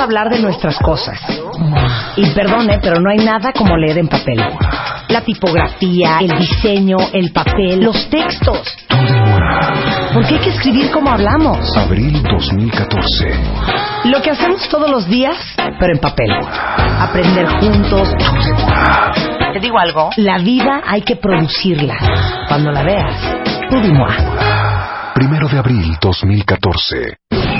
a hablar de nuestras cosas. Y perdone, pero no hay nada como leer en papel. La tipografía, el diseño, el papel, los textos. Porque hay que escribir como hablamos. Abril 2014. Lo que hacemos todos los días, pero en papel. Aprender juntos. Te digo algo. La vida hay que producirla. Cuando la veas, tú. Primero de abril 2014.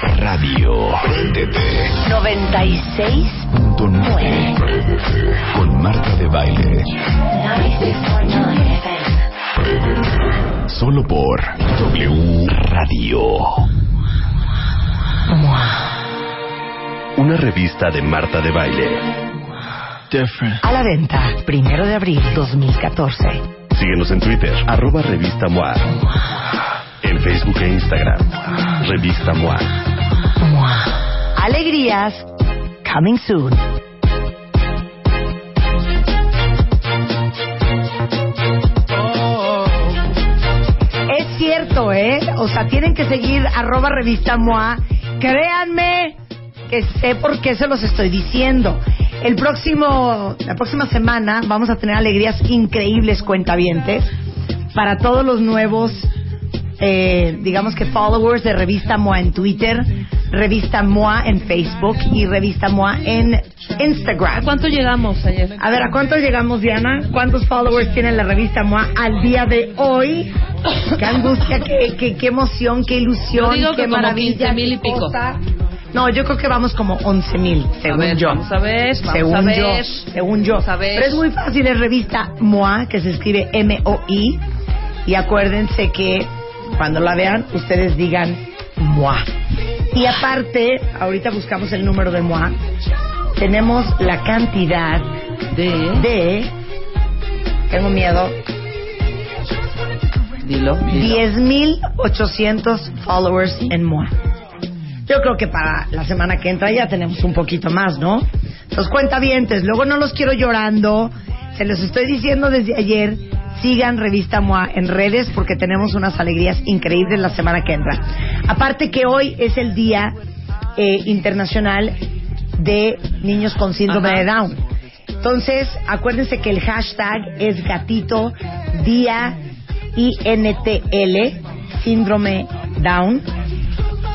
Radio. Préndete. 96.9 Con Marta de Baile. 96.9 FM. Solo por W Radio. Una revista de Marta de Baile. A la venta, primero de abril 2014. Síguenos en Twitter, arroba revista MOA. En Facebook e Instagram, revista MOA. Alegrías, coming soon. Es cierto, ¿eh? O sea, tienen que seguir arroba revista MOA. Créanme que sé por qué se los estoy diciendo. El próximo, la próxima semana vamos a tener alegrías increíbles cuentavientes para todos los nuevos, eh, digamos que followers de Revista MOA en Twitter, Revista MOA en Facebook y Revista MOA en Instagram. ¿Cuánto llegamos ayer? A ver, ¿a cuántos llegamos, Diana? ¿Cuántos followers tiene la revista MOA al día de hoy? Qué angustia, qué, qué, qué emoción, qué ilusión, Yo digo que qué como maravilla. 15,000 y qué pico. cosa. No, yo creo que vamos como 11 mil, según ver, yo. vamos a ver, vamos según a ver. yo, según yo. Vamos a ver. Pero es muy fácil, es revista MOA, que se escribe M-O-I. Y acuérdense que cuando la vean, ustedes digan MOA. Y aparte, ahorita buscamos el número de MOA. Tenemos la cantidad De... de. Tengo miedo. Dilo, dilo. 10.800 followers en MOA. Yo creo que para la semana que entra ya tenemos un poquito más, ¿no? Los cuentavientes, luego no los quiero llorando. Se los estoy diciendo desde ayer. Sigan Revista MOA en redes porque tenemos unas alegrías increíbles la semana que entra. Aparte que hoy es el Día eh, Internacional de Niños con Síndrome Ajá. de Down. Entonces, acuérdense que el hashtag es gatito día INTL, síndrome Down.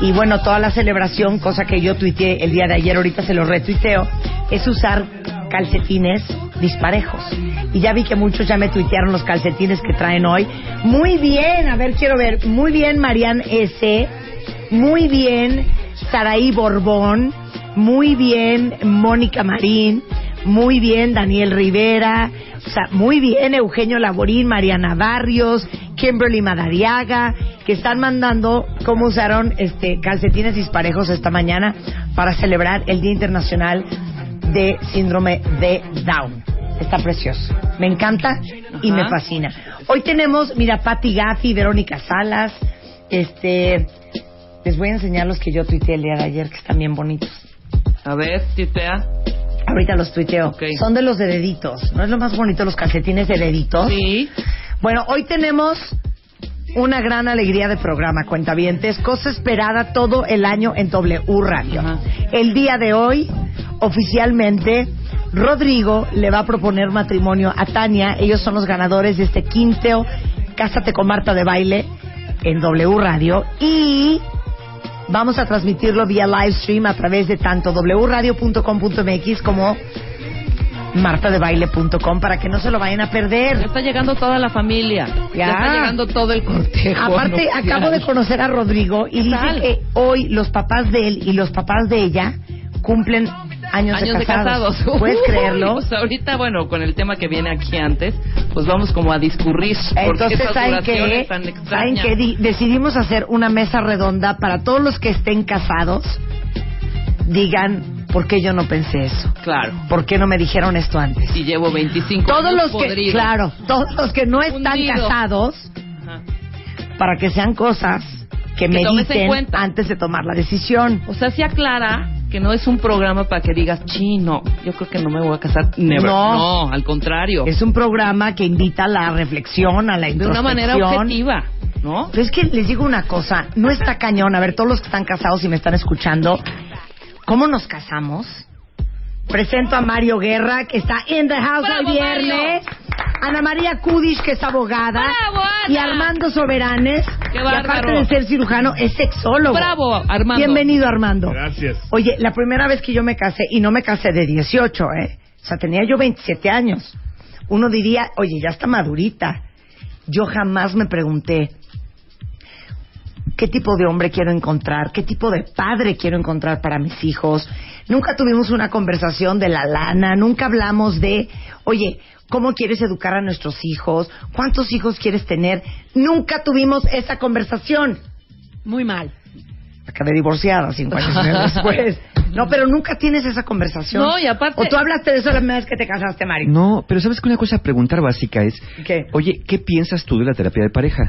Y bueno, toda la celebración, cosa que yo tuiteé el día de ayer, ahorita se lo retuiteo, es usar calcetines disparejos. Y ya vi que muchos ya me tuitearon los calcetines que traen hoy. Muy bien, a ver, quiero ver. Muy bien, Marian S. Muy bien, Saraí Borbón. Muy bien, Mónica Marín. Muy bien, Daniel Rivera. Muy bien, Eugenio Laborín, Mariana Barrios, Kimberly Madariaga, que están mandando cómo usaron este calcetines disparejos esta mañana para celebrar el Día Internacional de Síndrome de Down. Está precioso. Me encanta y Ajá. me fascina. Hoy tenemos, mira, Patti Gaffi, Verónica Salas. Este, les voy a enseñar los que yo tuiteé el día de ayer, que están bien bonitos. A ver, titea. Ahorita los tuiteo. Son de los de deditos. ¿No es lo más bonito los calcetines de deditos? Sí. Bueno, hoy tenemos una gran alegría de programa, cuentavientes, cosa esperada todo el año en W Radio. Ajá. El día de hoy, oficialmente, Rodrigo le va a proponer matrimonio a Tania. Ellos son los ganadores de este quinto Cásate con Marta de Baile en W Radio. Y vamos a transmitirlo vía live stream a través de tanto wradio.com.mx como martadebaile.com para que no se lo vayan a Ya perder. está llegando toda la familia. Ya. está llegando todo el cortejo. Aparte, acabo de conocer a Rodrigo y dice que hoy los papás de él y los papás de ella cumplen años, años de casados. ¿Puedes Uy, creerlo? Pues ahorita, bueno, con el tema que viene aquí antes, pues vamos como a discurrir. Entonces, ¿saben qué? ¿Saben qué? Di- Decidimos hacer una mesa redonda para todos los que estén casados. Digan, ¿por qué yo no pensé eso? Claro. ¿Por qué no me dijeron esto antes? Y llevo 25 Todos años los que, podrido. claro, todos los que no están Hundido. casados, Ajá. para que sean cosas que, Que mediten antes de tomar la decisión. O sea, sí aclara que no es un programa para que digas, chino, yo creo que no me voy a casar. Never. No. No, al contrario. Es un programa que invita a la reflexión, a la de una introspección. manera objetiva, ¿no? Pero es que les digo una cosa, no está cañón. A ver, todos los que están casados y me están escuchando, ¿cómo nos casamos? Presento a Mario Guerra, que está en the house ¡Bravo, el viernes. Ana María Kudish, que es abogada. ¡Bravo, Ana! Y Armando Soberanes, ¡Qué que aparte de ser cirujano, es sexólogo. Bravo, Armando. Bienvenido, Armando. Gracias. Oye, la primera vez que yo me casé, y no me casé de 18, ¿eh? O sea, tenía yo 27 años. Uno diría, oye, ya está madurita. Yo jamás me pregunté, ¿qué tipo de hombre quiero encontrar? ¿Qué tipo de padre quiero encontrar para mis hijos? Nunca tuvimos una conversación de la lana, nunca hablamos de, oye, ¿cómo quieres educar a nuestros hijos? ¿Cuántos hijos quieres tener? Nunca tuvimos esa conversación. Muy mal. Acabé divorciada cinco años después. No, pero nunca tienes esa conversación. No, y aparte- O tú hablaste de eso la primera vez que te casaste, Mari. No, pero sabes que una cosa a preguntar básica es, ¿Qué? oye, ¿qué piensas tú de la terapia de pareja?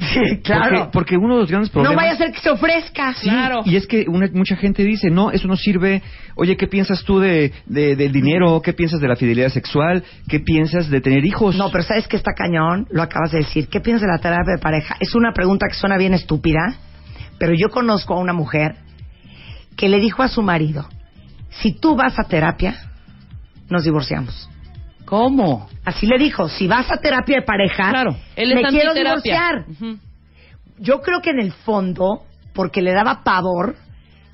Sí, claro. Porque, porque uno de los grandes problemas... no vaya a ser que se ofrezca. Sí, y es que una- mucha gente dice, no, eso no sirve. Oye, ¿qué piensas tú de, de- del dinero? ¿Qué piensas de la fidelidad sexual? ¿Qué piensas de tener hijos? No, pero ¿sabes que está cañón? Lo acabas de decir. ¿Qué piensas de la terapia de pareja? Es una pregunta que suena bien estúpida, pero yo conozco a una mujer que le dijo a su marido, si tú vas a terapia, nos divorciamos. ¿Cómo? Así le dijo, si vas a terapia de pareja, Claro, él me quiero divorciar. Yo creo que en el fondo, porque le daba pavor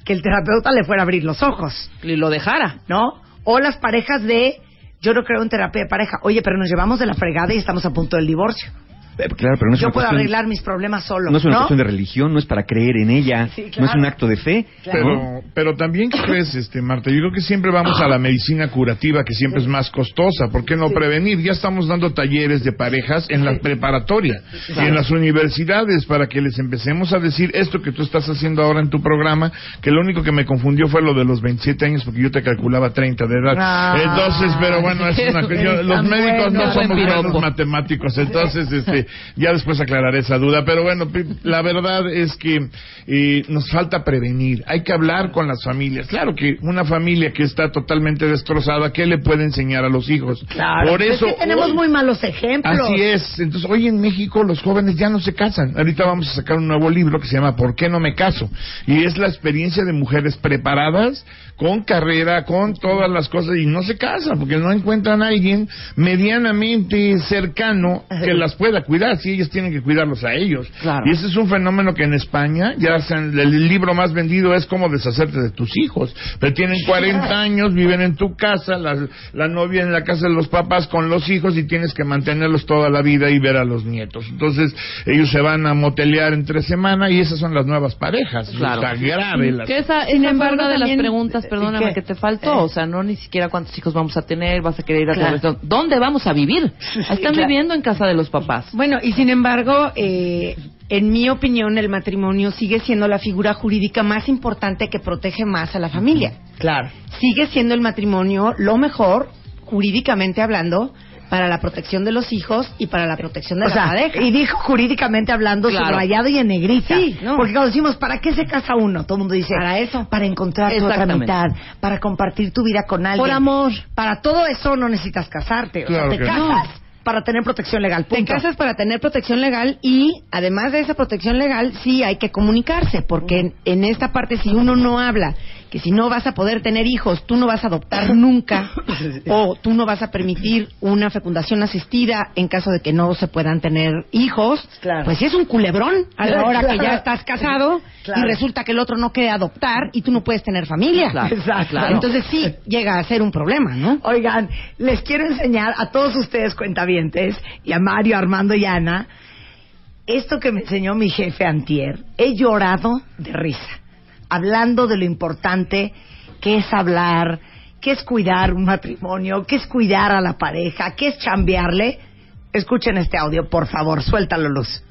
que el terapeuta le fuera a abrir los ojos, Y lo dejara. ¿no? O las parejas de, yo no creo en terapia de pareja, oye, pero nos llevamos de la fregada y estamos a punto del divorcio. Eh, Claro, pero no es yo una puedo cuestión- arreglar mis problemas solo, No es una ¿no? cuestión de religión, no es para creer en ella, Sí, no es un acto de fe. Pero, pero también, ¿qué crees, este, Marta? Yo creo que siempre vamos a la medicina curativa, que siempre es más costosa. ¿Por qué no prevenir? Ya estamos dando talleres de parejas en la preparatoria y en las universidades para que les empecemos a decir esto que tú estás haciendo ahora en tu programa, que lo único que me confundió fue lo de los 27 años, porque yo te calculaba 30 de edad. Ah. entonces, pero bueno, es una yo- Los médicos bueno. no somos buenos matemáticos, entonces, este, ya después aclararé esa duda. Pero bueno, la verdad es que eh, nos falta prevenir. Hay que hablar con las familias. Claro que una familia que está totalmente destrozada, ¿qué le puede enseñar a los hijos? Claro, Por es eso que tenemos hoy- muy malos ejemplos. Así es. Entonces, hoy en México los jóvenes ya no se casan. Ahorita vamos a sacar un nuevo libro que se llama ¿Por qué no me caso? Y es la experiencia de mujeres preparadas, con carrera, con todas las cosas, y no se casan porque no encuentran a alguien medianamente cercano que las pueda cuidar. Si ellas tienen que cuidarlos a ellos. Claro. Y ese es un fenómeno que en España, ya el libro más vendido es cómo deshacerte de tus hijos. Pero tienen 40 años, viven en tu casa, la, la novia en la casa de los papás con los hijos y tienes que mantenerlos toda la vida y ver a los nietos. Entonces, ellos se van a motelear entre semana y esas son las nuevas parejas. Claro. Está grave la- Que esa, Sin embargo, una de las preguntas, perdóname, ¿qué? que te faltó. Eh. O sea, no ni siquiera cuántos hijos vamos a tener, vas a querer ir a Claro. ¿Dónde vamos a vivir? Están claro. viviendo en casa de los papás. Bueno, y sin embargo, eh, en mi opinión, el matrimonio sigue siendo la figura jurídica más importante que protege más a la familia. Claro. Sigue siendo el matrimonio lo mejor, jurídicamente hablando, para la protección de los hijos y para la protección de O la sea, pareja. y dijo jurídicamente hablando Claro. subrayado y en negrita. Sí, no. Porque cuando decimos, ¿para qué se casa uno? Todo el mundo dice, Para eso. Para encontrar tu otra mitad, para compartir tu vida con alguien. Por amor. Para todo eso no necesitas casarte. O Claro sea, te que casas no. Para tener protección legal. Te Punto. casas para tener protección legal y además de esa protección legal sí hay que comunicarse porque en, en esta parte si uno no habla que si no vas a poder tener hijos tú no vas a adoptar nunca o tú no vas a permitir una fecundación asistida en caso de que no se puedan tener hijos Claro. pues es un culebrón a la hora que ya estás casado Claro. y resulta que el otro no quiere adoptar y tú no puedes tener familia Exacto. claro. entonces sí llega a ser un problema ¿no? Oigan, les quiero enseñar a todos ustedes cuentavientes y a Mario, Armando y Ana esto que me enseñó mi jefe antier. He llorado de risa, hablando de lo importante que es hablar, qué es cuidar un matrimonio, qué es cuidar a la pareja, qué es chambearle, escuchen este audio, por favor, suéltalo, Luz.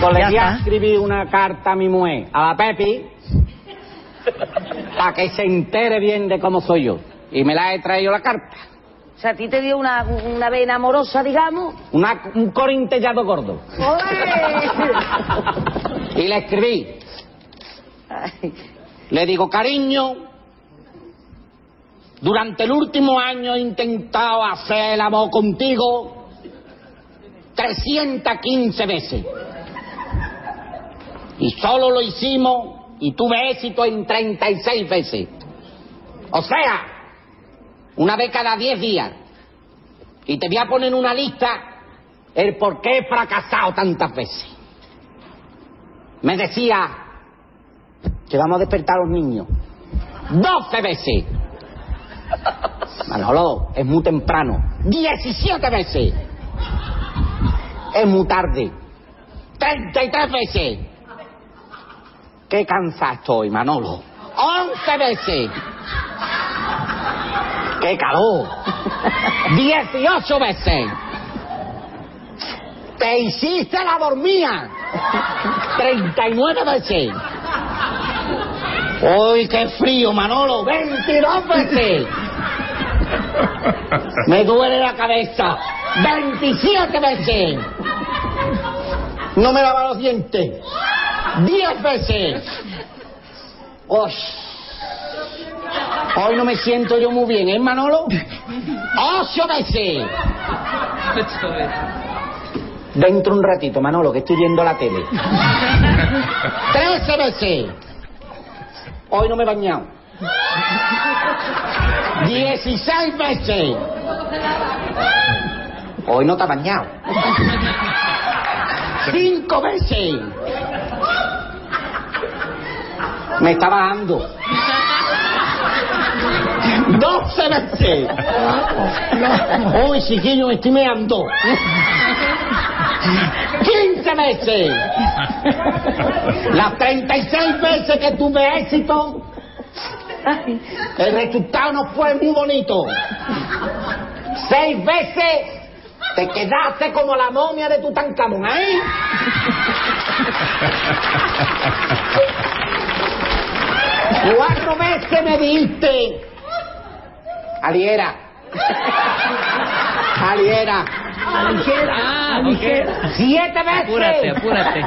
Pues le Ya voy a está. escribir una carta a mi mujer, a la Pepi, para que se entere bien de cómo soy yo. Y me la he traído la carta. O sea, a ti te dio una, una vena amorosa, digamos. Una, un corintellado gordo. Y le escribí. Le digo, cariño, durante el último año he intentado hacer el amor contigo 315 veces. Y solo lo hicimos y tuve éxito en 36 veces. O sea, una vez cada 10 días. Y te voy a poner en una lista el por qué he fracasado tantas veces. Me decía que vamos a despertar a los niños. 12 veces. Manolo, es muy temprano. 17 veces. Es muy tarde. 33 veces. Qué cansado estoy, Manolo. 11 veces. ¡Qué calor! 18 veces. Te hiciste la dormía. 39 veces. ¡Uy, qué frío, Manolo! 22 veces. Me duele la cabeza. 27 veces. No me lava los dientes. 10 veces. Uy. Hoy no me siento yo muy bien, ¿eh, Manolo? ¡Ocho veces! Dentro un ratito, Manolo, que estoy viendo la tele. ¡Trece veces! Hoy no me he bañado. ¡Dieciséis veces! Hoy no te has bañado. ¡Cinco veces! Me está bajando. 12 veces. Uy, chiquillo, me estoy meando. 15 veces. Las 36 veces que tuve éxito, el resultado no fue muy bonito. Seis veces te quedaste como la momia de Tutankamón, ¿eh? Cuatro veces me dijiste, Aliera, Aliera, Ah, ok. siete veces. Apúrate, apúrate.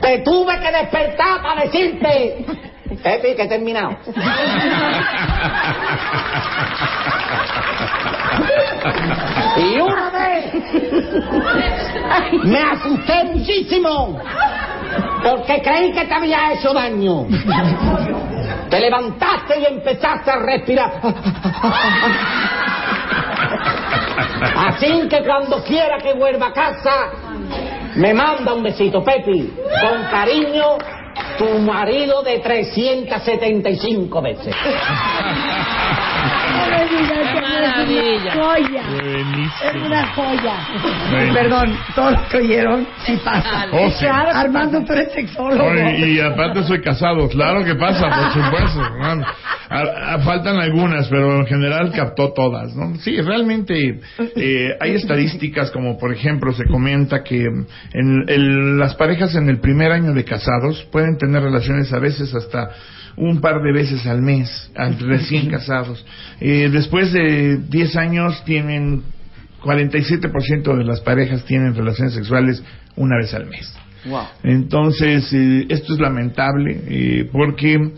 Te tuve que despertar para decirte, Pepe, que he terminado. Y una vez me asusté muchísimo porque creí que te había hecho daño. Te levantaste y empezaste a respirar. Así que cuando quiera que vuelva a casa, me manda un besito, Pepi. Con cariño, tu marido de 375 veces. Qué maravilla. joya. Buenísimo. Es una joya. Perdón, todos lo que oyeron, sí pasa. Oh, sí. Armando, tú eres sexólogo. Oye, y aparte soy casado, claro que pasa, por supuesto. A- a- faltan algunas, pero en general captó todas, ¿no? Sí, realmente eh, hay estadísticas como, por ejemplo, se comenta que en, el- las parejas en el primer año de casados pueden tener relaciones a veces hasta un par de veces al mes, al recién casados. Eh, después de 10 años tienen 47% de las parejas tienen relaciones sexuales una vez al mes. Entonces, eh, esto es lamentable eh, porque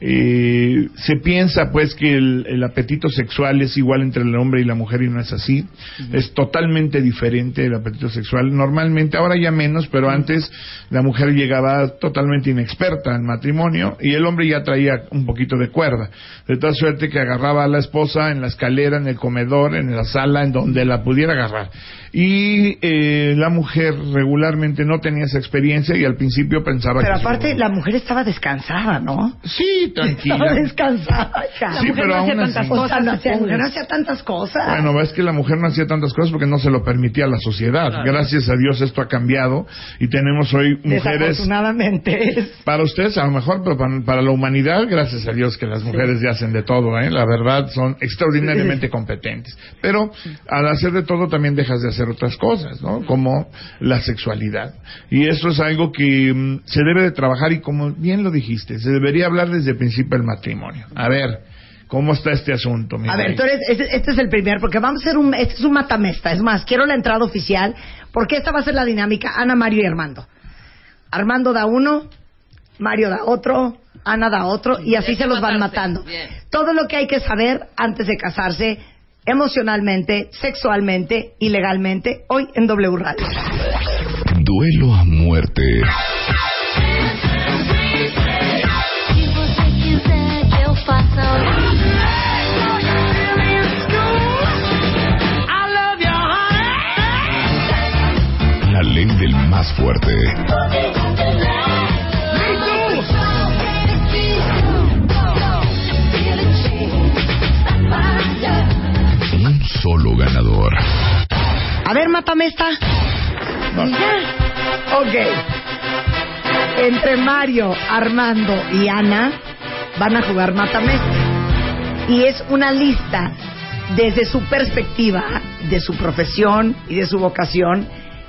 eh, se piensa pues que el, el apetito sexual es igual entre el hombre y la mujer y no es así. Es totalmente diferente el apetito sexual. Normalmente, ahora ya menos, pero antes la mujer llegaba totalmente inexperta en matrimonio y el hombre ya traía un poquito de cuerda. De tal suerte que agarraba a la esposa en la escalera, en el comedor, en la sala, en donde la pudiera agarrar. Y eh, la mujer regularmente no tenía esa experiencia y al principio pensaba Pero que... aparte, la mujer estaba descansada, ¿no? Sí, tranquila. Estaba descansada. hija. Sí, pero aún así. O sea, no hacía, la mujer no hacía tantas cosas. Bueno, es que la mujer no hacía tantas cosas porque no se lo permitía la sociedad. Gracias a Dios esto ha cambiado y tenemos hoy mujeres. Desafortunadamente. Para ustedes a lo mejor, pero para, para la humanidad, gracias a Dios que las mujeres ya hacen de todo, ¿eh? La verdad, son extraordinariamente competentes. Pero al hacer de todo también dejas de hacer otras cosas, ¿no? Como la sexualidad. Y eso es algo que mm, se debe de trabajar y como bien lo dijiste, se debería hablar desde el principio del matrimonio. A ver, ¿cómo está este asunto, mi A ver, tú eres, este, este es el primer, porque vamos a hacer un, este es un matamesta. Es más, quiero la entrada oficial, porque esta va a ser la dinámica Ana, Mario y Armando. Armando da uno, Mario da otro, Ana da otro, y así se los van matarse. matando. Bien. Todo lo que hay que saber antes de casarse, emocionalmente, sexualmente y legalmente, hoy en W Radio. Duelo a muerte. La ley del más fuerte. Solo ganador. A ver, mátame esta. Ya. Ok. Entre Mario, Armando y Ana van a jugar Mátame. Y es una lista desde su perspectiva, de su profesión y de su vocación,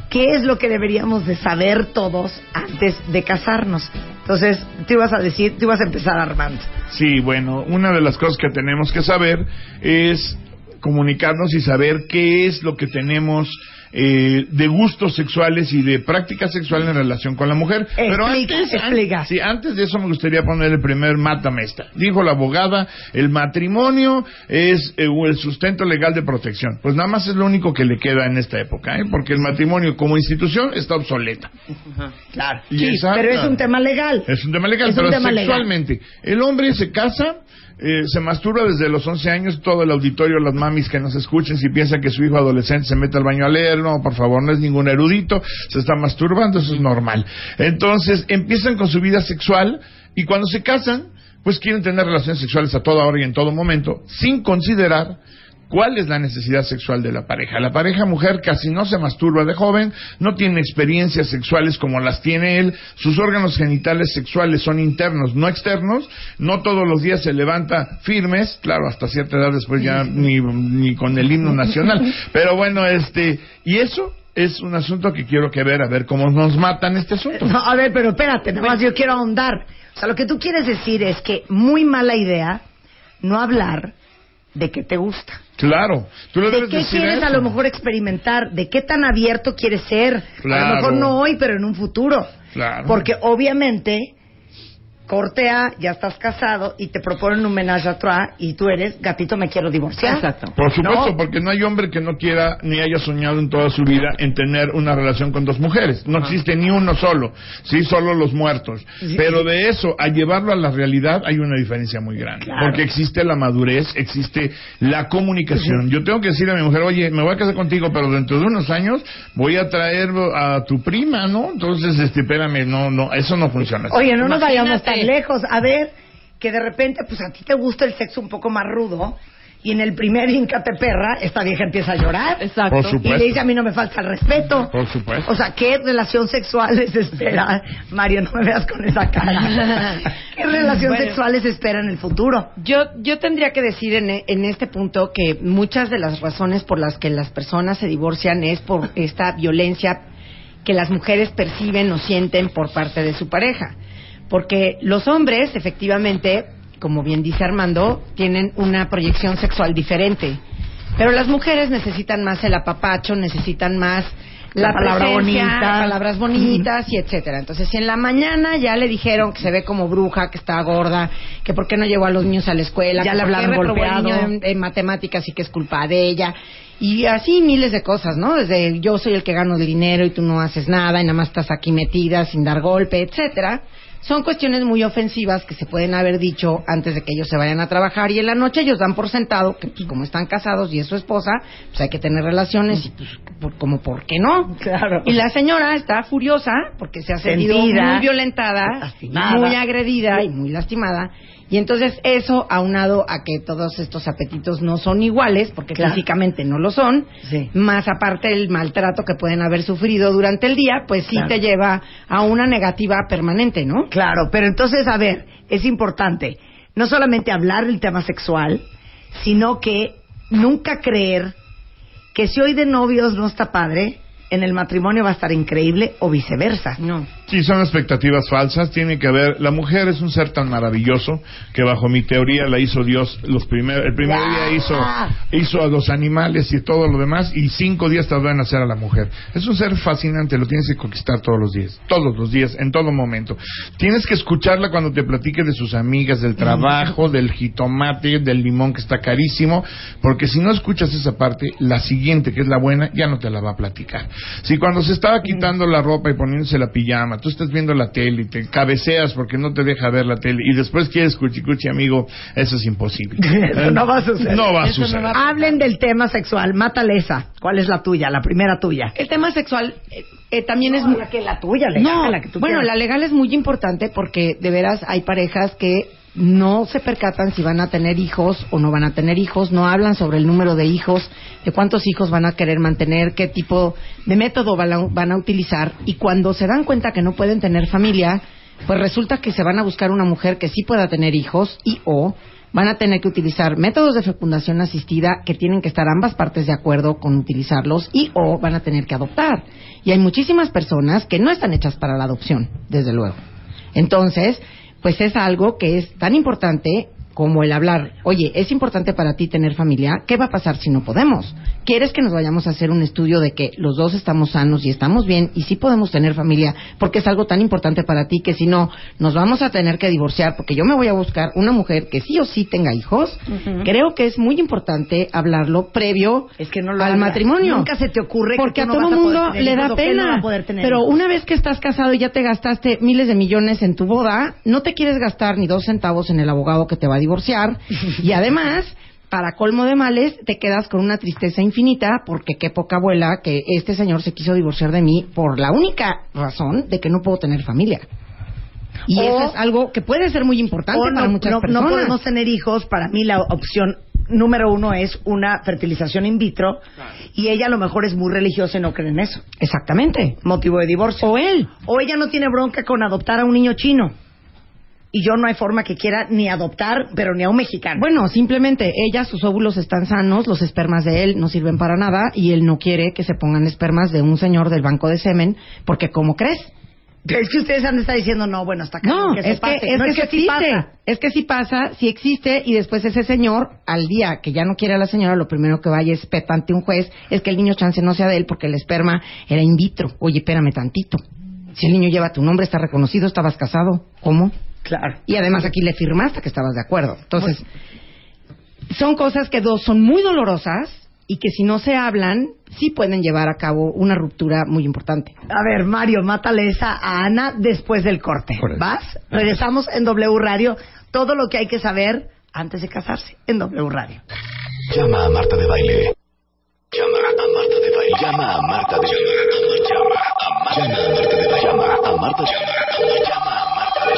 qué es lo que deberíamos de saber todos antes de casarnos. Entonces, tú ibas a decir, tú ibas a empezar Armando. Sí, bueno, una de las cosas que tenemos que saber es comunicarnos y saber qué es lo que tenemos eh, de gustos sexuales y de prácticas sexuales en relación con la mujer. Pero Explica, antes, explica. sí, antes de eso me gustaría poner el primer mátame esta. Dijo la abogada, el matrimonio es eh, el sustento legal de protección. Pues nada más es lo único que le queda en esta época, ¿eh? porque el matrimonio como institución está obsoleta. Claro. Y Sí, esa- pero es un tema legal. Es un tema legal, Es pero tema legal. sexualmente. El hombre se casa, eh, se masturba desde los 11 años, todo el auditorio, las mamis que nos escuchen, si piensan que su hijo adolescente se mete al baño a leer, no, por favor, no es ningún erudito, se está masturbando, eso es normal. Entonces, empiezan con su vida sexual y cuando se casan, pues quieren tener relaciones sexuales a toda hora y en todo momento, sin considerar ¿Cuál es la necesidad sexual de la pareja? La pareja mujer casi no se masturba de joven, no tiene experiencias sexuales como las tiene él, sus órganos genitales sexuales son internos, no externos, no todos los días se levanta firmes, claro, hasta cierta edad después ya ni, ni con el himno nacional, pero bueno, este, y eso es un asunto que quiero que ver, a ver cómo nos matan este asunto. No, a ver, pero espérate, nada más yo quiero ahondar. O sea, lo que tú quieres decir es que muy mala idea no hablar de qué te gusta. Claro, tú le ¿De debes qué decir quieres a lo mejor experimentar? ¿De qué tan abierto quieres ser? A Claro. lo mejor no hoy, pero en un futuro. Claro. Porque obviamente, corte A, ya estás casado y te proponen un menage a trois y tú eres, gatito, me quiero divorciar. Exacto. Por supuesto, No. porque no hay hombre que no quiera ni haya soñado en toda su vida en tener una relación con dos mujeres. No existe ni uno solo, sí, solo los muertos. Pero de eso a llevarlo a la realidad hay una diferencia muy grande. Claro. Porque existe la madurez, existe la comunicación. Yo tengo que decir a mi mujer, oye, me voy a casar contigo, pero dentro de unos años voy a traer a tu prima, ¿no? Entonces, este, espérame, no, no, eso no funciona. así. Oye, no nos vayamos tan lejos. A ver, que de repente, pues a ti te gusta el sexo un poco más rudo y en el primer Incate perra, esta vieja empieza a llorar. Exacto. Por Y le dice, a mí no me falta el respeto. Por supuesto. O sea, ¿qué relación sexual les espera? Mario, no me veas con esa cara. ¿Qué relación Bueno. sexual les espera en el futuro? Yo, yo tendría que decir en, en este punto que muchas de las razones por las que las personas se divorcian es por esta violencia que las mujeres perciben o sienten por parte de su pareja. Porque los hombres, efectivamente, como bien dice Armando, tienen una proyección sexual diferente. Pero las mujeres necesitan más el apapacho, necesitan más la, La palabra presencia, bonita. palabras bonitas y etcétera. Entonces, si en la mañana ya le dijeron que se ve como bruja, que está gorda, que por qué no llevó a los niños a la escuela, Ya que le hablaron golpeado. en, en matemáticas y que es culpa de ella. Y así miles de cosas, ¿no? Desde yo soy el que gano el dinero y tú no haces nada y nada más estás aquí metida sin dar golpe, etcétera. Son cuestiones muy ofensivas que se pueden haber dicho antes de que ellos se vayan a trabajar y en la noche ellos dan por sentado que pues, como están casados y es su esposa, pues hay que tener relaciones y pues por- como por qué no. Claro. Y la señora está furiosa porque se ha sentido Sentida, muy violentada, lastimada. muy agredida y muy lastimada. Y entonces eso, aunado a que todos estos apetitos no son iguales, porque Claro. físicamente no lo son, Sí. más aparte el maltrato que pueden haber sufrido durante el día, pues sí Claro. te lleva a una negativa permanente, ¿no? Claro, pero entonces, a ver, es importante no solamente hablar del tema sexual, sino que nunca creer que si hoy de novios no está padre, en el matrimonio va a estar increíble o viceversa. No. Sí, son expectativas falsas. Tiene que haber. La mujer es un ser tan maravilloso que, bajo mi teoría, la hizo Dios. Los primer, el primer día hizo, hizo a los animales y todo lo demás, y cinco días tardó en hacer a la mujer. Es un ser fascinante. Lo tienes que conquistar todos los días. Todos los días, en todo momento. Tienes que escucharla cuando te platique de sus amigas, del trabajo, del jitomate, del limón que está carísimo, porque si no escuchas esa parte, la siguiente, que es la buena, ya no te la va a platicar. Si cuando se estaba quitando la ropa y poniéndose la pijama, tú estás viendo la tele y te cabeceas porque no te deja ver la tele y después quieres cuchi cuchi, amigo, eso es imposible. Eso no va a suceder. No va a no suceder. va a- Hablen del tema sexual. Mátale esa. ¿Cuál es la tuya? La primera tuya. El tema sexual eh, eh, también es No, la que la tuya, legal, No, la que tú bueno, quieras. la legal es muy importante porque de veras hay parejas que no se percatan si van a tener hijos o no van a tener hijos, no hablan sobre el número de hijos, de cuántos hijos van a querer mantener, qué tipo de método van a, van a utilizar y cuando se dan cuenta que no pueden tener familia, pues resulta que se van a buscar una mujer que sí pueda tener hijos y o van a tener que utilizar métodos de fecundación asistida que tienen que estar ambas partes de acuerdo con utilizarlos y o van a tener que adoptar. Y hay muchísimas personas que no están hechas para la adopción, desde luego. Entonces, pues es algo que es tan importante como el hablar, oye, es importante para ti tener familia, ¿qué va a pasar si no podemos? ¿Quieres que nos vayamos a hacer un estudio de que los dos estamos sanos y estamos bien y sí podemos tener familia porque es algo tan importante para ti que si no, nos vamos a tener que divorciar porque yo me voy a buscar una mujer que sí o sí tenga hijos? Creo que es muy importante hablarlo previo Es que no lo al matrimonio. Nunca se te ocurre que porque tú a no todo a poder mundo tener le da que no pena. pero una vez que estás casado y ya te gastaste miles de millones en tu boda, no te quieres gastar ni dos centavos en el abogado que te va a divorciar y además para colmo de males, te quedas con una tristeza infinita porque qué poca abuela que este señor se quiso divorciar de mí por la única razón de que no puedo tener familia. Y O- eso es algo que puede ser muy importante para no, muchas no- no personas. podemos tener hijos. Para mí la opción número uno es una fertilización in vitro y ella a lo mejor es muy religiosa y no cree en eso. Exactamente. Motivo de divorcio. O él. O ella no tiene bronca con adoptar a un niño chino. Y yo no hay forma que quiera ni adoptar, pero ni a un mexicano. Bueno, simplemente ella, sus óvulos están sanos, los espermas de él no sirven para nada y él no quiere que se pongan espermas de un señor del banco de semen porque, ¿cómo crees? es que ustedes han de estar diciendo, no, bueno, hasta acá. No, que es que, es No, que, sí sí existe. pasa. Es que sí pasa, sí existe, y después ese señor, al día que ya no quiere a la señora, lo primero que vaya es peta ante un juez, es que el niño chance no sea de él porque el esperma era in vitro. Oye, espérame tantito. Si el niño lleva tu nombre, está reconocido, estabas casado, ¿cómo? Claro. Y además aquí le firmaste que estabas de acuerdo. Entonces, son cosas que dos son muy dolorosas y que si no se hablan, sí pueden llevar a cabo una ruptura muy importante. A ver, Mario, mátale esa a Ana después del corte. ¿Vas? Regresamos en W Radio. Todo lo que hay que saber antes de casarse en W Radio. Llama a Marta de Baile. Llama a Marta de Baile. Llama a Marta de Baile. Llama a Marta de Baile. Llama a Marta de Baile. Llama a Marta de Baile.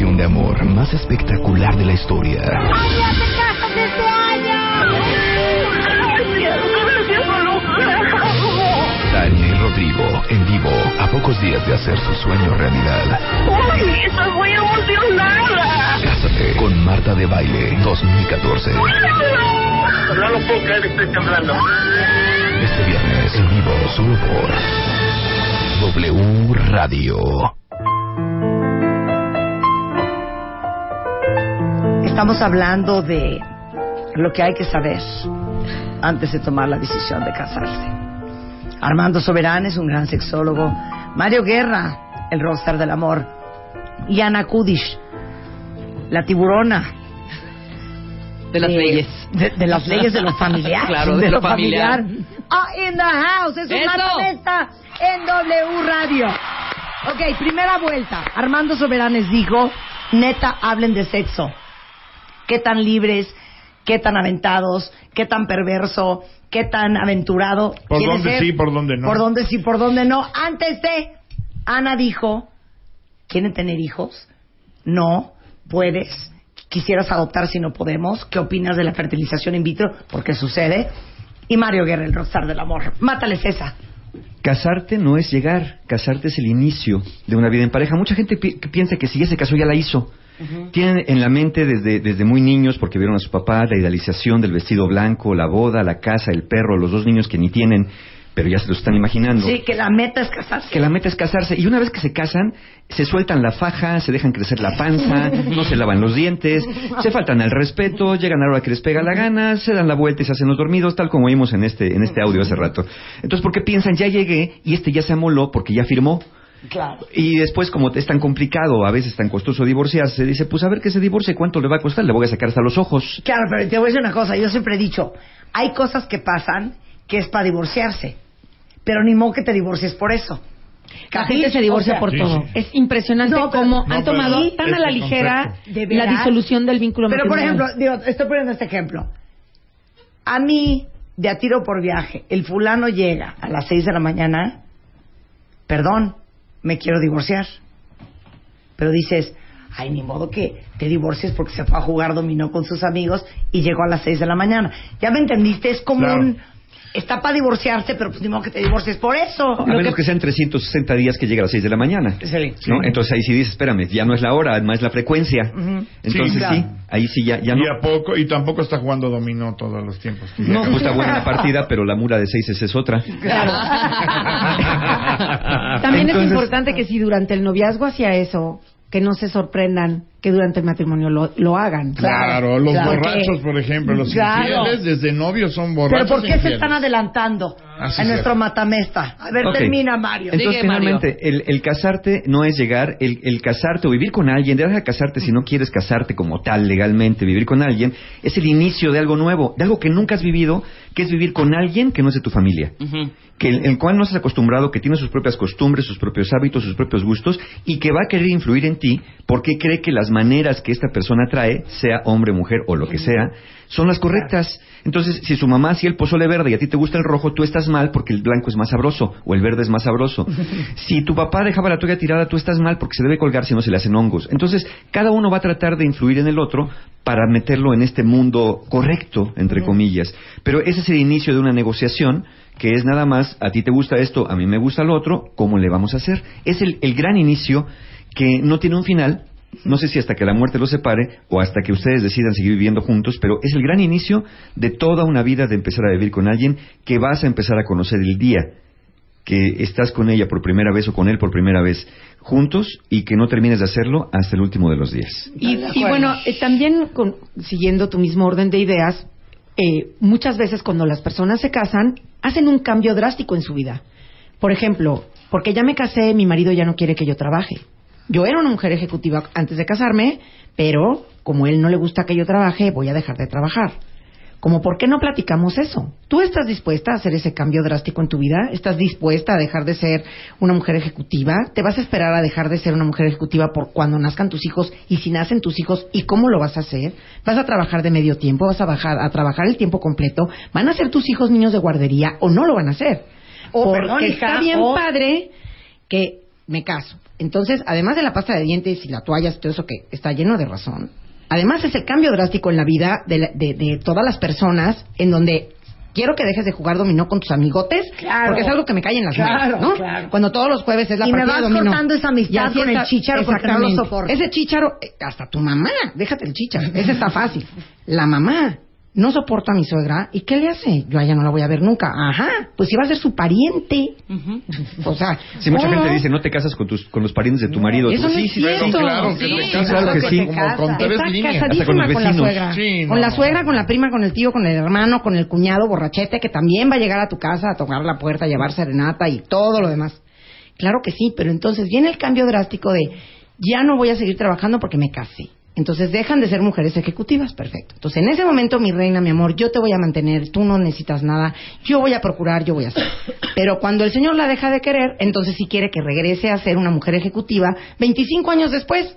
declaración de amor más espectacular de la historia. ¡Ay, ya te casas este año! ¡Ay, Dios, gracias por lograrlo! Tania y Rodrigo, en vivo, a pocos días de hacer su sueño realidad. ¡Uy, estoy muy emocionada! Cásate con Marta de Baile 2014. No lo puedo creer, estoy temblando. Este viernes, en vivo, solo por W Radio. Estamos hablando de lo que hay que saber antes de tomar la decisión de casarse. Armando Soberán es un gran sexólogo. Mario Guerra, el rockstar del amor. Y Ana Kudish, la tiburona. De las Eh, leyes. De, de las leyes de lo familiar. Claro, de lo familiar. Ah, in the house. Es un Eso. matamesta en W Radio. Ok, primera vuelta. Armando Soberanes dijo, neta, hablen de sexo. ¿Qué tan libres? ¿Qué tan aventados? ¿Qué tan perverso? ¿Qué tan aventurado? Por dónde ser? sí, por dónde no. Por dónde sí, por dónde no. Antes de, Ana dijo, ¿quieren tener hijos? No, puedes. Quisieras adoptar si no podemos. ¿Qué opinas de la fertilización in vitro? Porque sucede. Y Mario Guerra, el rockstar del amor. Mátales esa. Casarte no es llegar, casarte es el inicio de una vida en pareja. Mucha gente pi- que piensa que si ya se casó ya la hizo. Tienen en la mente desde, desde muy niños, porque vieron a su papá, la idealización del vestido blanco, la boda, la casa, el perro, los dos niños que ni tienen, pero ya se lo están imaginando. Sí, que la meta es casarse. Que la meta es casarse. Y una vez que se casan, se sueltan la faja, se dejan crecer la panza, no se lavan los dientes, se faltan al respeto, llegan a la hora que les pega la gana, se dan la vuelta y se hacen los dormidos, tal como vimos en este, en este audio hace rato. Entonces, ¿por qué piensan, ya llegué y este ya se amoló porque ya firmó? Claro. Y después, como es tan complicado, a veces tan costoso divorciarse, dice, pues a ver que se divorcie, ¿cuánto le va a costar? Le voy a sacar hasta los ojos. Claro, pero te voy a decir una cosa. Yo siempre he dicho, hay cosas que pasan que es para divorciarse. Pero ni modo que te divorcies por eso. La gente se divorcia O sea, por Sí, todo. sí. Es impresionante No, pero- cómo No, han tomado sí, tan a la ligera concepto. ¿De la disolución del vínculo Pero, por ejemplo, digo, estoy poniendo este ejemplo. A mí, de a tiro por viaje, el fulano llega a las 6 de la mañana, perdón, me quiero divorciar. Pero dices, ay, ni modo que te divorcies porque se fue a jugar dominó con sus amigos y llegó a las 6 de la mañana. ¿Ya me entendiste? Es como Claro. un... Está para divorciarse, pero pues ni modo que te divorcies por eso. A menos que... sean 360 días que llega a las 6 de la mañana. Sí. ¿no? Entonces ahí sí dices, espérame, ya no es la hora, además es la frecuencia. Ujú. Entonces Sí, sí, claro. ahí sí ya, ya y no. a poco, y tampoco está jugando dominó todos los tiempos. No, pues está buena la partida, pero la mura de 6 es otra. También es Entonces- importante que si durante el noviazgo hacía eso, que no se sorprendan que durante el matrimonio lo, lo hagan. Claro, los claro. borrachos, por ejemplo, los Claro. infieles desde novios son Pero borrachos. ¿por qué se están adelantando en es. nuestro matamesta? A ver, termina, Mario. Entonces, Sigue, Mario. finalmente, el, el casarte no es llegar, el, el casarte o vivir con alguien, deja de casarte si no quieres casarte como tal legalmente, vivir con alguien, es el inicio de algo nuevo, de algo que nunca has vivido, que es vivir con alguien que no es de tu familia. Que el, el cual no estás acostumbrado, que tiene sus propias costumbres, sus propios hábitos, sus propios gustos, y que va a querer influir en ti porque cree que las maneras que esta persona trae, sea hombre, mujer o lo que sea, son las correctas. Entonces, si su mamá hacía el pozole verde y a ti te gusta el rojo, tú estás mal porque el blanco es más sabroso o el verde es más sabroso. si tu papá dejaba la toalla tirada, tú estás mal porque se debe colgar si no se le hacen hongos. Entonces, cada uno va a tratar de influir en el otro para meterlo en este mundo correcto, entre comillas. Pero ese es el inicio de una negociación que es nada más, a ti te gusta esto, a mí me gusta lo otro, ¿cómo le vamos a hacer? Es el, el gran inicio que no tiene un final, no sé si hasta que la muerte los separe o hasta que ustedes decidan seguir viviendo juntos, pero es el gran inicio de toda una vida de empezar a vivir con alguien que vas a empezar a conocer el día que estás con ella por primera vez o con él por primera vez juntos y que no termines de hacerlo hasta el último de los días. Y, bueno, eh, también con- siguiendo tu mismo orden de ideas, eh, muchas veces cuando las personas se casan, hacen un cambio drástico en su vida. Por ejemplo, porque ya me casé, mi marido ya no quiere que yo trabaje. Yo era una mujer ejecutiva antes de casarme, pero como él no le gusta que yo trabaje, voy a dejar de trabajar. Como, ¿por qué no platicamos eso? ¿Tú estás dispuesta a hacer ese cambio drástico en tu vida? ¿Estás dispuesta a dejar de ser una mujer ejecutiva? ¿Te vas a esperar a dejar de ser una mujer ejecutiva por cuando nazcan tus hijos? ¿Y si nacen tus hijos? ¿Y cómo lo vas a hacer? ¿Vas a trabajar de medio tiempo? ¿Vas a, bajar, a trabajar el tiempo completo? ¿Van a ser tus hijos niños de guardería o no lo van a hacer? O, Porque perdón, hija, está bien padre que me caso. Entonces, además de la pasta de dientes y la toalla y todo eso que está lleno de razón, además ese cambio drástico en la vida de, la- de- de todas las personas en donde quiero que dejes de jugar dominó con tus amigotes Claro. porque es algo que me cae en las Claro, manos, ¿no? claro. Cuando todos los jueves es la Y me partida vas de dominó. cortando esa amistad Y con el chícharo porque no lo soporto. Ese chícharo, eh, hasta tu mamá, déjate el chícharo, ese está fácil. La mamá no soporto a mi suegra, ¿y qué le hace? Yo a ella no la voy a ver nunca. Ajá, pues si va a ser su pariente. O sea, Si mucha gente dice, no te casas con, tus, con los parientes de tu marido. Eso Tú, no sí, es sí, cierto. claro que Sí, te sí, casas, claro que como sí. con tres Está líneas. casadísima Hasta con los con la vecinos. suegra. Sí, Con la suegra, con la prima, con el tío, con el hermano, con el cuñado borrachete que también va a llegar a tu casa a tocar la puerta, a llevar serenata y todo lo demás. Claro que sí, pero entonces viene el cambio drástico de ya no voy a seguir trabajando porque me casé. Entonces dejan de ser mujeres ejecutivas, perfecto. Entonces en ese momento, mi reina, mi amor, yo te voy a mantener, tú no necesitas nada, yo voy a procurar, yo voy a hacer. Pero cuando el señor la deja de querer, entonces sí quiere que regrese a ser una mujer ejecutiva 25 años después.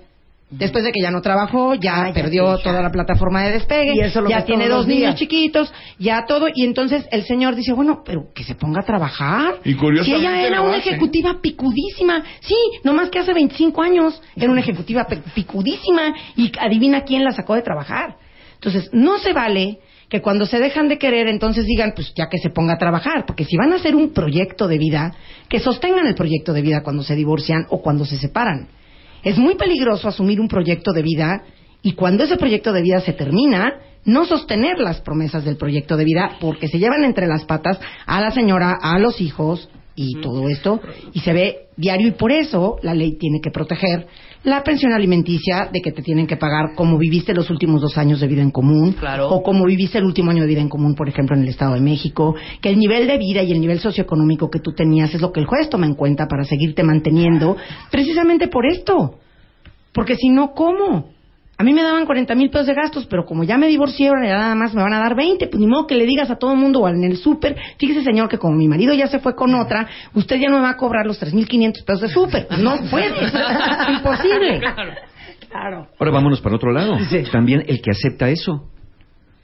Después de que ya no trabajó, ya Ah, ya perdió sí, toda la plataforma de despegue, Y eso lo ya tiene dos niños chiquitos, ya todo, y entonces el señor dice, bueno, pero que se ponga a trabajar. Y curiosamente si ella era una hace. ejecutiva picudísima, sí, nomás que hace 25 años era una ejecutiva pe- picudísima y adivina quién la sacó de trabajar. Entonces, no se vale que cuando se dejan de querer, entonces digan, pues ya que se ponga a trabajar, porque si van a hacer un proyecto de vida, que sostengan el proyecto de vida cuando se divorcian o cuando se separan. Es muy peligroso asumir un proyecto de vida y cuando ese proyecto de vida se termina, no sostener las promesas del proyecto de vida porque se llevan entre las patas a la señora, a los hijos y todo esto y se ve diario y por eso la ley tiene que proteger la pensión alimenticia de que te tienen que pagar como viviste los últimos dos años de vida en común Claro. o como viviste el último año de vida en común, por ejemplo, en el Estado de México, que el nivel de vida y el nivel socioeconómico que tú tenías es lo que el juez toma en cuenta para seguirte manteniendo, precisamente por esto. Porque si no, ¿cómo? A mí me daban 40 mil pesos de gastos, pero como ya me divorcié, ahora ya nada más me van a dar 20. Pues ni modo que le digas a todo el mundo o en el súper, fíjese señor que como mi marido ya se fue con otra, usted ya no me va a cobrar los 3.500 pesos de súper. No puede, imposible. Claro. Ahora vámonos para otro lado. También el que acepta eso.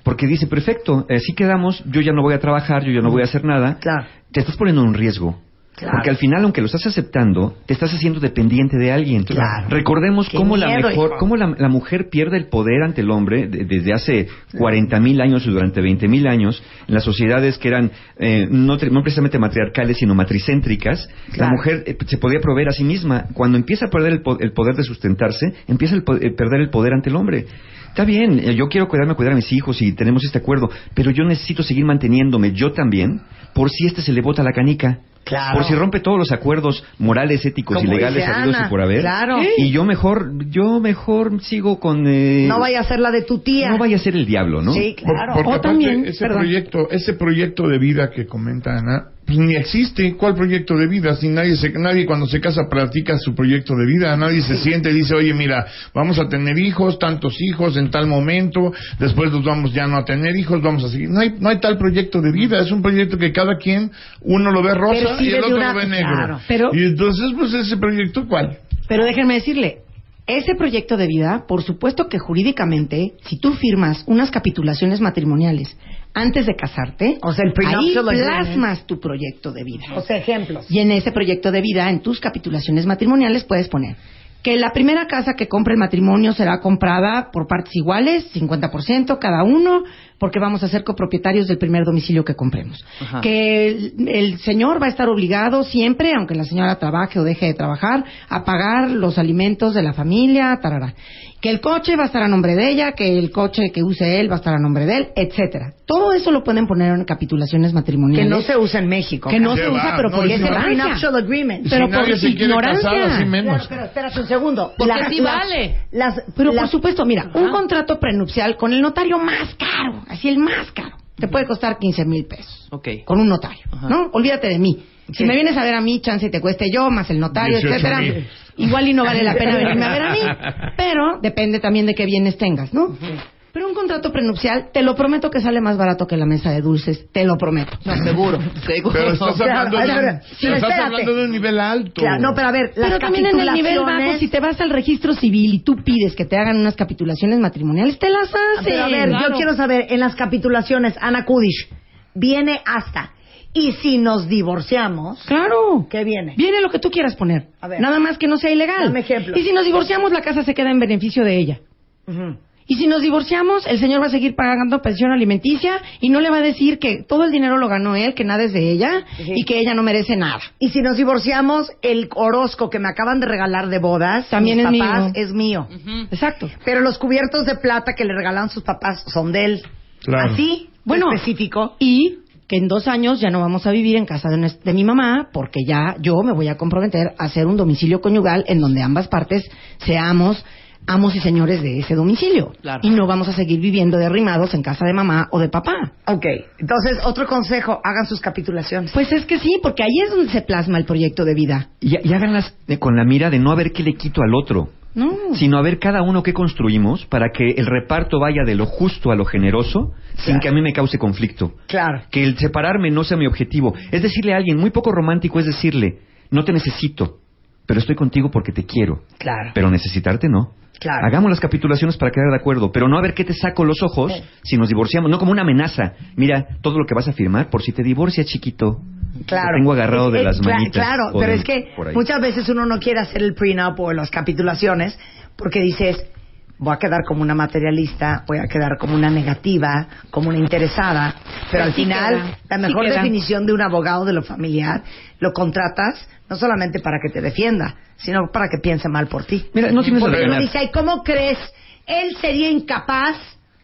Porque dice, perfecto, así quedamos, yo ya no voy a trabajar, yo ya no voy a hacer nada. Claro. Te estás poniendo en un riesgo. Claro. Porque al final, aunque lo estás aceptando, te estás haciendo dependiente de alguien. Claro. Recordemos Qué cómo, la, mejor, cómo la, la mujer pierde el poder ante el hombre de- desde hace 40 mil años y durante 20 mil años en las sociedades que eran eh, no, precisamente matriarcales, sino matricéntricas. Claro. La mujer eh, se podía proveer a sí misma. Cuando empieza a perder el, po- el poder de sustentarse, empieza a perder el poder ante el hombre. Está bien, eh, yo quiero cuidarme, cuidar a mis hijos y tenemos este acuerdo, pero yo necesito seguir manteniéndome yo también por si este se le bota la canica. Claro. Por si rompe todos los acuerdos morales, éticos Como y legales habidos y por haber. claro. Y yo mejor, yo mejor sigo con... eh, No vaya a ser la de tu tía. no vaya a ser el diablo, ¿no? Sí, Por- claro. porque O aparte, también, ese perdón. proyecto, ese proyecto de vida que comenta Ana, pues ni existe. ¿Cuál proyecto de vida? Si nadie, se, nadie cuando se casa practica su proyecto de vida, nadie se siente y dice, oye, mira, vamos a tener hijos, tantos hijos en tal momento, después nos vamos ya no a tener hijos, vamos a seguir. No hay, no hay tal proyecto de vida, es un proyecto que cada quien, uno lo ve rosa y el otro una- lo ve negro. claro. Pero- y entonces, pues ese proyecto, ¿cuál? Pero déjenme decirle, ese proyecto de vida, por supuesto que jurídicamente, si tú firmas unas capitulaciones matrimoniales antes de casarte, O sea, el ahí plasmas tu proyecto de vida. O sea, ejemplos. Y en ese proyecto de vida, en tus capitulaciones matrimoniales, puedes poner que la primera casa que compre el matrimonio será comprada por partes iguales, 50% cada uno, porque vamos a ser copropietarios del primer domicilio que compremos. Ajá. Que el, el señor va a estar obligado siempre, aunque la señora trabaje o deje de trabajar, a pagar los alimentos de la familia, tarará. Que el coche va a estar a nombre de ella, que el coche que use él va a estar a nombre de él, etcétera. Todo eso lo pueden poner en capitulaciones Que matrimoniales. no se usa en México. Que no ¿Qué se va? usa, pero No, por ignorancia. Pero si por nadie se quiere ignorancia. casar, así menos. Claro, pero espérate un segundo. Porque Las- sí las- vale. Las, Pero las- por supuesto, mira, un contrato prenupcial con el notario más caro, así el más caro, te puede costar 15 mil pesos. Ok. Con un notario, Ajá. ¿no? Olvídate de mí. Si me vienes a ver a mí, chance y te cueste yo, más el notario, 18,000. etcétera, igual y no vale la pena venirme a ver a mí. Pero depende también de qué bienes tengas, ¿no? Pero un contrato prenupcial, te lo prometo que sale más barato que la mesa de dulces, te lo prometo. No, seguro. Seguro. Pero estás hablando, de, a ver, un, sí, estás hablando de un nivel alto. Claro, no, pero a ver, las Pero también en el nivel bajo, si te vas al registro civil y tú pides que te hagan unas capitulaciones matrimoniales, te las hacen. Pero a ver, Claro. yo quiero saber, en las capitulaciones, Ana Kudish, viene hasta. Y si nos divorciamos, Claro. ¿qué viene? Viene lo que tú quieras poner. A ver. Nada más que no sea ilegal. Dame ejemplos. Y si nos divorciamos, la casa se queda en beneficio de ella. Ujú. Y si nos divorciamos, el señor va a seguir pagando pensión alimenticia y no le va a decir que todo el dinero lo ganó él, que nada es de ella Sí. y que ella no merece nada. Y si nos divorciamos, el Orozco que me acaban de regalar de bodas, También mis es papás, mío. es mío. Exacto. Pero los cubiertos de plata que le regalan sus papás son de él. Claro. Así, Bueno, específico. Y que en dos años ya no vamos a vivir en casa de, de mi mamá porque ya yo me voy a comprometer a hacer un domicilio conyugal en donde ambas partes seamos amos y señores de ese domicilio. Claro. Y no vamos a seguir viviendo derrimados en casa de mamá o de papá. Ok, entonces otro consejo, hagan sus capitulaciones. Pues es que sí, porque ahí es donde se plasma el proyecto de vida. Y, y háganlas de- con la mira de no a ver qué le quito al otro, No. sino a ver cada uno qué construimos para que el reparto vaya de lo justo a lo generoso sin que a mí me cause conflicto. Claro. Que el separarme no sea mi objetivo. Es decirle a alguien, muy poco romántico es decirle, no te necesito, pero estoy contigo porque te quiero. Claro. Pero necesitarte no. Claro. Hagamos las capitulaciones para quedar de acuerdo, pero no a ver qué te saco los ojos si nos divorciamos, no como una amenaza. Mira, todo lo que vas a firmar por si te divorcias, chiquito. Claro. Te tengo agarrado de Es- las manitas. Claro, pero de- es que muchas veces uno no quiere hacer el prenup o las capitulaciones porque dices, voy a quedar como una materialista, voy a quedar como una negativa, como una interesada, pero al final la mejor definición de un abogado de lo familiar lo contratas no solamente para que te defienda, sino para que piense mal por ti. Mira, no tienes Porque que uno dice, ay, ¿cómo crees? Él sería incapaz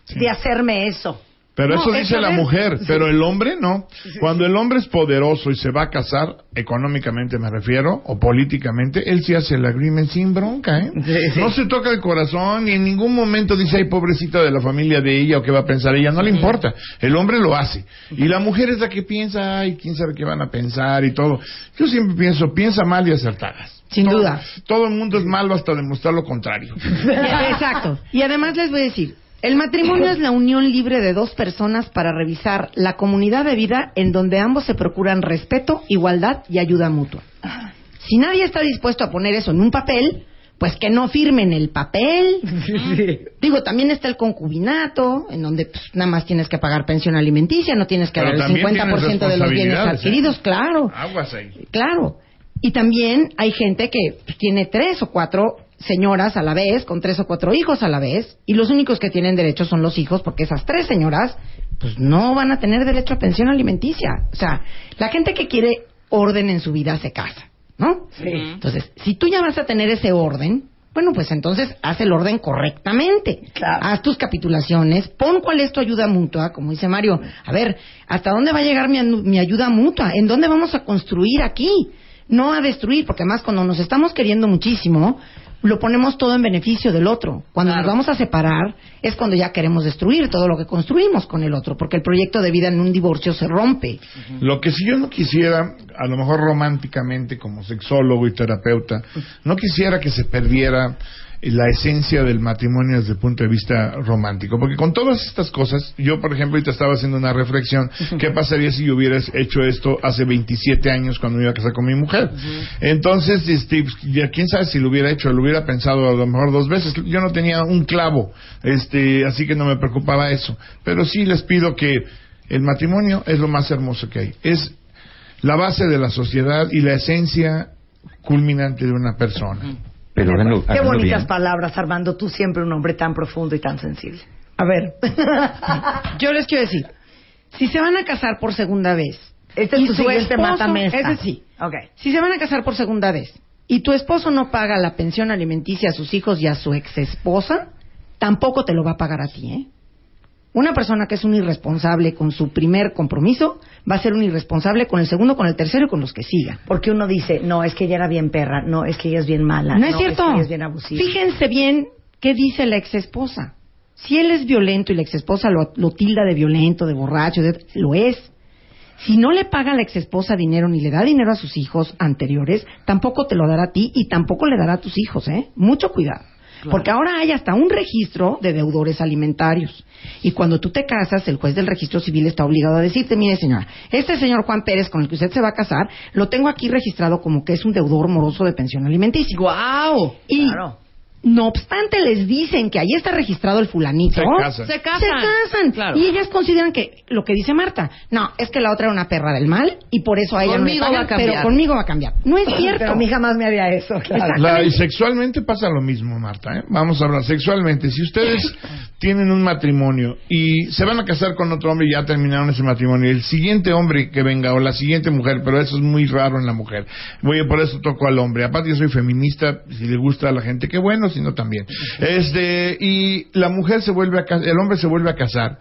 de hacerme eso. Pero No, eso es dice la mujer, pero el hombre no. Cuando el hombre es poderoso y se va a casar, económicamente me refiero, o políticamente, él sí hace el agreement sin bronca, ¿eh? No se toca el corazón y en ningún momento dice, ay, pobrecita de la familia de ella o qué va a pensar ella, no le importa. El hombre lo hace. Y la mujer es la que piensa, ay, quién sabe qué van a pensar y todo. Yo siempre pienso, piensa mal y acertadas. Sin Todo- duda. Todo el mundo es malo hasta demostrar lo contrario. Exacto. Y además les voy a decir, el matrimonio es la unión libre de dos personas para revisar la comunidad de vida en donde ambos se procuran respeto, igualdad y ayuda mutua. Si nadie está dispuesto a poner eso en un papel, pues que no firmen el papel. Digo, también está el concubinato, en donde pues, nada más tienes que pagar pensión alimenticia, no tienes que dar el también 50% tienes de los bienes ¿eh? adquiridos, claro. Aguas ahí. Claro. Y también hay gente que pues, tiene tres o cuatro señoras a la vez, con tres o cuatro hijos a la vez, y los únicos que tienen derecho son los hijos, porque esas tres señoras, pues no van a tener derecho a pensión alimenticia. O sea, la gente que quiere orden en su vida se casa, ¿no? Sí. Entonces, si tú ya vas a tener ese orden, bueno, pues entonces haz el orden correctamente. Claro. Haz tus capitulaciones, pon cuál es tu ayuda mutua, como dice Mario. A ver, ¿hasta dónde va a llegar mi, anu- mi ayuda mutua? ¿En dónde vamos a construir aquí? No a destruir, porque además cuando nos estamos queriendo muchísimo, lo ponemos todo en beneficio del otro. Cuando nos vamos a separar es cuando ya queremos destruir todo lo que construimos con el otro, porque el proyecto de vida en un divorcio se rompe. Lo que si yo no quisiera, a lo mejor románticamente como sexólogo y terapeuta, no quisiera que se perdiera la esencia del matrimonio desde el punto de vista romántico. Porque con todas estas cosas, yo por ejemplo ahorita estaba haciendo una reflexión, ¿qué pasaría si yo hubiera hecho esto hace 27 años cuando me iba a casar con mi mujer? Entonces, este, pues, ya quién sabe si lo hubiera hecho, lo hubiera pensado a lo mejor dos veces. Yo no tenía un clavo, este, así que no me preocupaba eso. Pero sí les pido que el matrimonio es lo más hermoso que hay. Es la base de la sociedad y la esencia culminante de una persona. Pero háganlo, Qué háganlo bonitas bien. palabras, Armando. Tú siempre un hombre tan profundo y tan sensible. A ver, yo les quiero decir, si se van a casar por segunda vez, Este es y tu su siguiente ese sí. Ok. Si se van a casar por segunda vez y tu esposo no paga la pensión alimenticia a sus hijos y a su ex esposa, tampoco te lo va a pagar a ti, ¿eh? Una persona que es un irresponsable con su primer compromiso va a ser un irresponsable con el segundo, con el tercero y con los que sigan. Porque uno dice, no, es que ella era bien perra, no, es que ella es bien mala. No es cierto. que ella es bien abusiva. Fíjense bien qué dice la ex esposa. Si él es violento y la ex esposa lo, lo tilda de violento, de borracho, de- lo es. Si no le paga a la ex esposa dinero ni le da dinero a sus hijos anteriores, tampoco te lo dará a ti y tampoco le dará a tus hijos, ¿eh? Mucho cuidado. Porque ahora hay hasta un registro de deudores alimentarios. Y cuando tú te casas, el juez del registro civil está obligado a decirte, mire señora, este señor Juan Pérez con el que usted se va a casar, lo tengo aquí registrado como que es un deudor moroso de pensión alimenticia. ¡Guau! Y Claro. No obstante les dicen que ahí está registrado el fulanito. Se casan. Se casan. Se casan. Claro. Y ellas consideran que lo que dice Marta, no, es que la otra era una perra del mal y por eso a ella no le Conmigo pagan, va a cambiar. pero conmigo va a cambiar. No es cierto. Pero a mí jamás me haría eso, claro. La- y sexualmente pasa lo mismo, Marta. ¿eh? Vamos a hablar sexualmente. Si ustedes tienen un matrimonio y se van a casar con otro hombre y ya terminaron ese matrimonio, y el siguiente hombre que venga o la siguiente mujer, pero eso es muy raro en la mujer. Voy por eso toco al hombre. Aparte yo soy feminista, si le gusta a la gente, qué bueno, no también. Este y la mujer se vuelve a ca- el hombre se vuelve a casar.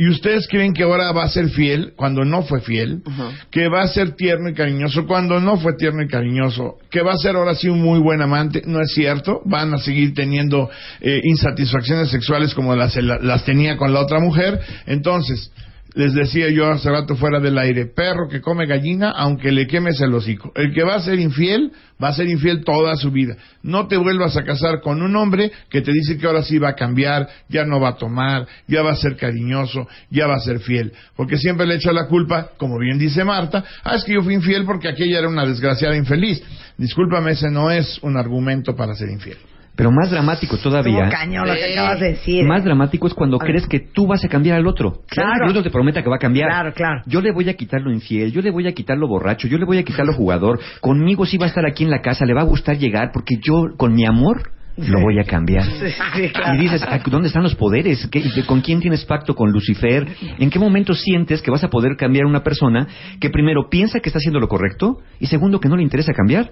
Y ustedes creen que ahora va a ser fiel cuando no fue fiel, que va a ser tierno y cariñoso cuando no fue tierno y cariñoso, que va a ser ahora sí un muy buen amante, no es cierto, van a seguir teniendo eh, insatisfacciones sexuales como las, las tenía con la otra mujer, entonces les decía yo hace rato fuera del aire, perro que come gallina, aunque le quemes el hocico. El que va a ser infiel, va a ser infiel toda su vida. No te vuelvas a casar con un hombre que te dice que ahora sí va a cambiar, ya no va a tomar, ya va a ser cariñoso, ya va a ser fiel. Porque siempre le echa la culpa, como bien dice Marta, ah, es que yo fui infiel porque aquella era una desgraciada infeliz. Discúlpame, ese no es un argumento para ser infiel. Pero más dramático todavía. Estuvo cañón lo que acabas de decir. Más dramático es cuando crees que tú vas a cambiar al otro. Claro. El otro te prometa que va a cambiar. Claro, claro. Yo le voy a quitar lo infiel, yo le voy a quitar lo borracho, yo le voy a quitar lo jugador. Conmigo sí va a estar aquí en la casa, le va a gustar llegar porque yo, con mi amor, lo voy a cambiar. Sí, sí, claro. Y dices, "Ah, ¿dónde están los poderes? ¿Qué- de- ¿Con quién tienes pacto? ¿Con Lucifer? ¿En qué momento sientes que vas a poder cambiar a una persona que primero piensa que está haciendo lo correcto y segundo que no le interesa cambiar?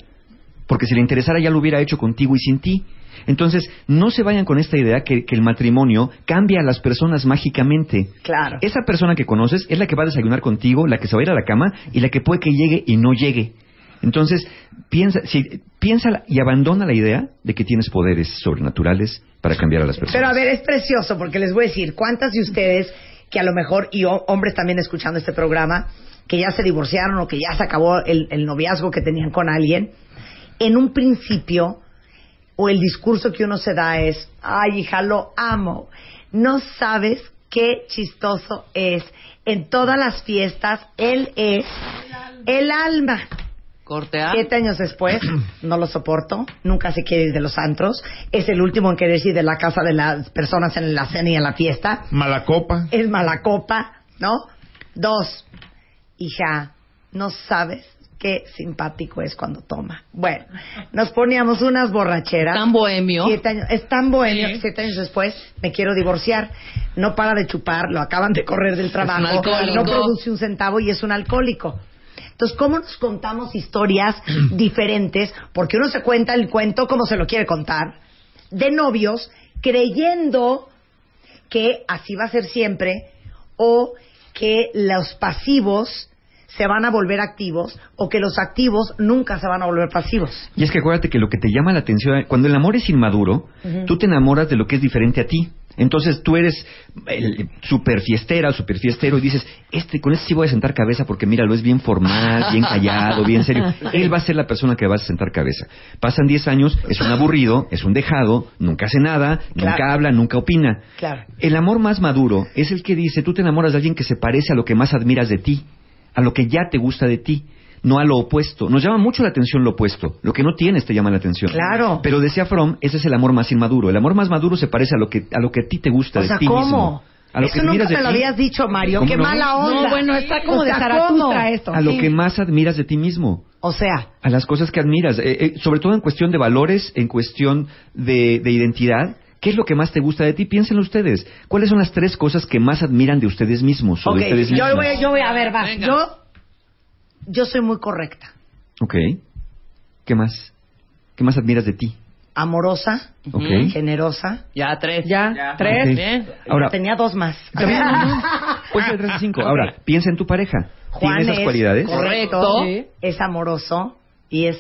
Porque si le interesara ya lo hubiera hecho contigo y sin ti. Entonces, no se vayan con esta idea que, que el matrimonio cambia a las personas mágicamente. Claro. Esa persona que conoces es la que va a desayunar contigo, la que se va a ir a la cama y la que puede que llegue y no llegue. Entonces, piensa, si, piensa y abandona la idea de que tienes poderes sobrenaturales para cambiar a las personas. Pero a ver, es precioso porque les voy a decir, ¿cuántas de ustedes que a lo mejor, y ho- hombres también escuchando este programa, que ya se divorciaron o que ya se acabó el, el noviazgo que tenían con alguien, en un principio, o el discurso que uno se da es, ay hija, lo amo, no sabes qué chistoso es, en todas las fiestas, él es el alma. Cortea. Siete años después, no lo soporto, nunca se quiere ir de los antros, es el último en querer ir de la casa de las personas en la cena y en la fiesta, Mala copa. es mala copa, ¿no? Dos, hija, no sabes qué simpático es cuando toma. Bueno, nos poníamos unas borracheras. Tan bohemio. Siete años, es tan bohemio Sí. que siete años después me quiero divorciar. No para de chupar, lo acaban de correr del trabajo, no produce un centavo y es un alcohólico. Entonces, ¿cómo nos contamos historias diferentes? Porque uno se cuenta el cuento como se lo quiere contar, de novios, creyendo que así va a ser siempre, o que los pasivos se van a volver activos, o que los activos nunca se van a volver pasivos. Y es que acuérdate que lo que te llama la atención, cuando el amor es inmaduro, tú te enamoras de lo que es diferente a ti. Entonces tú eres el super fiestera o super fiestero y dices, este, con este sí voy a sentar cabeza porque mira, lo es bien formal, bien callado, bien serio. Él va a ser la persona que vas a sentar cabeza. Pasan 10 años, es un aburrido, es un dejado, nunca hace nada, nunca habla, nunca opina. Claro. El amor más maduro es el que dice, tú te enamoras de alguien que se parece a lo que más admiras de ti, a lo que ya te gusta de ti, no a lo opuesto. Nos llama mucho la atención lo opuesto. Lo que no tienes te llama la atención. Claro. Pero decía Fromm, ese es el amor más inmaduro. El amor más maduro se parece a lo que a lo que a ti te gusta O de sea, ti ¿cómo? mismo. A lo Eso que nunca de me lo ti. habías dicho, Mario. ¿Cómo Qué no? mala onda. No, bueno, está como O de sea, Zaratustra ¿cómo? esto. A lo Sí. que más admiras de ti mismo. O sea, A las cosas que admiras. Eh, eh, sobre todo en cuestión de valores, en cuestión de, de identidad. ¿Qué es lo que más te gusta de ti? Piénsenlo ustedes. ¿Cuáles son las tres cosas que más admiran de ustedes mismos o ok, de ustedes yo mismas? voy, a- yo voy a ver, va. Venga. Yo, yo soy muy correcta, Ok. ¿Qué más? ¿Qué más admiras de ti? amorosa, Ok. generosa. Ya, tres. Ya, tres. Ok. Bien. Ahora, Tenía dos más. puede ser tres y cinco. Ahora, piensa en tu pareja. Juan ¿Tiene esas es cualidades? Correcto. Sí. Es amoroso y es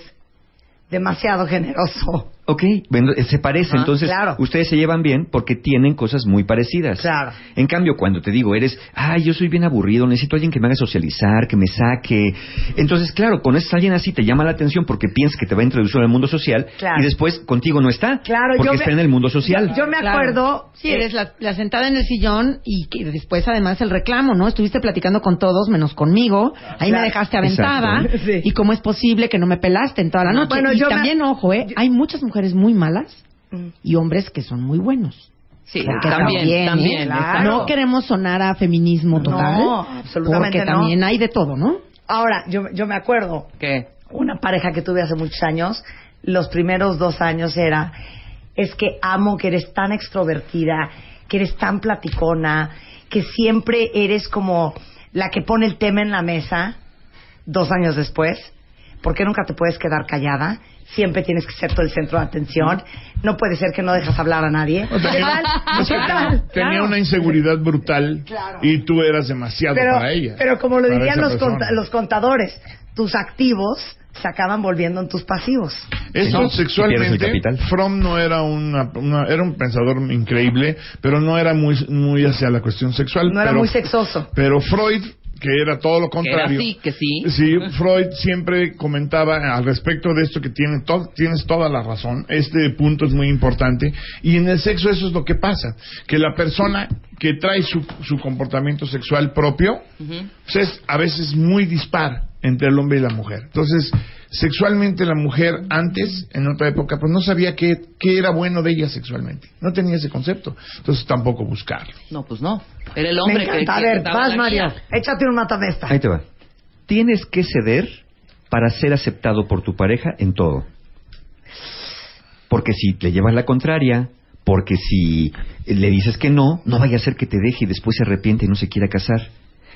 demasiado generoso. Ok, bueno, eh, se parece, Ah, entonces claro. ustedes se llevan bien porque tienen cosas muy parecidas. Claro. En cambio, cuando te digo, eres, ay, yo soy bien aburrido, necesito a alguien que me haga socializar, que me saque. Entonces, claro, con a alguien así te llama la atención porque piensas que te va a introducir al mundo social Claro. y después contigo no está. Claro, porque yo está me- en el mundo social. Yo me Claro. acuerdo. Sí, eres la, la sentada en el sillón y que después además el reclamo, ¿no? Estuviste platicando con todos menos conmigo. Ahí Claro. me dejaste aventada. Sí. Y cómo es posible que no me pelaste en toda la noche. Bueno, y yo me- también, ojo, ¿eh? Hay muchas mujeres muy malas Mm. y hombres que son muy buenos. Sí, Porque también, ¿eh? también. claro. exacto. No queremos sonar a feminismo total. No, absolutamente Porque no. también hay de todo, ¿no? Ahora, yo, yo me acuerdo, ¿Qué? una pareja que tuve hace muchos años, los primeros dos años era, es que amo que eres tan extrovertida, que eres tan platicona, que siempre eres como la que pone el tema en la mesa, dos años después, ¿por qué nunca te puedes quedar callada? Siempre tienes que ser tú el centro de atención. No puede ser que no dejas hablar a nadie. O tenía- ¿Qué tal? tenía Claro. una inseguridad brutal Claro. y tú eras demasiado pero, para ella. pero como lo dirían los, persona. conta- los contadores, tus activos se acaban volviendo en tus pasivos. Esto No, sexualmente. Fromm no era una, una- era un pensador increíble, pero no era muy muy hacia la cuestión sexual. No era muy sexoso. Pero Freud, que era todo lo contrario. así, que sí. Sí, Freud siempre comentaba al respecto de esto que tiene to- tienes toda la razón. Este punto es muy importante. Y en el sexo eso es lo que pasa. Que la persona que trae su, su comportamiento sexual propio pues es a veces muy dispar entre el hombre y la mujer. Entonces, sexualmente la mujer antes, en otra época, pues no sabía qué, qué era bueno de ella sexualmente. No tenía ese concepto. Entonces tampoco buscarlo. No, pues no. Era el hombre que. encanta. A ver, vas, guía. Échate un matamesta. Ahí te va. Tienes que ceder para ser aceptado por tu pareja en todo. Porque si le llevas la contraria, porque si le dices que no, no vaya a ser que te deje y después se arrepiente y no se quiera casar.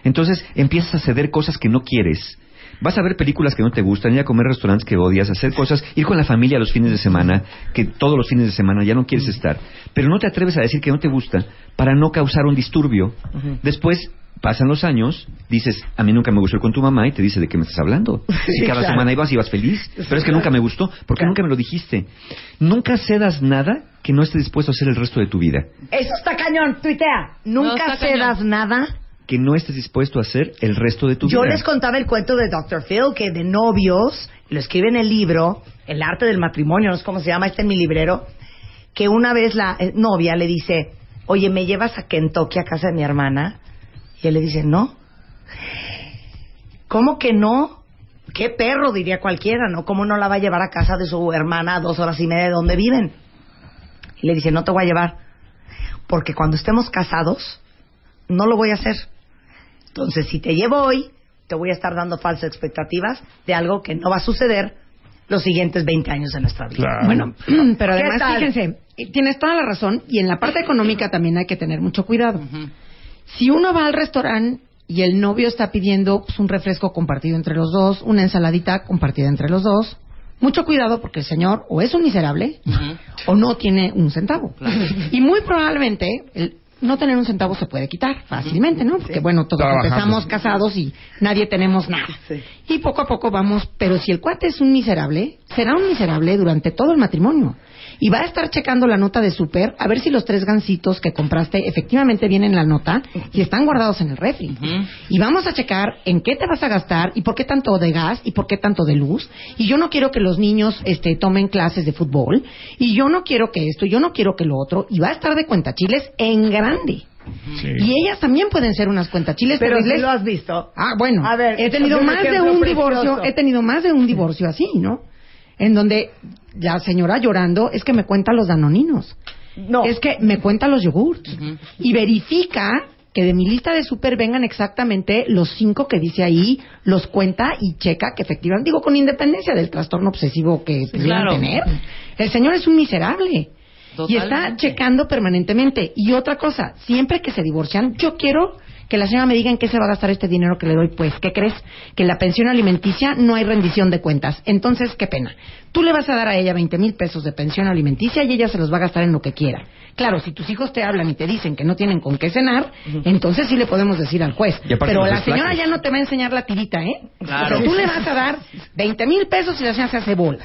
Entonces empiezas a ceder cosas que no quieres. Vas a ver películas que no te gustan, ir a comer restaurantes que odias, hacer cosas, ir con la familia los fines de semana, que todos los fines de semana ya no quieres estar. Pero no te atreves a decir que no te gusta para no causar un disturbio. Después pasan los años, dices, a mí nunca me gustó ir con tu mamá y te dice de qué me estás hablando. Sí, y cada claro. semana ibas y ibas feliz, pero es que nunca me gustó, porque Claro. nunca me lo dijiste. Nunca cedas nada que no estés dispuesto a hacer el resto de tu vida. Eso está cañón, tuitea. Nunca cedas cañón. nada. Que no estés dispuesto a hacer el resto de tu Yo vida. les contaba el cuento de Dr. Phil, que de novios, lo escribe en el libro, El arte del matrimonio, no sé cómo se llama, está en mi librero, que una vez la eh, novia le dice, oye, ¿me llevas a Kentucky a casa de mi hermana? Y él le dice, no. ¿Cómo que no? ¿Qué perro, diría cualquiera, no? ¿Cómo no la va a llevar a casa de su hermana a dos horas y media de donde viven? Y le dice, no te voy a llevar, porque cuando estemos casados, no lo voy a hacer. Entonces, si te llevo hoy, te voy a estar dando falsas expectativas de algo que no va a suceder los siguientes 20 años de nuestra vida. Claro. Bueno, pero ¿Qué además, fíjense, eh, tienes toda la razón y en la parte económica también hay que tener mucho cuidado. Si uno va al restaurante y el novio está pidiendo pues, un refresco compartido entre los dos, una ensaladita compartida entre los dos, mucho cuidado porque el señor o es un miserable o no tiene un centavo. Y muy probablemente el no tener un centavo se puede quitar fácilmente, ¿no? Porque bueno, todos Trabajando. empezamos casados y nadie tenemos nada. Sí. Y poco a poco vamos, pero si el cuate es un miserable, será un miserable durante todo el matrimonio. Y va a estar checando la nota de súper a ver si los tres gancitos que compraste efectivamente vienen en la nota y están guardados en el refri. Y vamos a checar en qué te vas a gastar y por qué tanto de gas y por qué tanto de luz. Y yo no quiero que los niños este, tomen clases de fútbol. Y yo no quiero que esto, yo no quiero que lo otro. Y va a estar de cuentachiles en grande. Sí. Y ellas también pueden ser unas cuentachiles Pero si lo has visto. Ah, bueno. A ver, he tenido más de un precioso. divorcio, he tenido más de un divorcio así, ¿no? En donde la señora llorando es que me cuenta los danoninos. No. Es que me cuenta los yogurts. Y verifica que de mi lista de súper vengan exactamente los cinco que dice ahí, los cuenta y checa que efectivamente, digo, con independencia del trastorno obsesivo que pudieran claro. tener, el señor es un miserable. Y está checando permanentemente. Y otra cosa, siempre que se divorcian, yo quiero que la señora me diga en qué se va a gastar este dinero que le doy. Pues, ¿qué crees? Que en la pensión alimenticia no hay rendición de cuentas. Entonces, qué pena. Tú le vas a dar a ella 20 mil pesos de pensión alimenticia y ella se los va a gastar en lo que quiera. Claro, si tus hijos te hablan y te dicen que no tienen con qué cenar, entonces sí le podemos decir al juez. Pero los la señora ya no te va a enseñar la tirita, ¿eh? Claro. O sea, tú le vas a dar 20 mil pesos y la señora se hace bola.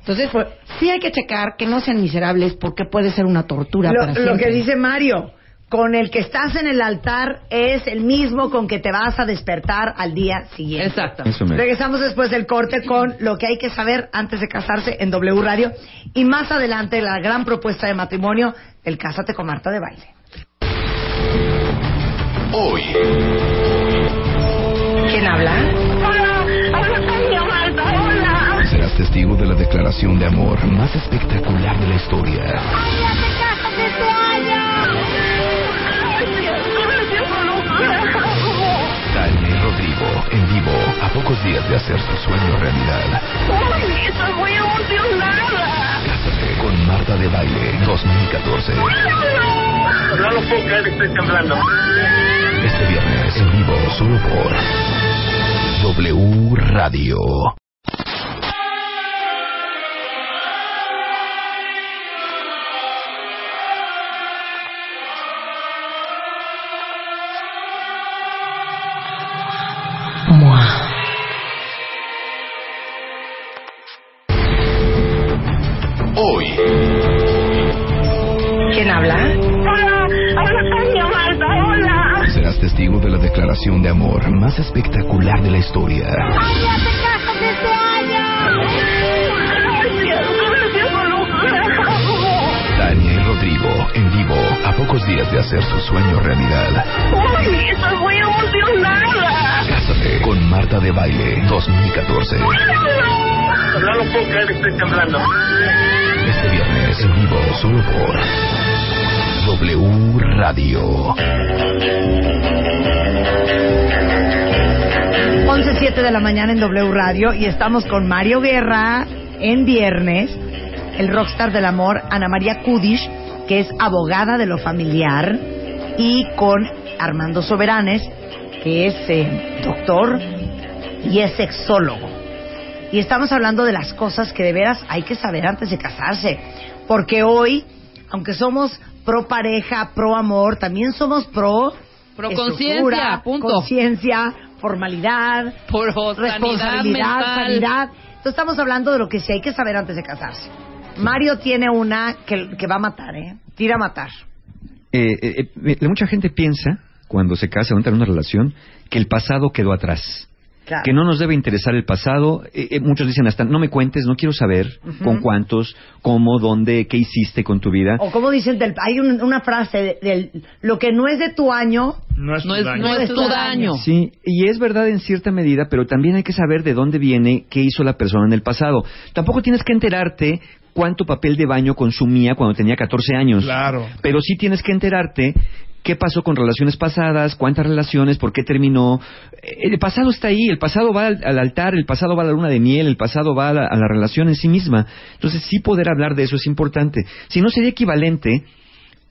Entonces, pues, sí hay que checar que no sean miserables porque puede ser una tortura Lo, para lo que dice Mario, con el que estás en el altar es el mismo con que te vas a despertar al día siguiente. Exacto. Regresamos después del corte con lo que hay que saber antes de casarse en W Radio y más adelante la gran propuesta de matrimonio el Cásate con Marta de Baile. Hoy, ¿Quién habla? Hola, Tania Marta, hola. serás testigo de la declaración de amor más espectacular de la historia. A pocos días de hacer su sueño realidad. ¡Ay, estoy muy emocionada! Cásate con Marta de Baile 2014. No lo puedo creer, estoy temblando. Este viernes, en vivo, solo por W Radio. Espectacular de la historia. ¡Ay, ya te casas este y Rodrigo en vivo a pocos días de hacer su sueño realidad. ¡Uy, estoy muy emocionada! Cásate con Marta de Baile 2014. No lo puedo creer, estoy temblando. Este viernes en vivo solo por W Radio. 11.07 de la mañana en W Radio y estamos con Mario Guerra en viernes, el rockstar del amor, Ana María Kudish, que es abogada de lo familiar, y con Armando Soberanes, que es eh, doctor y es sexólogo. Y estamos hablando de las cosas que de veras hay que saber antes de casarse. Porque hoy, aunque somos pro pareja, pro amor, también somos pro Pro conciencia, punto. conciencia, formalidad, Por responsabilidad, mental. sanidad. Entonces estamos hablando de lo que sí hay que saber antes de casarse. Mario tiene una que, que va a matar, ¿eh? Tira a matar. Eh, eh, eh, mucha gente piensa, cuando se casa o entra en una relación, que el pasado quedó atrás. Claro. Que no nos debe interesar el pasado. Eh, eh, muchos dicen hasta, no me cuentes, no quiero saber con cuántos, cómo, dónde, qué hiciste con tu vida. O como dicen, del, hay un- una frase de- del lo que no es de tu año, No es, No es, daño. no es tu daño. Sí, y es verdad en cierta medida, pero también hay que saber de dónde viene, qué hizo la persona en el pasado. Tampoco tienes que enterarte cuánto papel de baño consumía cuando tenía 14 años. Claro. Pero sí tienes que enterarte qué pasó con relaciones pasadas, cuántas relaciones, por qué terminó. El pasado está ahí, el pasado va al, al altar, el pasado va a la luna de miel, el pasado va a la, a la relación en sí misma. Entonces sí poder hablar de eso es importante. Si no sería equivalente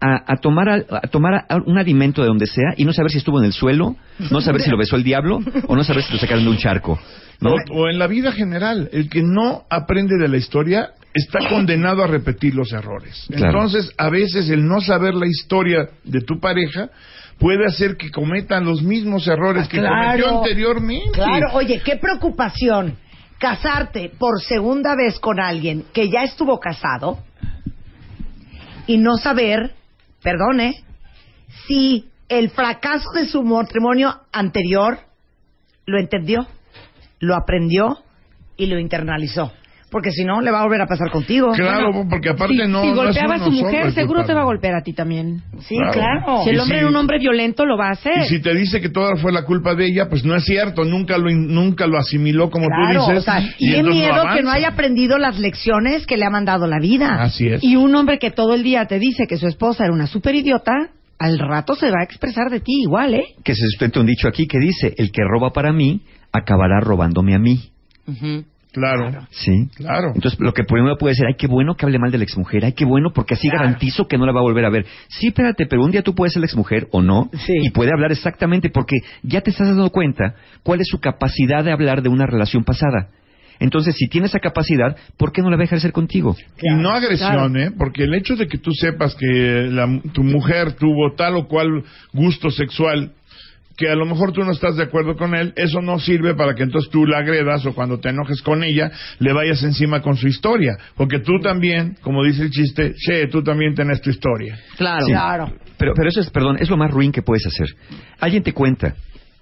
a, a tomar, a, a tomar a- un alimento de donde sea y no saber si estuvo en el suelo, no saber si lo besó el diablo o no saber si lo sacaron de un charco. ¿no? O, o en la vida general, el que no aprende de la historia está condenado a repetir los errores. Claro. Entonces, a veces el no saber la historia de tu pareja puede hacer que cometan los mismos errores que cometió anteriormente. Claro, oye, qué preocupación casarte por segunda vez con alguien que ya estuvo casado y no saber, perdone, si el fracaso de su matrimonio anterior lo entendió, lo aprendió y lo internalizó. Porque si no, le va a volver a pasar contigo. Claro, porque aparte si, no. si no golpeaba a su mujer, el seguro te va a golpear a ti también. Sí, Claro. claro. Si el hombre si- era un hombre violento, lo va a hacer. Y si te dice que toda fue la culpa de ella, pues no es cierto, nunca lo, nunca lo asimiló como Claro, tú dices. o sea, y qué miedo que avanza. no haya aprendido las lecciones que le ha mandado la vida. Así es. Y un hombre que todo el día te dice que su esposa era una super idiota, al rato se va a expresar de ti igual, ¿eh? Que se sustenta un dicho aquí que dice, el que roba para mí, acabará robándome a mí. Ujú. Claro, ¿Sí? claro. Entonces, lo que primero puede ser, ay, qué bueno que hable mal de la exmujer, ay, qué bueno, porque así Claro. garantizo que no la va a volver a ver. Sí, espérate, pero un día tú puedes ser la exmujer o no, Sí. y puede hablar exactamente, porque ya te estás dando cuenta cuál es su capacidad de hablar de una relación pasada. Entonces, si tiene esa capacidad, ¿por qué no la va a ejercer contigo? y no agresión, ¿eh? Porque el hecho de que tú sepas que la- tu mujer tuvo tal o cual gusto sexual, que a lo mejor tú no estás de acuerdo con él, eso no sirve para que entonces tú la agredas o cuando te enojes con ella, le vayas encima con su historia. Porque tú también, como dice el chiste, che, tú también tenés tu historia. Claro. Sí. Claro. Pero, pero eso es, perdón, es lo más ruin que puedes hacer. Alguien te cuenta.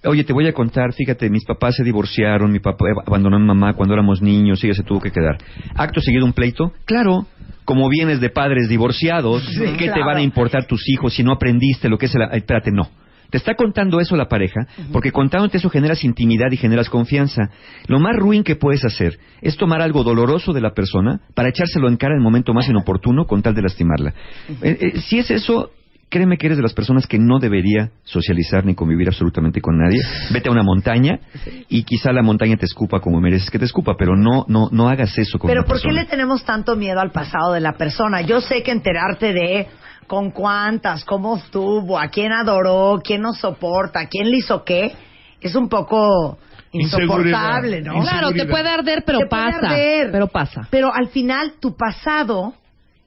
Oye, te voy a contar, fíjate, mis papás se divorciaron, mi papá abandonó a mi mamá cuando éramos niños y ella se tuvo que quedar. Acto seguido un pleito, claro, como vienes de padres divorciados, ¿qué te van a importar tus hijos si no aprendiste lo que es el... Espérate, no. Te está contando eso la pareja, porque contándote eso generas intimidad y generas confianza. Lo más ruin que puedes hacer es tomar algo doloroso de la persona para echárselo en cara en el momento más inoportuno con tal de lastimarla. Eh, eh, si es eso, créeme que eres de las personas que no debería socializar ni convivir absolutamente con nadie. Vete a una montaña y quizá la montaña te escupa como mereces que te escupa, pero no no no hagas eso con Pero una ¿por qué le tenemos tanto miedo al pasado de la persona? Yo sé que enterarte de con cuántas, cómo estuvo, a quién adoró, quién nos soporta, quién le hizo qué, es un poco insoportable, ¿no? Claro, te puede arder, pero Te puede pasa. arder. Pero pasa. Pero al final tu pasado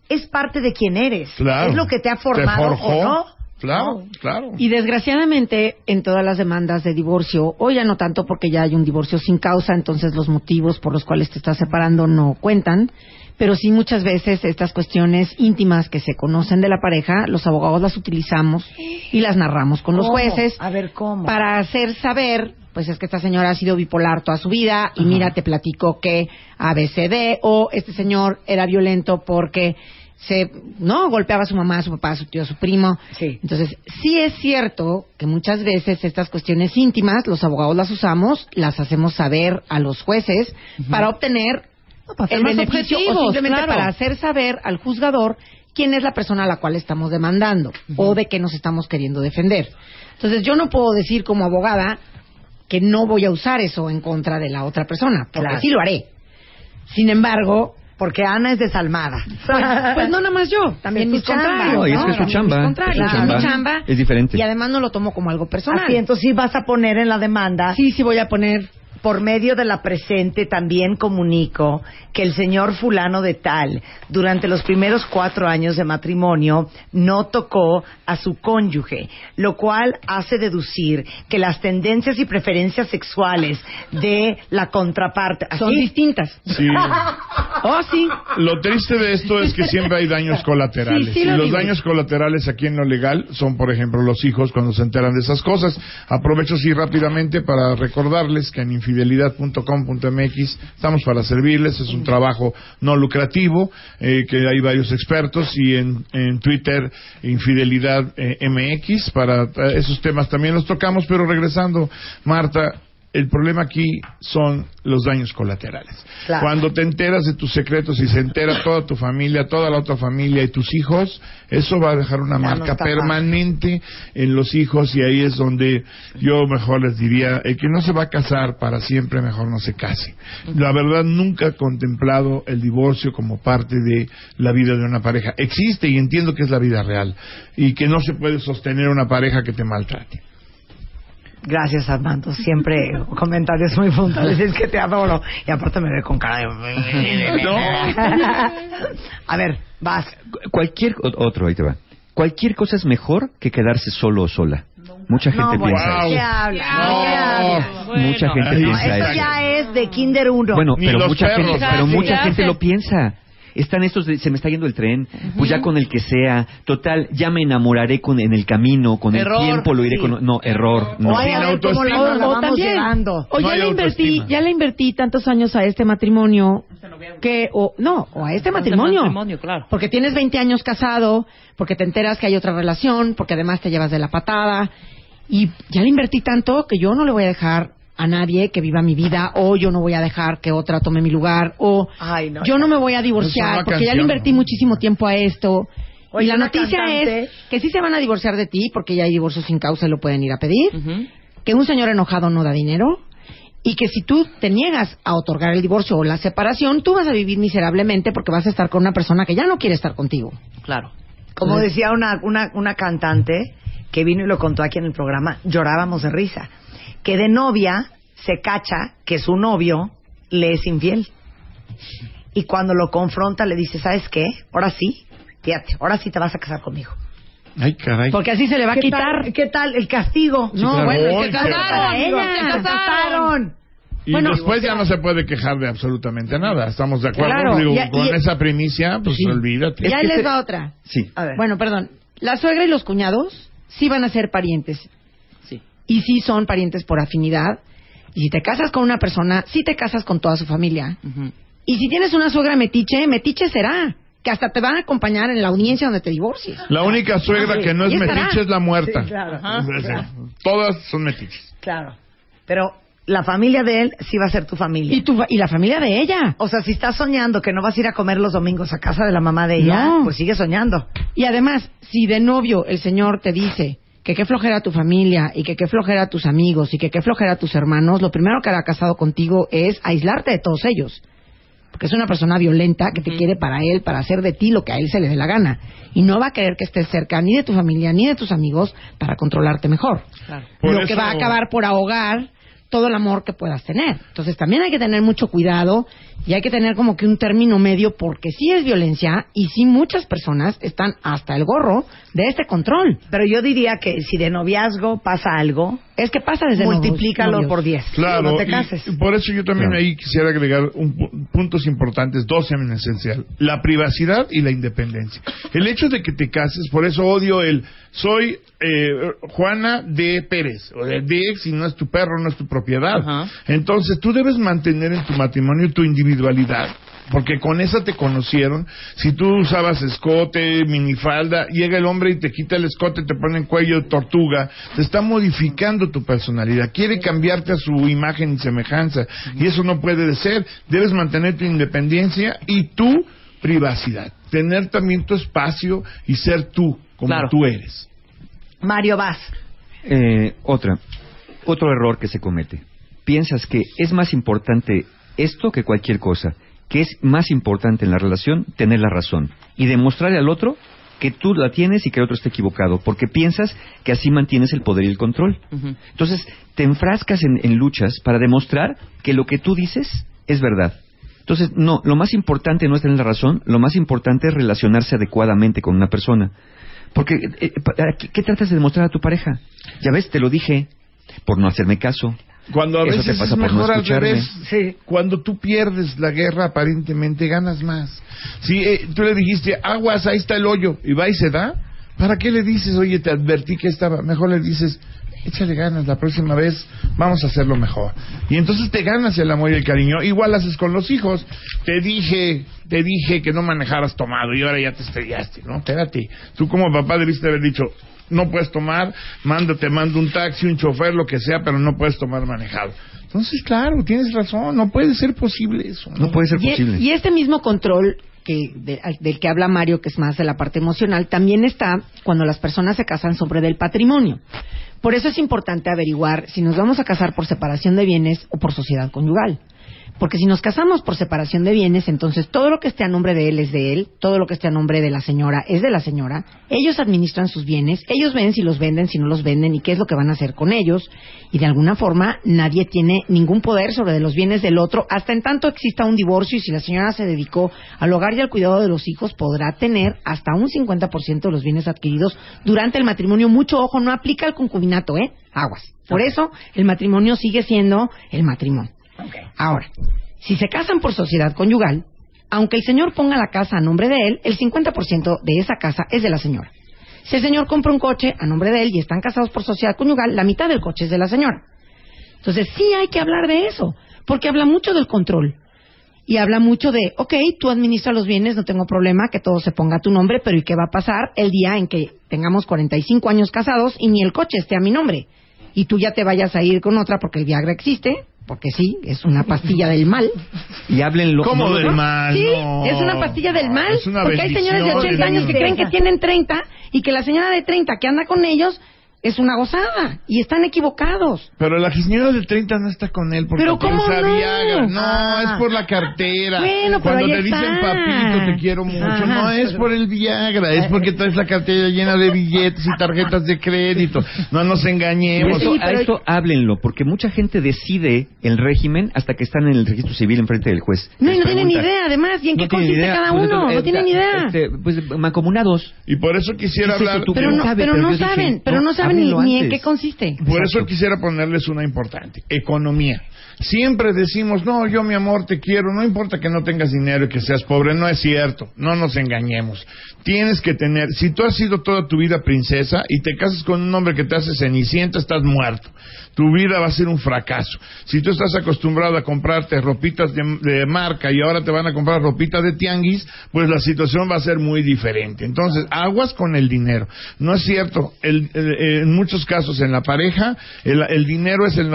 es parte de quién eres. Claro. Es lo que te ha Te formado forjó. o no. Claro, claro. Y desgraciadamente, en todas las demandas de divorcio, o ya no tanto porque ya hay un divorcio sin causa, entonces los motivos por los cuales te estás separando no cuentan, pero sí muchas veces estas cuestiones íntimas que se conocen de la pareja, los abogados las utilizamos y las narramos con los jueces A ver, ¿cómo? para hacer saber, pues es que esta señora ha sido bipolar toda su vida y mira, te platico que ABCD o este señor era violento porque se no golpeaba a su mamá, a su papá, a su tío, a su primo. Entonces, sí es cierto que muchas veces estas cuestiones íntimas los abogados las usamos, las hacemos saber a los jueces para obtener para ser el más beneficio o simplemente claro. para hacer saber al juzgador quién es la persona a la cual estamos demandando o de qué nos estamos queriendo defender. Entonces, yo no puedo decir como abogada que no voy a usar eso en contra de la otra persona, porque Claro. sí lo haré. Sin embargo, Porque Ana es desalmada. pues, pues no nada más yo, también mis chamba, contrarios. No, y es que es su También chamba, es su mi chamba. chamba. Es diferente. Y además no lo tomo como algo personal. Así, entonces sí vas a poner en la demanda. Sí, sí voy a poner. Por medio de la presente también comunico que el señor fulano de tal, durante los primeros cuatro años de matrimonio, no tocó a su cónyuge, lo cual hace deducir que las tendencias y preferencias sexuales de la contraparte Son ¿así? distintas. Sí. Oh, sí. Lo triste de esto es que siempre hay daños colaterales. Sí, sí y lo los digo. daños colaterales aquí en lo legal son, por ejemplo, los hijos cuando se enteran de esas cosas. Aprovecho así rápidamente para recordarles que en infidelidad.com.mx estamos para servirles. Es un trabajo no lucrativo, eh, que hay varios expertos y en, en Twitter Infidelidad eh, MX para eh, esos temas también los tocamos. Pero regresando, Marta, el problema aquí son los daños colaterales. Claro. Cuando te enteras de tus secretos y se entera toda tu familia, toda la otra familia y tus hijos, eso va a dejar una Ya marca permanente en los hijos y ahí es donde yo mejor les diría, el que no se va a casar para siempre, mejor no se case. La verdad, nunca he contemplado el divorcio como parte de la vida de una pareja. Existe y entiendo que es la vida real y que no se puede sostener una pareja que te maltrate. Gracias, Armando. Siempre comentarios muy puntuales. Es que te adoro. Y aparte me ve con cara de... No. A ver, vas. Cualquier otro, ahí te va. Cualquier cosa es mejor que quedarse solo o sola. Mucha gente No, bueno, piensa ¿qué eso. habla? ¿Qué habla? Mucha gente No, piensa eso eso. ya es de Kinder 1. Bueno, Ni pero mucha perros. gente, pero mucha gente lo piensa. Están estos de, se me está yendo el tren, pues ya con el que sea, total, ya me enamoraré con en el camino, con Error, el tiempo lo iré sí. con no, error, no. Ay, a Sin ver cómo la, autoestima. la O vamos también, llevando. o No ya le invertí, ya le invertí tantos años a este matrimonio que o no, o a este matrimonio. matrimonio, claro. Porque tienes 20 años casado, porque te enteras que hay otra relación, porque además te llevas de la patada y ya le invertí tanto que yo no le voy a dejar a nadie que viva mi vida o yo no voy a dejar que otra tome mi lugar o Ay, no, yo no me voy a divorciar porque ya le invertí ¿no? muchísimo tiempo a esto. Oye, y la noticia cantante- es que sí se van a divorciar de ti porque ya hay divorcio sin causa y lo pueden ir a pedir que un señor enojado no da dinero y que si tú te niegas a otorgar el divorcio o la separación, tú vas a vivir miserablemente porque vas a estar con una persona que ya no quiere estar contigo. Claro. Como decía una, una, una cantante que vino y lo contó aquí en el programa, llorábamos de risa. Que de novia se cacha que su novio le es infiel. Y cuando lo confronta le dice, ¿sabes qué? Ahora sí, fíjate, ahora sí te vas a casar conmigo. Ay, caray. Porque así se le va a ¿Qué quitar. tal, ¿Qué tal el castigo? No, claro. bueno, Ay, es que pero- casaron, Ella, se se casaron. Y Bueno, después ya no se puede quejar de absolutamente nada. ¿Estamos de acuerdo? Claro, Digo, con y- esa primicia, pues Sí. olvídate. Y ahí que les se- va otra. Sí. A ver. Bueno, perdón. La suegra y los cuñados sí van a ser parientes. Y sí son parientes por afinidad. Y si te casas con una persona, sí te casas con toda su familia. Y si tienes una suegra metiche, metiche será. Que hasta te van a acompañar en la audiencia donde te divorcies. La única suegra Sí, que no es metiche es la muerta. Sí, claro. Todas son metiches. Claro. Pero la familia de él sí va a ser tu familia. Y, tu, fa- y la familia de ella. O sea, si estás soñando que no vas a ir a comer los domingos a casa de la mamá de ella, No. pues sigue soñando. Y además, si de novio el señor te dice que qué flojera tu familia y que qué flojera tus amigos y que qué flojera tus hermanos, lo primero que hará casado contigo es aislarte de todos ellos. Porque es una persona violenta que te quiere para él, para hacer de ti lo que a él se le dé la gana. Y no va a querer que estés cerca ni de tu familia ni de tus amigos para controlarte mejor. Claro. Lo eso- que va a acabar por ahogar todo el amor que puedas tener. Entonces también hay que tener mucho cuidado y hay que tener como que un término medio porque sí es violencia y sí muchas personas están hasta el gorro de este control. Pero yo diría que si de noviazgo pasa algo, Es que pasa desde multiplícalo novios. por 10. Claro, No te cases. y por eso yo también Claro. ahí quisiera agregar un pu- puntos importantes, dos en esencial, la privacidad y la independencia. El hecho de que te cases, por eso odio el soy eh, Juana de Pérez, o de, de ex y no es tu perro, no es tu propiedad. Ajá. Entonces tú debes mantener en tu matrimonio tu individualidad. Porque con esa te conocieron. Si tú usabas escote, minifalda, llega el hombre y te quita el escote, te pone en cuello de tortuga, te está modificando tu personalidad. Quiere cambiarte a su imagen y semejanza. Y eso no puede de ser. Debes mantener tu independencia y tu privacidad. Tener también tu espacio y ser tú, como Claro. tú eres. Mario Vaz. Eh, otra, otro error que se comete. Piensas que es más importante esto que cualquier cosa, que es más importante en la relación tener la razón y demostrarle al otro que tú la tienes y que el otro está equivocado, porque piensas que así mantienes el poder y el control. Entonces, te enfrascas en, en luchas para demostrar que lo que tú dices es verdad. Entonces, no, lo más importante no es tener la razón, lo más importante es relacionarse adecuadamente con una persona. Porque, eh, ¿qué, qué tratas de demostrar a tu pareja? Ya ves, te lo dije, por no hacerme caso. Cuando a Eso veces te pasa es por no mejor al revés. Sí. Cuando tú pierdes la guerra, aparentemente ganas más. Si eh, tú le dijiste, aguas, ahí está el hoyo, y va y se da, ¿para qué le dices, oye, te advertí que estaba? Mejor le dices, échale ganas, la próxima vez vamos a hacerlo mejor. Y entonces te ganas el amor y el cariño. Igual haces con los hijos. Te dije, te dije que no manejaras tomado y ahora ya te estrellaste, ¿no? Espérate. Tú como papá debiste haber dicho, no puedes tomar, mándate, mando un taxi, un chofer, lo que sea, pero no puedes tomar manejado. Entonces, claro, tienes razón, no puede ser posible eso. No puede ser Y, posible. y este mismo control que de- al- del que habla Mario, que es más de la parte emocional, también está cuando las personas se casan sobre del patrimonio. Por eso es importante averiguar si nos vamos a casar por separación de bienes o por sociedad conyugal. Porque si nos casamos por separación de bienes, entonces todo lo que esté a nombre de él es de él, todo lo que esté a nombre de la señora es de la señora, ellos administran sus bienes, ellos ven si los venden, si no los venden y qué es lo que van a hacer con ellos, y de alguna forma nadie tiene ningún poder sobre los bienes del otro, hasta en tanto exista un divorcio y si la señora se dedicó al hogar y al cuidado de los hijos, podrá tener hasta un 50% de los bienes adquiridos durante el matrimonio. Mucho ojo, no aplica el concubinato, ¿eh? Aguas. Por eso el matrimonio sigue siendo el matrimonio. Ahora, si se casan por sociedad conyugal, aunque el señor ponga la casa a nombre de él, el 50% de esa casa es de la señora. Si el señor compra un coche a nombre de él y están casados por sociedad conyugal, la mitad del coche es de la señora. Entonces sí hay que hablar de eso, porque habla mucho del control. Y habla mucho de, ok, tú administras los bienes, no tengo problema, que todo se ponga a tu nombre, pero ¿y qué va a pasar el día en que tengamos 45 años casados y ni el coche esté a mi nombre? Y tú ya te vayas a ir con otra porque el Viagra existe, porque sí, es una pastilla del mal. Y háblenlo. ¿Cómo no, del no, mal? Sí, No. es una pastilla del mal. Es una porque hay señores de bendición 80 años que creen que tienen 30 y que la señora de 30 que anda con ellos es una gozada y están equivocados. Pero la señora de 30 no está con él porque ¿Pero cómo piensa no? Viagra. No, Ah. es por la cartera. Bueno, Cuando te dicen está. papito, te quiero mucho. Ajá. No es por el Viagra, es porque traes la cartera llena de billetes y tarjetas de crédito. No nos engañemos. Eso, Sí, a esto háblenlo, porque mucha gente decide el régimen hasta que están en el registro civil enfrente del juez. No, y no tienen ni idea, además, y en no qué consiste idea, cada pues, uno, eh, no tienen ni idea. este, pues mancomunados. Y por eso quisiera hablar. Pero no, pero pero saben, pero no, no ni, en qué consiste. Por eso quisiera ponerles una importante, economía. Siempre decimos, no, yo mi amor te quiero, no importa que no tengas dinero y que seas pobre, no es cierto, no nos engañemos. Tienes que tener, si tú has sido toda tu vida princesa y te casas con un hombre que te hace cenicienta, estás muerto. Tu vida va a ser un fracaso. Si tú estás acostumbrado a comprarte ropitas de, de marca y ahora te van a comprar ropita de tianguis, pues la situación va a ser muy diferente. Entonces, aguas con el dinero. No es cierto, el- en muchos casos en la pareja, el, el dinero es el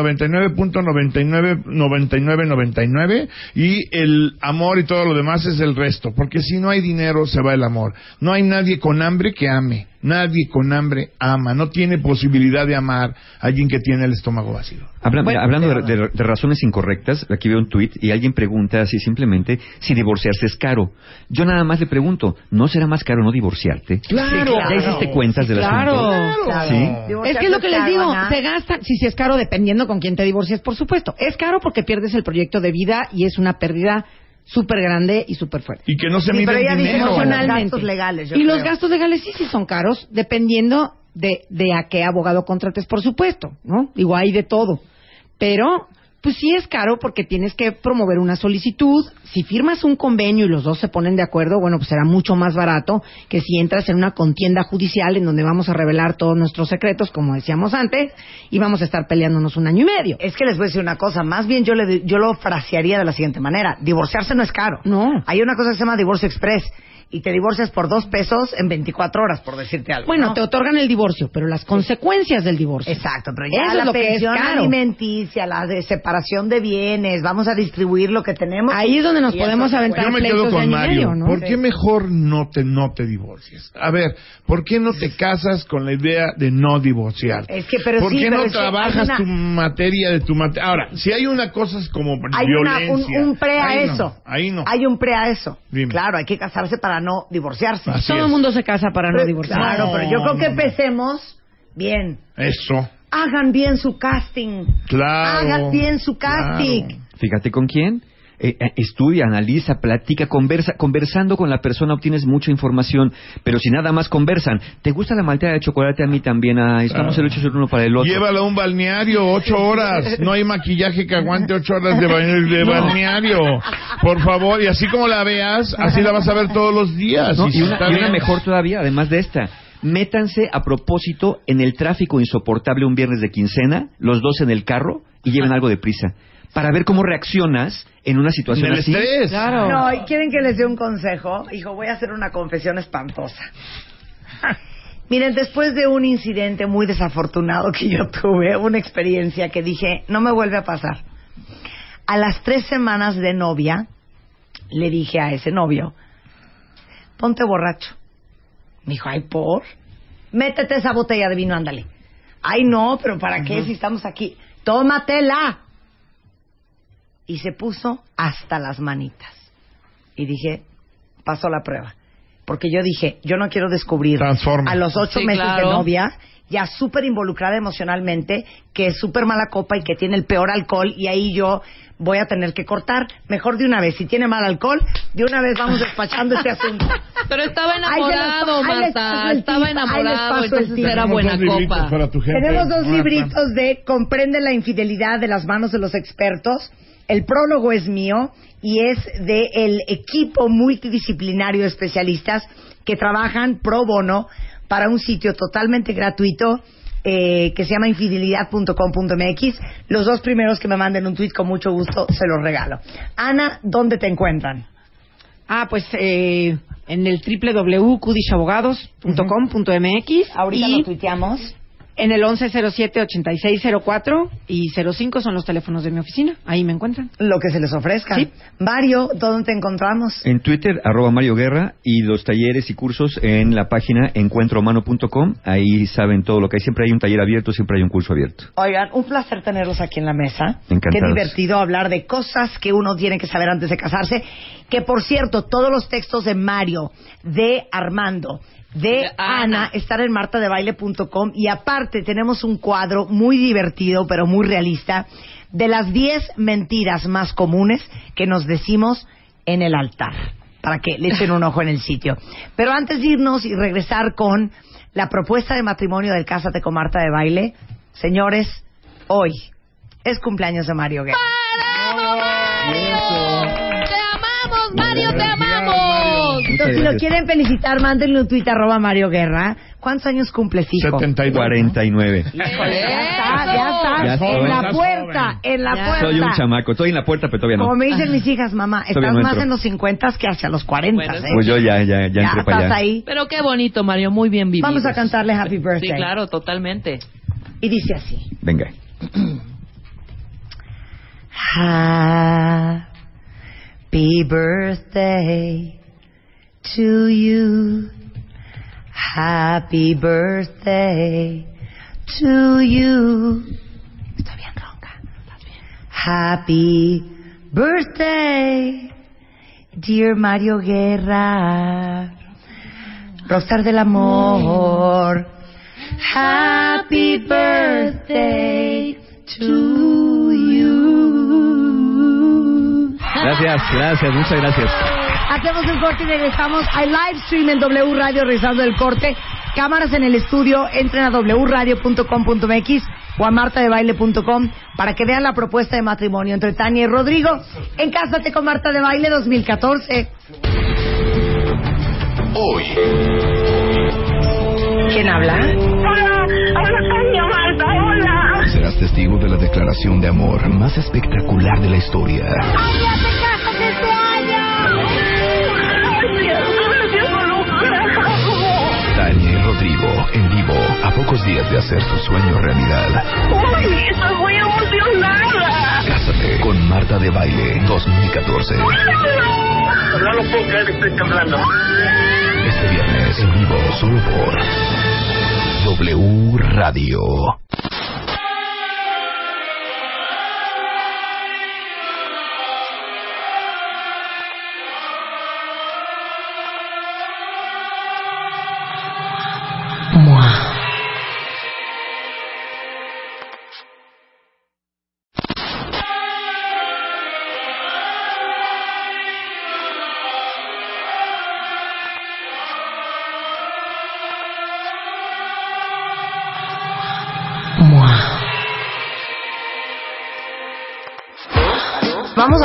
99.999999 y el amor y todo lo demás es el resto, porque si no hay dinero se va el amor. No hay nadie con hambre que ame. Nadie con hambre ama, no tiene posibilidad de amar a alguien que tiene el estómago vacío. Habla- Bueno, hablando de, de- de razones incorrectas, aquí veo un tuit y alguien pregunta así simplemente si divorciarse es caro. Yo nada más le pregunto, ¿no será más caro no divorciarte? Claro. ¿Ya hiciste cuentas del claro. asunto? Claro. ¿Sí? Es que es lo que les digo, se gasta, si sí es caro dependiendo con quién te divorcies, por supuesto. Es caro porque pierdes el proyecto de vida y es una pérdida súper grande y súper fuerte. Y que no se Sí, mide pero ella dice dinero. emocional. Emocionalmente. gastos legales, yo y los gastos legales sí, sí son caros, dependiendo de, de a qué abogado contrates, por supuesto, ¿no? Digo, hay de todo. Pero, pues sí es caro porque tienes que promover una solicitud. Si firmas un convenio y los dos se ponen de acuerdo, bueno, pues será mucho más barato que si entras en una contienda judicial en donde vamos a revelar todos nuestros secretos, como decíamos antes, y vamos a estar peleándonos un año y medio. Es que les voy a decir una cosa, más bien yo, le, yo lo frasearía de la siguiente manera. Divorciarse no es caro. No. Hay una cosa que se llama divorcio express y te divorcias por dos pesos en 24 horas, por decirte algo. Bueno, ¿no? te otorgan el divorcio, pero las consecuencias del divorcio. Exacto, pero ya Eso la es lo que es pensión caro. alimenticia, la de separación de bienes, vamos a distribuir lo que tenemos. Ahí es donde nos podemos aventar Yo me quedo con Mario. medio, ¿no? ¿Por qué mejor no te, no te divorcias? A ver, ¿por qué no te casas con la idea de no divorciarte? Es que, pero ¿Por sí, qué pero no trabajas una- tu materia de tu materia? Ahora, si hay una cosa como Hay una- violencia. un, un pre a ahí no, eso. ahí no. Hay un pre a eso. Dime. Claro, hay que casarse para no divorciarse. Así Todo el mundo se casa para no divorciarse. Claro, pero yo creo que empecemos bien. Eso. Hagan bien su casting. Claro. Hagan bien su casting. claro. Fíjate con quién. Eh, eh, estudia, analiza, platica, conversa. Conversando con la persona obtienes mucha información, pero si nada más conversan, ¿te gusta la malteada de chocolate? A mí también. Ah, estamos el 8 el uno para el otro. Llévala a un balneario, ocho horas. No hay maquillaje que aguante ocho horas de, ba- de balneario. Por favor, y así como la veas, así la vas a ver todos los días. No, Y una, y una mejor todavía, además de esta. Métanse a propósito en el tráfico insoportable un viernes de quincena, los dos en el carro, y lleven algo de prisa. Para ver cómo reaccionas en una situación así. estrés. Claro. No, ¿y quieren que les dé un consejo? Hijo, voy a hacer una confesión espantosa. Miren, después de un incidente muy desafortunado que yo tuve, una experiencia que dije, no me vuelve a pasar. A las tres semanas de novia, le dije a ese novio, ponte borracho. Me dijo, ay, ¿por? Métete esa botella de vino, ándale. Ay, no, pero ¿para qué si estamos aquí? Tómatela. Y se puso hasta las manitas. Y dije, pasó la prueba. Porque yo dije, yo no quiero descubrir Transforma. a los ocho Sí, meses claro. de novia, ya súper involucrada emocionalmente, que es súper mala copa y que tiene el peor alcohol, y ahí yo voy a tener que cortar. Mejor de una vez, si tiene mal alcohol, de una vez vamos despachando este asunto. Pero estaba enamorado, ahí les paso Marta. el Estaba tip, ahí les enamorado, entonces era Tenemos buena copa. Tenemos dos Marta. libritos de Comprende la infidelidad de las manos de los expertos. El prólogo es mío y es de el equipo multidisciplinario de especialistas que trabajan pro bono para un sitio totalmente gratuito eh, que se llama infidelidad.com.mx. Los dos primeros que me manden un tweet con mucho gusto se los regalo. Ana, ¿dónde te encuentran? Ah, pues eh, en el www.cudishabogados.com.mx Ahorita y lo tuiteamos. En el 1107-8604 y 05 son los teléfonos de mi oficina. Ahí me encuentran. Lo que se les ofrezca. Sí. Mario, ¿dónde te encontramos? En Twitter, arroba Mario Guerra, y los talleres y cursos en la página encuentrohumano.com. Ahí saben todo lo que hay. Siempre hay un taller abierto, siempre hay un curso abierto. Oigan, un placer tenerlos aquí en la mesa. Encantados. Qué divertido hablar de cosas que uno tiene que saber antes de casarse. Que por cierto, todos los textos de Mario, de Armando, de, Ana. Ana. están en martadebaile.com y aparte tenemos un cuadro muy divertido pero muy realista de las 10 mentiras más comunes que nos decimos en el altar para que le echen un ojo en el sitio. Pero antes de irnos y regresar con la propuesta de matrimonio del Cásate con Marta de Baile, señores, hoy es cumpleaños de Mario Guerra. ¡Te amamos, Mario, te amamos! Entonces, si lo quieren felicitar, mándenle un tuit arroba Mario Guerra. ¿Cuántos años cumples, hijo? 72. 49. Híjole, ya está, ya está. Ya en la Estás puerta, en la puerta. Soy un chamaco. Estoy en la puerta, pero todavía no. Como me dicen mis hijas, mamá, estás más en los 50 que hacia los 40. Bueno, ¿eh? Pues yo ya, ya, ya, ya entré para estás allá. ahí. Pero qué bonito, Mario, muy bien vivido. Vamos a cantarle Happy Birthday. Sí, claro, totalmente. Y dice así. Venga. Happy birthday to you. Happy birthday to you. Happy birthday, dear Mario Guerra. Rockstar del amor. Happy birthday to you. Gracias, gracias, muchas gracias. Hacemos un corte y regresamos al live stream en W Radio regresando del corte. Cámaras en el estudio, entren a wradio.com.mx o a martadebaile.com para que vean la propuesta de matrimonio entre Tania y Rodrigo en Cásate con Marta de Baile 2014. Hoy, ¿Quién habla? Hola, hola Tania, Marta, hola. Serás testigo de la declaración de amor más espectacular de la historia. ¡Ay, Rodrigo en vivo a pocos días de hacer su sueño realidad. ¡Uy, estoy muy emocionada! Cásate con Marta de Baile 2014. No lo puedo creer, estoy temblando. Este viernes en vivo solo por W Radio.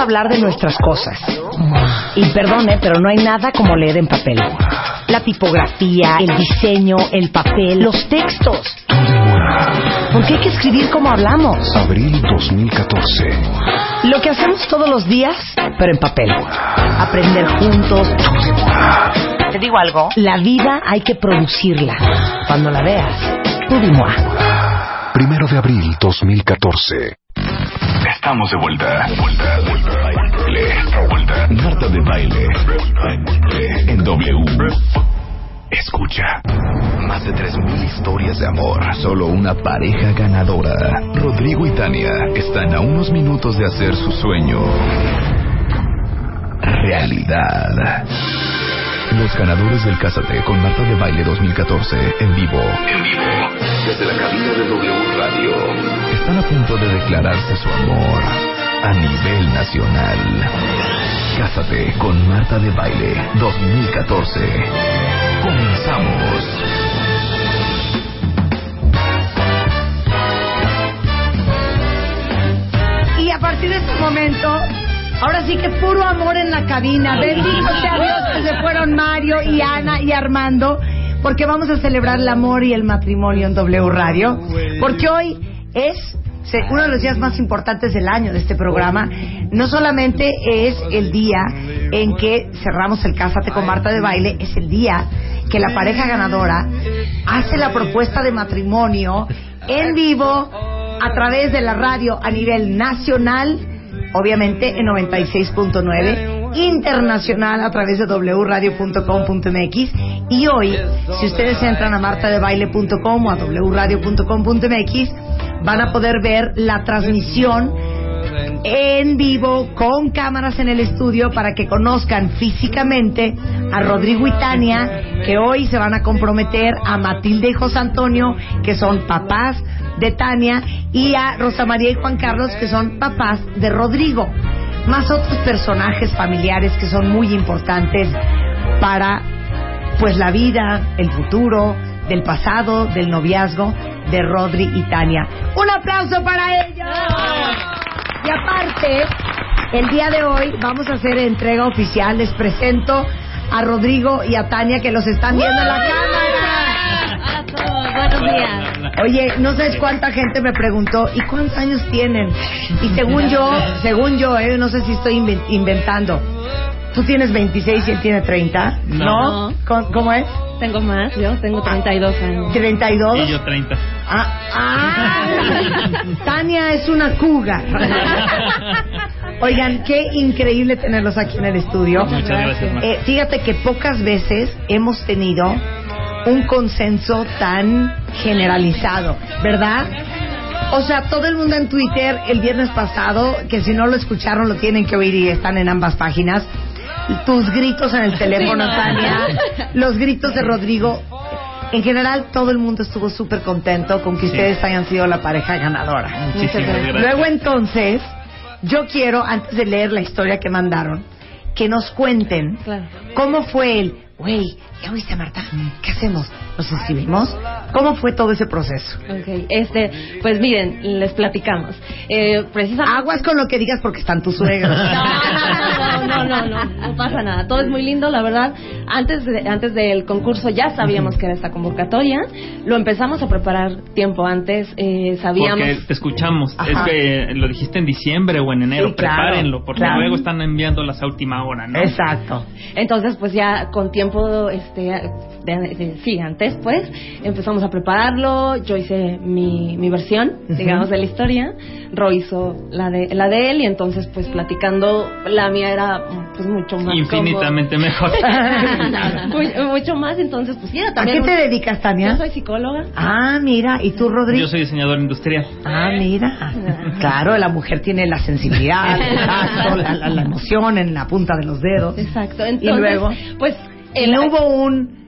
Hablar de nuestras cosas. Y perdone, pero no hay nada como leer en papel. La tipografía, el diseño, el papel, los textos. Porque hay que escribir como hablamos. Abril 2014. Lo que hacemos todos los días, pero en papel. Aprender juntos. Te digo algo. La vida hay que producirla. Cuando la veas, tú. Primero de abril 2014. Estamos de vuelta. Vuelta, vuelta, baile. Vuelta. Marta de baile. En W. Escucha. Más de 3.000 historias de amor. Solo una pareja ganadora. Rodrigo y Tania están a unos minutos de hacer su sueño. Realidad. Los ganadores del Cásate con Marta de Baile 2014 en vivo. En vivo. Desde la cabina de W Radio. Están a punto de declararse su amor a nivel nacional. Cásate con Marta de Baile 2014. Comenzamos. Y a partir de este momento, ahora sí que puro amor en la cabina. Bendito sea Dios que se fueron Mario y Ana y Armando, porque vamos a celebrar el amor y el matrimonio en W Radio. Porque hoy es uno de los días más importantes del año de este programa. No solamente es el día en que cerramos el Cásate con Marta de Baile, es el día que la pareja ganadora hace la propuesta de matrimonio en vivo a través de la radio a nivel nacional, obviamente en 96.9, internacional a través de wradio.com.mx y hoy, si ustedes entran a martadebaile.com o a wradio.com.mx, van a poder ver la transmisión en vivo con cámaras en el estudio para que conozcan físicamente a Rodrigo y Tania que hoy se van a comprometer a Matilde y José Antonio que son papás de Tania y a Rosa María y Juan Carlos que son papás de Rodrigo más otros personajes familiares que son muy importantes para pues la vida, el futuro, del pasado, del noviazgo de Rodri y Tania. Un aplauso para ellos. Y aparte, el día de hoy vamos a hacer entrega oficial. Les presento a Rodrigo y a Tania que los están viendo en la cámara. Buenos días. Oye, no sabes cuánta gente me preguntó, ¿y cuántos años tienen? Y según yo, según yo, eh, no sé si estoy inven- inventando. ¿Tú tienes 26 y él tiene 30? No. ¿Cómo- ¿Cómo es? Tengo más, yo tengo 32 años. ¿32? Y yo 30. Ah, ah. Tania es una cougar. Oigan, qué increíble tenerlos aquí en el estudio. Muchas gracias. Eh, fíjate que pocas veces hemos tenido un consenso tan generalizado, ¿verdad? O sea, todo el mundo en Twitter el viernes pasado, que si no lo escucharon lo tienen que oír y están en ambas páginas, tus gritos en el teléfono. Tania, los gritos de Rodrigo. En general, todo el mundo estuvo súper contento con que Sí. ustedes hayan sido la pareja ganadora. Muchísimas gracias. Luego entonces, yo quiero, antes de leer la historia que mandaron, que nos cuenten cómo fue el, güey, ¿ya oíste Marta? ¿Qué hacemos? ¿Nos inscribimos? ¿Cómo fue todo ese proceso? Ok, este, pues miren, les platicamos. Eh, precisamente... Aguas con lo que digas porque están tus suegros. No, no, no, no, no pasa nada. Todo es muy lindo, la verdad. Antes, de- antes del concurso ya sabíamos que era esta convocatoria. Lo empezamos a preparar tiempo antes. Eh, sabíamos. Porque te escuchamos. Ajá. Es que lo dijiste en diciembre o en enero. Prepárenlo, porque claro. luego están enviándolas a última hora, ¿no? Exacto. Entonces, pues ya con tiempo, este, de- de- sí, antes, pues, empezamos a prepararlo. Yo hice mi, mi versión, digamos, de la historia. Ro hizo la de, la de él y entonces, pues, platicando, la mía era, pues, mucho más Infinitamente mejor. Mucho más, entonces, pues, ¿A qué te un- dedicas, Tania? Yo soy psicóloga. Ah, mira, ¿y tú, Rodrigo? Yo soy diseñador industrial. Ah, mira. Claro, la mujer tiene la sensibilidad, el tacto, la, la- la emoción en la punta de los dedos. Exacto. y Entonces, luego, pues, y no hubo un...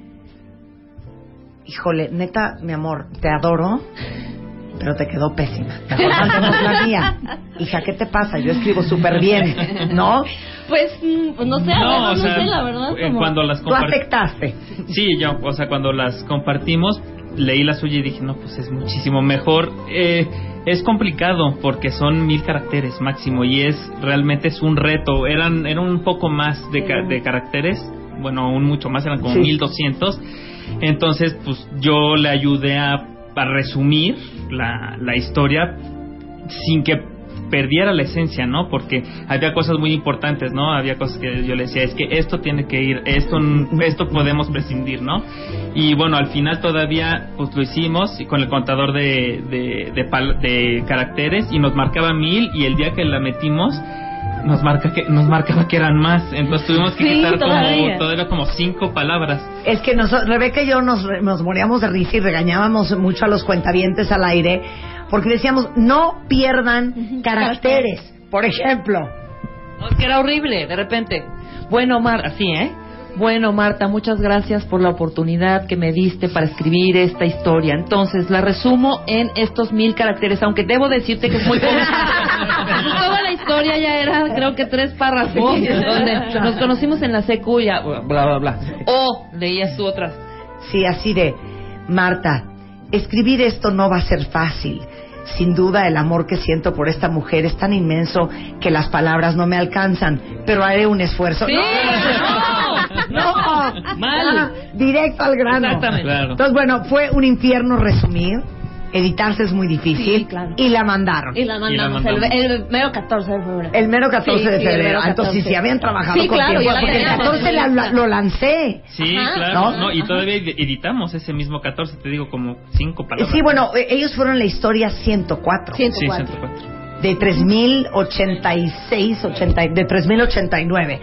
Híjole, neta, mi amor, te adoro, pero te quedó pésima. Mejor mandemos la mía. Hija, ¿qué te pasa? Yo escribo súper bien, ¿no? Pues, mm, no sé, No, verdad, o sea, no sé, la verdad. eh, como- cuando las Tú afectaste. Sí, yo, o sea, cuando las compartimos, leí la suya y dije, no, pues es muchísimo mejor. Eh, es complicado porque son mil caracteres máximo y es realmente es un reto. Eran, eran un poco más de, ca- de caracteres, bueno, un mucho más, eran como Sí. mil doscientos. Entonces, pues yo le ayudé a, a resumir la, la historia sin que perdiera la esencia, ¿no? Porque había cosas muy importantes, ¿no? Había cosas que yo le decía, es que esto tiene que ir, esto, esto podemos prescindir, ¿no? Y bueno, al final todavía, pues lo hicimos y con el contador de, de, de, de caracteres y nos marcaba mil y el día que la metimos nos marca que nos marcaba que eran más entonces tuvimos que Sí, quitar todavía. como todavía como cinco palabras Es que nos- Rebeca y yo nos, nos moríamos de risa y regañábamos mucho a los cuentavientes al aire porque decíamos, no pierdan caracteres. Por ejemplo, No, es que era horrible, de repente. Bueno, Mar, así, ¿eh? Bueno, Marta, muchas gracias por la oportunidad que me diste para escribir esta historia. Entonces, la resumo en estos mil caracteres, aunque debo decirte que es muy. Toda la historia ya era, creo que tres párrafos, donde nos conocimos en la secu y ya, bla, bla, bla. O leías tú otras. Sí, así de, Marta, escribir esto no va a ser fácil. Sin duda el amor que siento por esta mujer es tan inmenso que las palabras no me alcanzan, pero haré un esfuerzo. Sí. No, no, Mal. Directo al grano. Exactamente. Claro. Entonces, bueno, fue un infierno resumir. Editarse es muy difícil. Sí, claro. Y la mandaron. Y la mandamos, El, el mero 14 de febrero. El mero 14 Sí, de sí, febrero. Ah, Entonces, 14. si habían trabajado Sí, con claro, tiempo, la porque el teníamos. 14 la- la- lo lancé. sí Ajá. claro ¿No? ¿no? y todavía ed- editamos ese mismo 14 te digo como cinco palabras Sí, bueno, eh, ellos fueron la historia 104. Sí, 104. De 3086, 80, de 3089.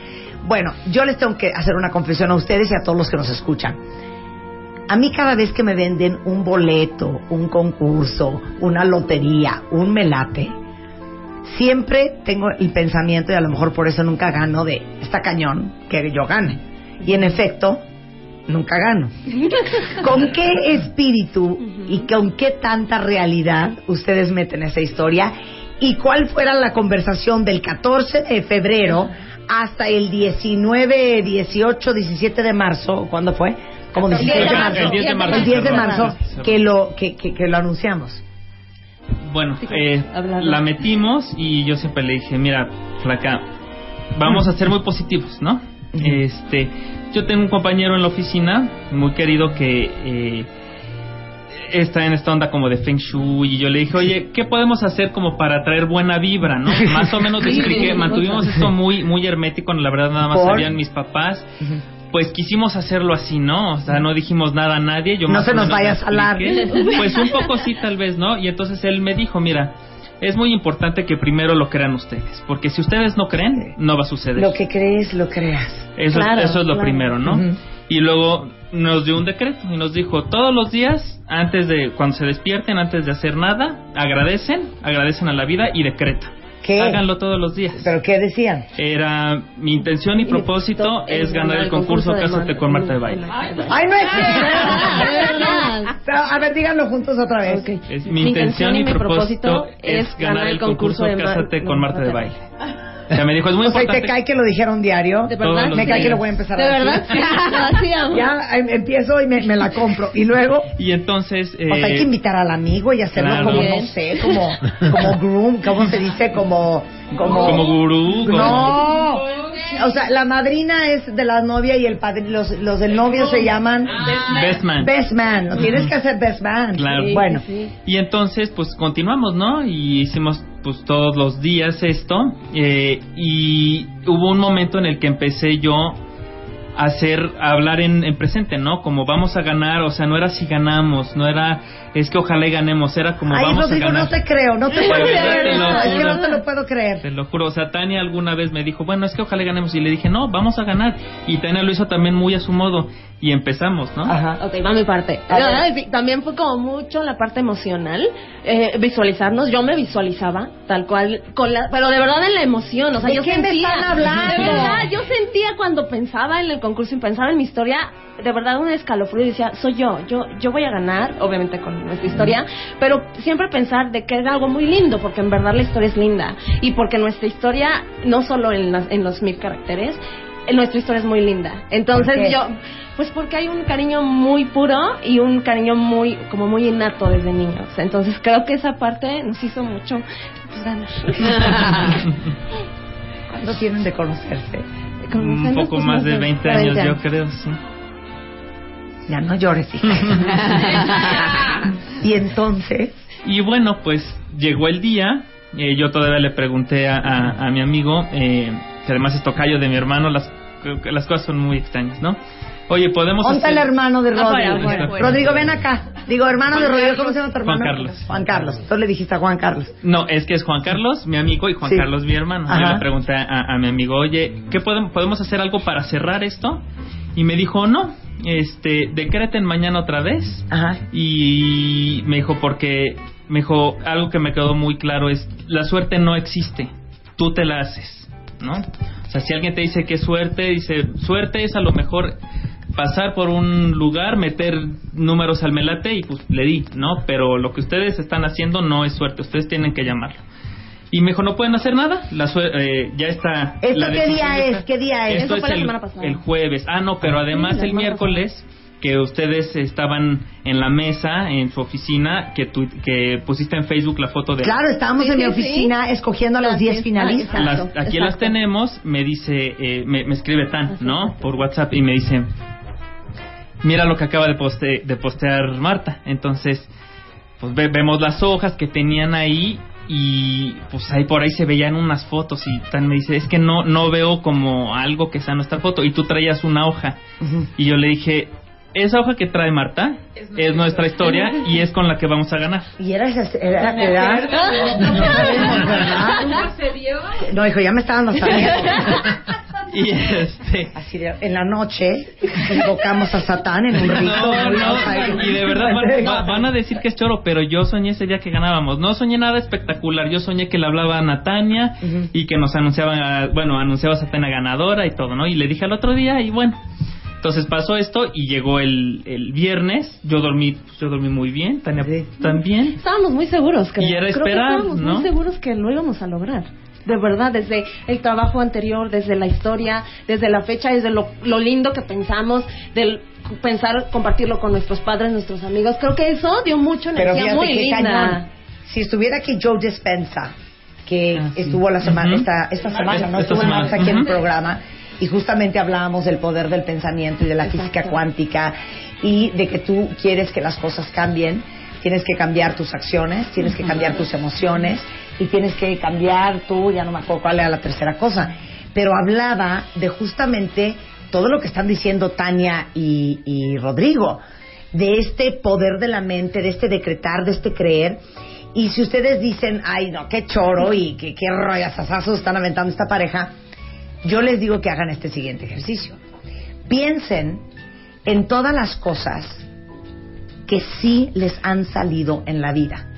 Bueno, yo les tengo que hacer una confesión a ustedes y a todos los que nos escuchan. A mí cada vez que me venden un boleto, un concurso, una lotería, un melate, siempre tengo el pensamiento, y a lo mejor por eso nunca gano, de esta cañón que yo gane. Y en efecto, nunca gano. ¿Con qué espíritu y con qué tanta realidad ustedes meten esa historia? ¿Y cuál fuera la conversación del 14 de febrero hasta el 19, 18, 17 de marzo? ¿Cuándo fue? Como 16 de marzo. El 10 de marzo. El 10 de marzo que lo, que, que, que lo anunciamos. Bueno, eh, la metimos y yo siempre le dije, mira, flaca, vamos a ser muy positivos, ¿no? Este, yo tengo un compañero en la oficina muy querido que eh, está en esta onda como de Feng Shui y yo le dije, oye, ¿qué podemos hacer como para traer buena vibra, no? Más o menos le expliqué, mantuvimos esto muy, muy hermético, la verdad nada más ¿Por? sabían mis papás. Pues quisimos hacerlo así, ¿no? O sea, no dijimos nada a nadie. Yo No se nos menos vaya le a expliqué. Pues un poco sí, tal vez, ¿no? Y entonces él me dijo, mira, es muy importante que primero lo crean ustedes, porque si ustedes no creen, no va a suceder. Lo que crees, lo creas. Eso, Claro, eso es lo claro. primero, ¿no? Y luego nos dio un decreto y nos dijo, todos los días, antes de, cuando se despierten, antes de hacer nada, agradecen, agradecen a la vida y decreta. ¿Qué? Háganlo todos los días. ¿Pero qué decían? Era, mi intención y propósito es ganar el concurso Cásate con Marta de Baile. ¡Ay, no es! Pero, a ver, díganlo juntos otra vez. Es, mi, intención y mi propósito es ganar el concurso Cásate con Marta de Baile. O sea, me dijo, es muy o sea, ¿y importante. ¿te cae que lo dijeron diario? ¿De verdad? Me cae que lo voy a empezar ¿De a decir. verdad? Sí, lo. Ya em, empiezo y me, me la compro. Y luego, Y entonces... o sea, hay que eh, invitar al amigo y hacerlo claro. como, no sé, como, como groom, ¿cómo se dice? Como, como... Como gurú. como- No. O sea, la madrina es de la novia y el padre, los, los del novio se llaman Best man. best man. Tienes que hacer best man. Claro. Bueno, Y entonces, pues continuamos, ¿no? Y hicimos, pues todos los días esto. eh, y hubo un momento en el que empecé yo hacer, hablar en, en presente, ¿no? Como vamos a ganar, o sea, no era si ganamos, no era, es que ojalá y ganemos, era como Ay, vamos a ganar. no te creo, no te puedo creer. te lo Es que juro. no te lo puedo creer. Te lo juro, o sea, Tania alguna vez me dijo, bueno, es que ojalá y ganemos. Y le dije, no, vamos a ganar. Y Tania lo hizo también muy a su modo. Y empezamos, ¿no? Ok, va mi parte. Sí, También fue como mucho la parte emocional, eh, visualizarnos. Yo me visualizaba tal cual, con la, pero de verdad en la emoción. O sea, ¿De yo qué me sentía, están hablando? Sentía cuando pensaba en el concurso y pensaba en mi historia, de verdad un escalofrío y decía, soy yo, yo, yo voy a ganar, obviamente con nuestra historia, pero siempre pensar de que era algo muy lindo, porque en verdad la historia es linda y porque nuestra historia, no solo en, las- en los mil caracteres, eh, nuestra historia es muy linda. Entonces yo, pues porque hay un cariño muy puro y un cariño muy, como muy innato desde niños. Entonces creo que esa parte nos hizo mucho pues, ganar. ¿Cuándo tienen de conocerse? Un poco más de 20 años, yo creo, sí. Ya no llores, hija. y entonces, Y bueno, pues llegó el día. eh, yo todavía le pregunté a, a- a mi amigo, eh, que además es tocayo de mi hermano, las, las cosas son muy extrañas, ¿no? Oye, podemos ponte hacer... el hermano de Afuera, Rodrigo. Rodrigo, ven acá. Digo, hermano de Juan Rodrigo. ¿cómo se llama tu Juan hermano? Carlos. Juan Carlos. Entonces le dijiste a Juan Carlos. No, es que es Juan Carlos, mi amigo, y Juan Sí. Carlos, mi hermano. Yo le pregunté a, a mi amigo, oye, ¿qué podemos, podemos hacer algo para cerrar esto? Y me dijo, no, este, decreten mañana otra vez. Ajá. Y me dijo, porque, me dijo, algo que me quedó muy claro es, la suerte no existe, tú te la haces, ¿no? O sea, si alguien te dice que suerte, dice, suerte es a lo mejor pasar por un lugar, meter números al melate y pues le di, ¿no? Pero lo que ustedes están haciendo no es suerte, ustedes tienen que llamarlo. Y me dijo, no pueden hacer nada, la eh, ya está. ¿Esto la qué día es? ¿Qué día es? Esto Eso fue es la el, semana pasada. el jueves. Ah, no, pero además la el miércoles que ustedes estaban en la mesa, en su oficina, que, tu- que pusiste en Facebook la foto de... Claro, estábamos Sí, en mi sí, oficina escogiendo a los Así 10 es. finalistas. Ah, Las- Exacto, aquí las tenemos, me dice, eh, me, me escribe Tan, ¿no? Por WhatsApp y me dice, mira lo que acaba de, poste- de postear Marta. Entonces, pues ve- vemos las hojas que tenían ahí y pues ahí por ahí se veían unas fotos y Tan me dice, es que no, no veo como algo que sea nuestra foto y tú traías una hoja. Y yo le dije, esa hoja que trae Marta es nuestra, historia y es con la que vamos a ganar. Y era esa, era, era, no sabemos, ¿verdad? No, hijo, ya me estaban dando. Y este... Así de, en la noche invocamos a Satán en un rito. No, no, y de verdad van, va- van a decir que es choro, pero yo soñé ese día que ganábamos. No soñé nada espectacular, yo soñé que le hablaba a Natania y que nos anunciaban, a- bueno, anunciaba a Satana ganadora y todo, ¿no? Y le dije al otro día y bueno. Entonces pasó esto y llegó el, el viernes, yo dormí, yo dormí muy bien, Tania Sí. también. Estábamos muy seguros, creo. Y era Creo que esperar, estábamos ¿no? muy seguros que lo íbamos a lograr. De verdad, desde el trabajo anterior, desde la historia, desde la fecha, desde lo, lo lindo que pensamos, del pensar compartirlo con nuestros padres, nuestros amigos. Creo que eso dio mucha Pero energía fíjate muy qué linda. cañón. Si estuviera aquí Joe Dispensa, que Ah, sí. estuvo la semana, esta, esta semana, no estuvo semana. aquí en el programa, y justamente hablábamos del poder del pensamiento y de la Exacto. física cuántica, y de que tú quieres que las cosas cambien, tienes que cambiar tus acciones, tienes que cambiar tus emociones, y tienes que cambiar tú, ya no me acuerdo cuál era la tercera cosa, pero hablaba de justamente todo lo que están diciendo Tania y, Rodrigo, de este poder de la mente, de este decretar, de este creer. Y si ustedes dicen, ay no, qué choro y qué, qué rollazazazos están aventando esta pareja, yo les digo que hagan este siguiente ejercicio. Piensen en todas las cosas que sí les han salido en la vida.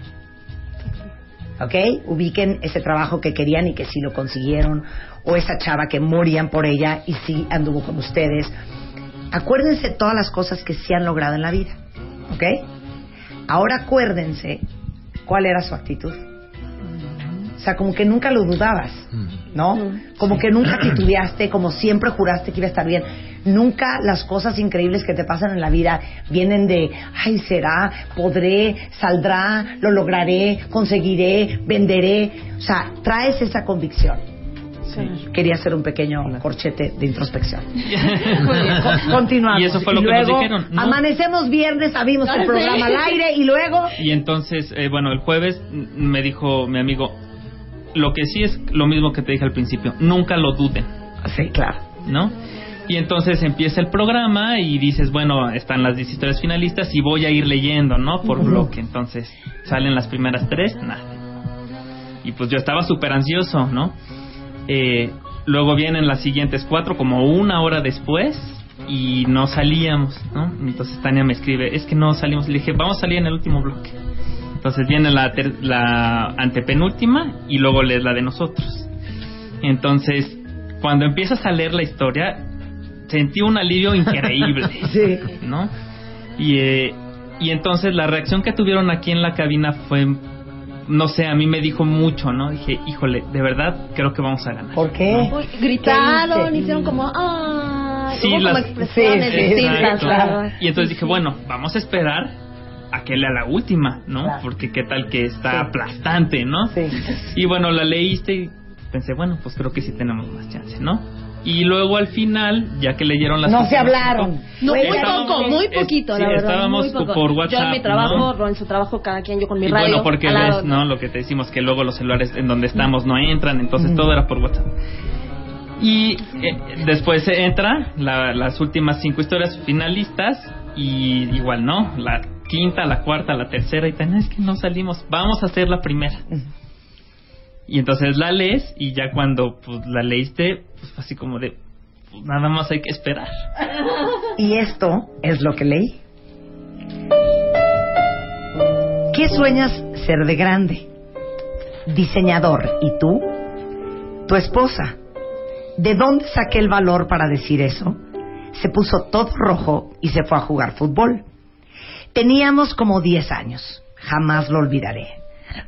¿Ok? Ubiquen ese trabajo que querían y que sí lo consiguieron, o esa chava que morían por ella y sí anduvo con ustedes. Acuérdense todas las cosas que sí han logrado en la vida. ¿Ok? Ahora acuérdense cuál era su actitud. O sea, como que nunca lo dudabas, ¿no? Como que nunca titubeaste, como siempre juraste que iba a estar bien. Nunca las cosas increíbles que te pasan en la vida vienen de, ay, será, podré, saldrá, lo lograré, conseguiré, venderé. O sea, traes esa convicción. Quería hacer un pequeño corchete de introspección. Con- Continuamos. Y eso fue lo que nos dijeron, ¿no? Amanecemos viernes, abrimos el Sí. programa al aire y luego... Y entonces, eh, bueno, el jueves me dijo mi amigo, lo que sí es lo mismo que te dije al principio, nunca lo duden. Sí, claro. ¿No? Y entonces empieza el programa y dices, bueno, están las 10 historias finalistas y voy a ir leyendo, ¿no? Por Ujú. bloque. Entonces salen las primeras tres, nada. Y pues yo estaba súper ansioso, ¿no? Eh, luego vienen las siguientes cuatro, como una hora después, y no salíamos, ¿no? Entonces Tania me escribe, es que no salimos. Le dije, vamos a salir en el último bloque. Entonces viene la, ter- la antepenúltima y luego lees la de nosotros. Entonces, cuando empiezas a leer la historia, sentí un alivio increíble, Sí. ¿no? Y, eh, y entonces la reacción que tuvieron aquí en la cabina fue, no sé, a mí me dijo mucho, ¿no? Dije, híjole, de verdad creo que vamos a ganar. ¿Por qué? Uy, gritaron, hicieron como, ah, Sí, las- expresiones Sí, sí, distintas. Exacto. ¿verdad? Y entonces dije, bueno, vamos a esperar a que lea la última, ¿no? Claro. Porque qué tal que está Sí. aplastante, ¿no? Sí. Y bueno, la leíste y pensé, bueno, pues creo que sí tenemos más chance, ¿no? Y luego al final, ya que leyeron las No se hablaron. No, muy poco, muy es- poquito, sí, la verdad. estábamos muy poco. por Yo WhatsApp, en mi trabajo, ¿no? Ro en su trabajo, cada quien, yo con mi y radio. bueno, porque lado. ves, ¿no? Lo que te decimos, que luego los celulares en donde estamos no entran, entonces todo era por WhatsApp. Y eh, después se entra la- las últimas cinco historias finalistas y igual, ¿no? La quinta, la cuarta, la tercera y tan, es que no salimos, vamos a hacer la primera. Y entonces la lees y ya cuando pues la leíste, pues así como de, pues, nada más hay que esperar. Y esto es lo que leí. ¿Qué sueñas ser de grande? Diseñador. ¿Y tú? Tu esposa. ¿De dónde saqué el valor para decir eso? Se puso todo rojo y se fue a jugar fútbol. Teníamos como 10 años. Jamás lo olvidaré.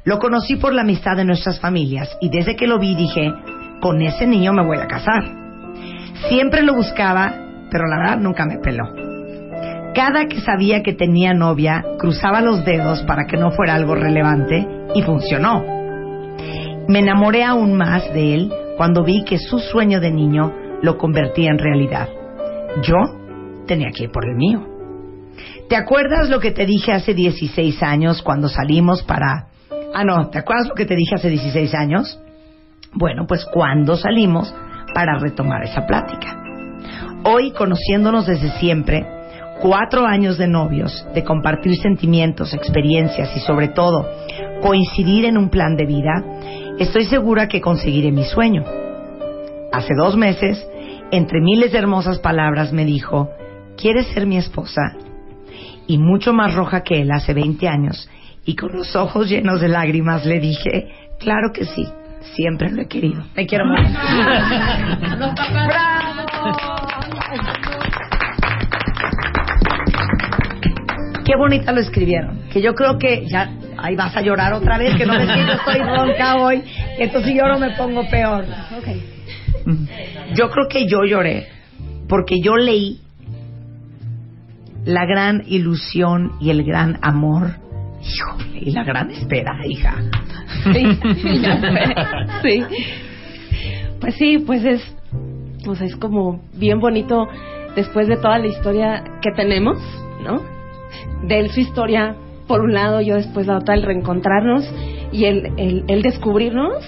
Lo conocí por la amistad de nuestras familias y desde que lo vi dije, con ese niño me voy a casar. Siempre lo buscaba, pero la verdad nunca me peló. Cada que sabía que tenía novia, cruzaba los dedos para que no fuera algo relevante y funcionó. Me enamoré aún más de él cuando vi que su sueño de niño lo convertía en realidad. Yo tenía que ir por el mío. ¿Te acuerdas lo que te dije hace 16 años cuando salimos para... Ah, no, ¿te acuerdas lo que te dije hace 16 años? Bueno, pues cuando salimos para retomar esa plática. Hoy, conociéndonos desde siempre, cuatro años de novios, de compartir sentimientos, experiencias y sobre todo coincidir en un plan de vida, estoy segura que conseguiré mi sueño. Hace dos meses, entre miles de hermosas palabras, me dijo, ¿quieres ser mi esposa? Y mucho más roja que él hace 20 años, y con los ojos llenos de lágrimas le dije, claro que sí, siempre lo he querido. Me quiero mucho. Qué bonita lo escribieron. Que yo creo que ya, ahí vas a llorar otra vez, que no me siento, estoy ronca hoy. Entonces si lloro me pongo peor. Yo creo que yo lloré porque yo leí la gran ilusión y el gran amor. Híjole, y la gran espera, hija. Sí. Sí. Pues sí, pues es, pues es como bien bonito después de toda la historia que tenemos, ¿no? De él su historia por un lado, yo después la otra, el reencontrarnos y el, el, el descubrirnos.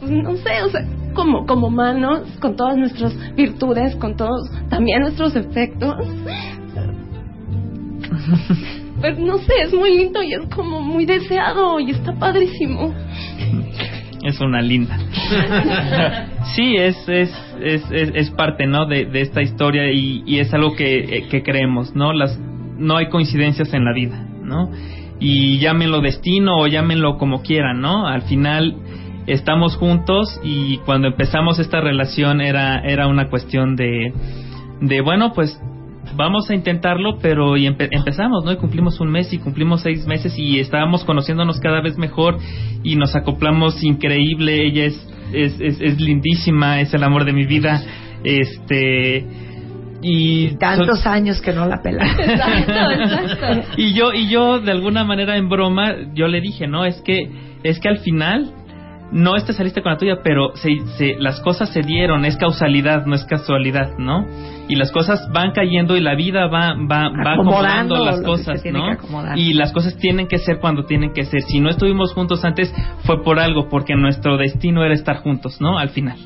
Pues no sé, o sea, como, como humanos, con todas nuestras virtudes, con todos también nuestros defectos. Pero no sé, es muy lindo y es como muy deseado y está padrísimo. Es una linda. sí, es, es, es, es, parte, ¿no? De, de esta historia y, y es algo que, eh, que creemos, ¿no? Las, no hay coincidencias en la vida, ¿no? Y llámenlo destino o llámenlo como quieran, ¿no? Al final estamos juntos y cuando empezamos esta relación era, era una cuestión de, de bueno, pues vamos a intentarlo, pero y empe- empezamos, ¿no? Y cumplimos un mes y cumplimos seis meses y estábamos conociéndonos cada vez mejor y nos acoplamos increíble. Ella es, es, es, es lindísima, es el amor de mi vida. Este. Y Tantos años que no la pelan. y yo y yo de alguna manera en broma yo le dije no es que es que al final no este saliste con la tuya pero se, se- las cosas se dieron es causalidad no es casualidad no y las cosas van cayendo y la vida va va va Acomodando las cosas no y las cosas tienen que ser cuando tienen que ser si no estuvimos juntos antes fue por algo porque nuestro destino era estar juntos no al final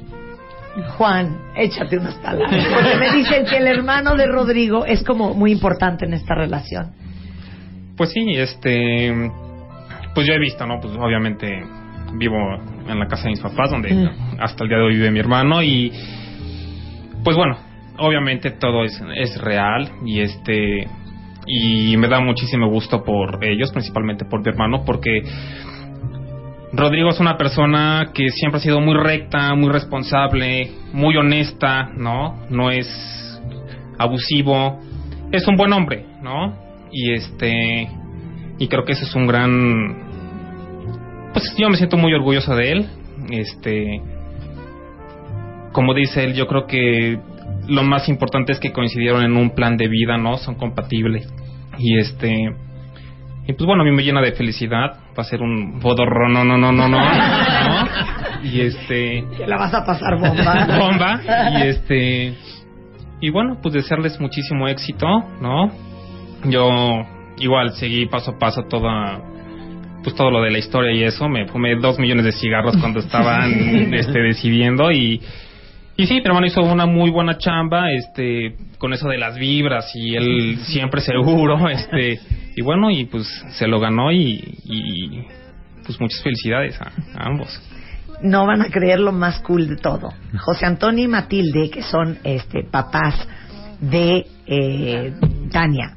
Juan, échate unas palabras. Porque me dicen que el hermano de Rodrigo es como muy importante en esta relación. Pues sí, este. Pues yo he visto, ¿no? Pues obviamente vivo en la casa de mis papás, donde Mm. hasta el día de hoy vive mi hermano, y. Pues bueno, obviamente todo es, es real, y este. Y me da muchísimo gusto por ellos, principalmente por mi hermano, porque. Rodrigo es una persona que siempre ha sido muy recta, muy responsable, muy honesta, ¿no? No es abusivo, es un buen hombre, ¿no? Y este y creo que eso es un gran pues yo me siento muy orgulloso de él. Este como dice él, yo creo que lo más importante es que coincidieron en un plan de vida, ¿no? Son compatibles. Y este y pues bueno, a mí me llena de felicidad. Va a ser un bodorro, no, no, no, no, no. ¿no? Y este Que la vas a pasar bomba. bomba y este y bueno pues desearles muchísimo éxito no yo igual seguí paso a paso toda pues todo lo de la historia y eso me fumé dos millones de cigarros cuando estaban este decidiendo y y sí, mi hermano hizo una muy buena chamba, este, con eso de las vibras y él siempre seguro, este, y bueno, y pues se lo ganó y, y pues muchas felicidades a, a ambos. no van a creer lo más cool de todo. José Antonio y Matilde, que son este papás de eh, Tania,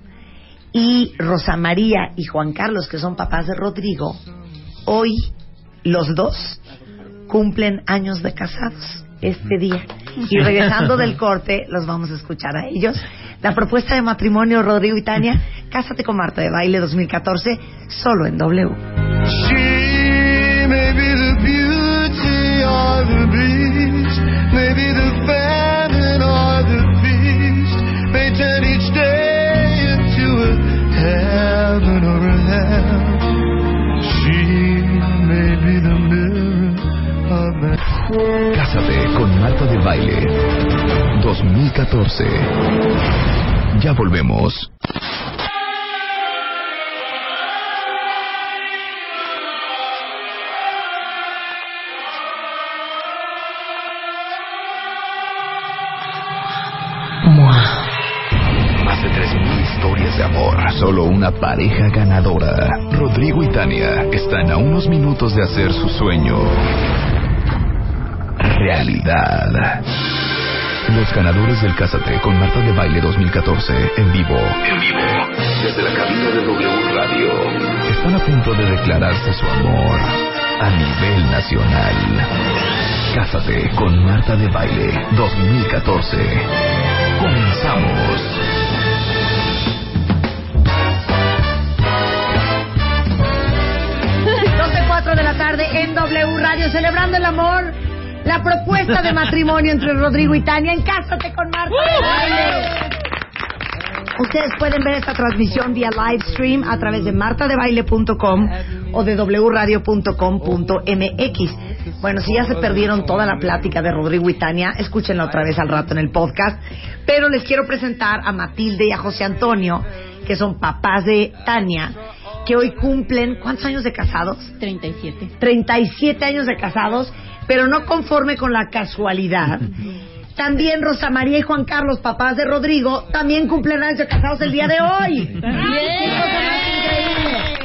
y Rosa María y Juan Carlos, que son papás de Rodrigo, hoy los dos cumplen años de casados este día. Y regresando del corte, los vamos a escuchar a ellos. La propuesta de matrimonio Rodrigo y Tania, Cásate con Marta de Baile 2014, solo en W. She may be the beauty or the beast, maybe the famine or the feast, may turn each heaven or hell. She may be the mirror of Cásate con Marta de Baile 2014. Ya volvemos. Solo una pareja ganadora. Rodrigo y Tania están a unos minutos de hacer su sueño realidad. Los ganadores del Cásate con Marta de Baile 2014 en vivo. En vivo. Desde la cabina de W Radio. Están a punto de declararse su amor a nivel nacional. Cásate con Marta de Baile 2014. Comenzamos. Doce cuatro de la tarde en W Radio, celebrando el amor. La propuesta de matrimonio entre Rodrigo y Tania en Cásate con Marta de Baile. Ustedes pueden ver esta transmisión vía live stream a través de martadebaile.com o de wradio.com.mx. Bueno, si ya se perdieron toda la plática de Rodrigo y Tania, escúchenla otra vez al rato en el podcast. Pero les quiero presentar a Matilde y a José Antonio, que son papás de Tania, que hoy cumplen, ¿cuántos años de casados? 37. 37 años de casados, pero no conforme con la casualidad. También Rosa María y Juan Carlos, papás de Rodrigo, también cumplen años de casados el día de hoy. ¡Qué cosa más increíble!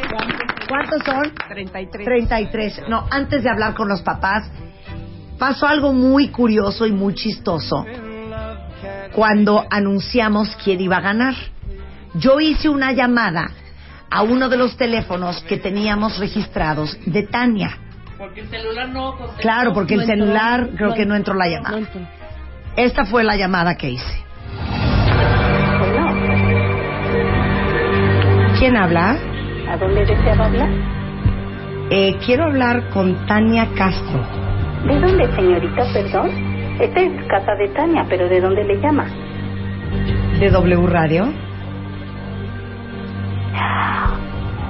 ¿Cuántos son? 33. 33. No, antes de hablar con los papás, pasó algo muy curioso y muy chistoso cuando anunciamos quién iba a ganar. Yo hice una llamada a uno de los teléfonos que teníamos registrados de Tania. Porque el celular no contestó. Claro, porque el celular creo No que no entró la No llamada. entró. Esta fue la llamada que hice. ¿Quién habla? ¿A dónde deseaba hablar? Eh, quiero hablar con Tania Castro. ¿De dónde, señorita? Perdón. Esta es casa de Tania, pero ¿de dónde le llama? ¿De W Radio?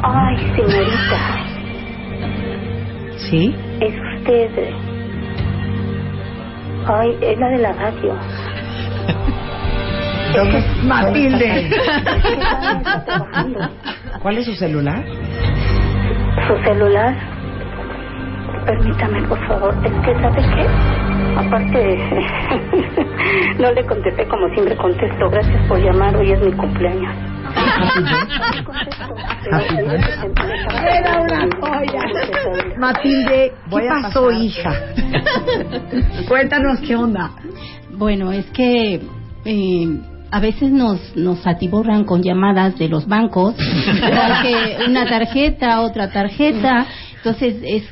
Ay, señorita, ¿Sí? es usted. Ay, es la de la radio. Matilde. Está trabajando. ¿Cuál es su celular? Su celular. Permítame, por favor. Es que, ¿sabe qué? Aparte, no le contesté como siempre contesto. Gracias por llamar. Hoy es mi cumpleaños. Era una joya. Matilde, ¿qué pasó, hija? Cuéntanos qué onda. Bueno, es que eh, a veces nos, nos atiborran con llamadas de los bancos, porque una tarjeta, otra tarjeta, entonces es,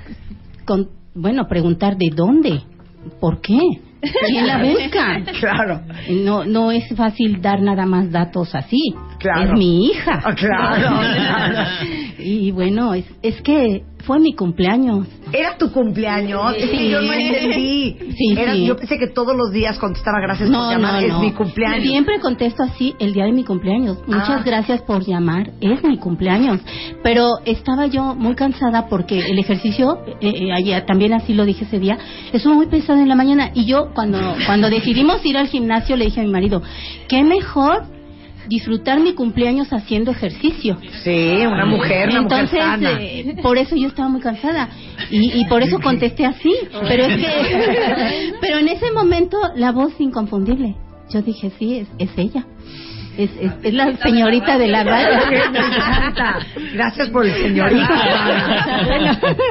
con, bueno, preguntar de dónde, por qué, quién la busca. Claro. No, no es fácil dar nada más datos así. Claro. Es mi hija. Ah, claro, claro. Y bueno, es, es que fue mi cumpleaños. ¿Era tu cumpleaños? Es que Sí. yo no entendí. Sí, Era- sí. Yo pensé que todos los días contestaba gracias por No, llamar. no, es no. mi cumpleaños. Siempre contesto así el día de mi cumpleaños. Muchas Ah. gracias por llamar. Es mi cumpleaños. Pero estaba yo muy cansada porque el ejercicio, eh, eh, ayer también así lo dije ese día, estuvo muy pesado en la mañana. Y yo cuando, cuando decidimos ir al gimnasio le dije a mi marido, qué mejor disfrutar mi cumpleaños haciendo ejercicio. Sí, una mujer, una mujer Entonces, sana. eh, por eso yo estaba muy cansada y, y por eso contesté así. Pero es que, pero en ese momento la voz inconfundible. Yo dije, sí, es, es ella. Es, es, es la señorita de la radio. Gracias por el señorita.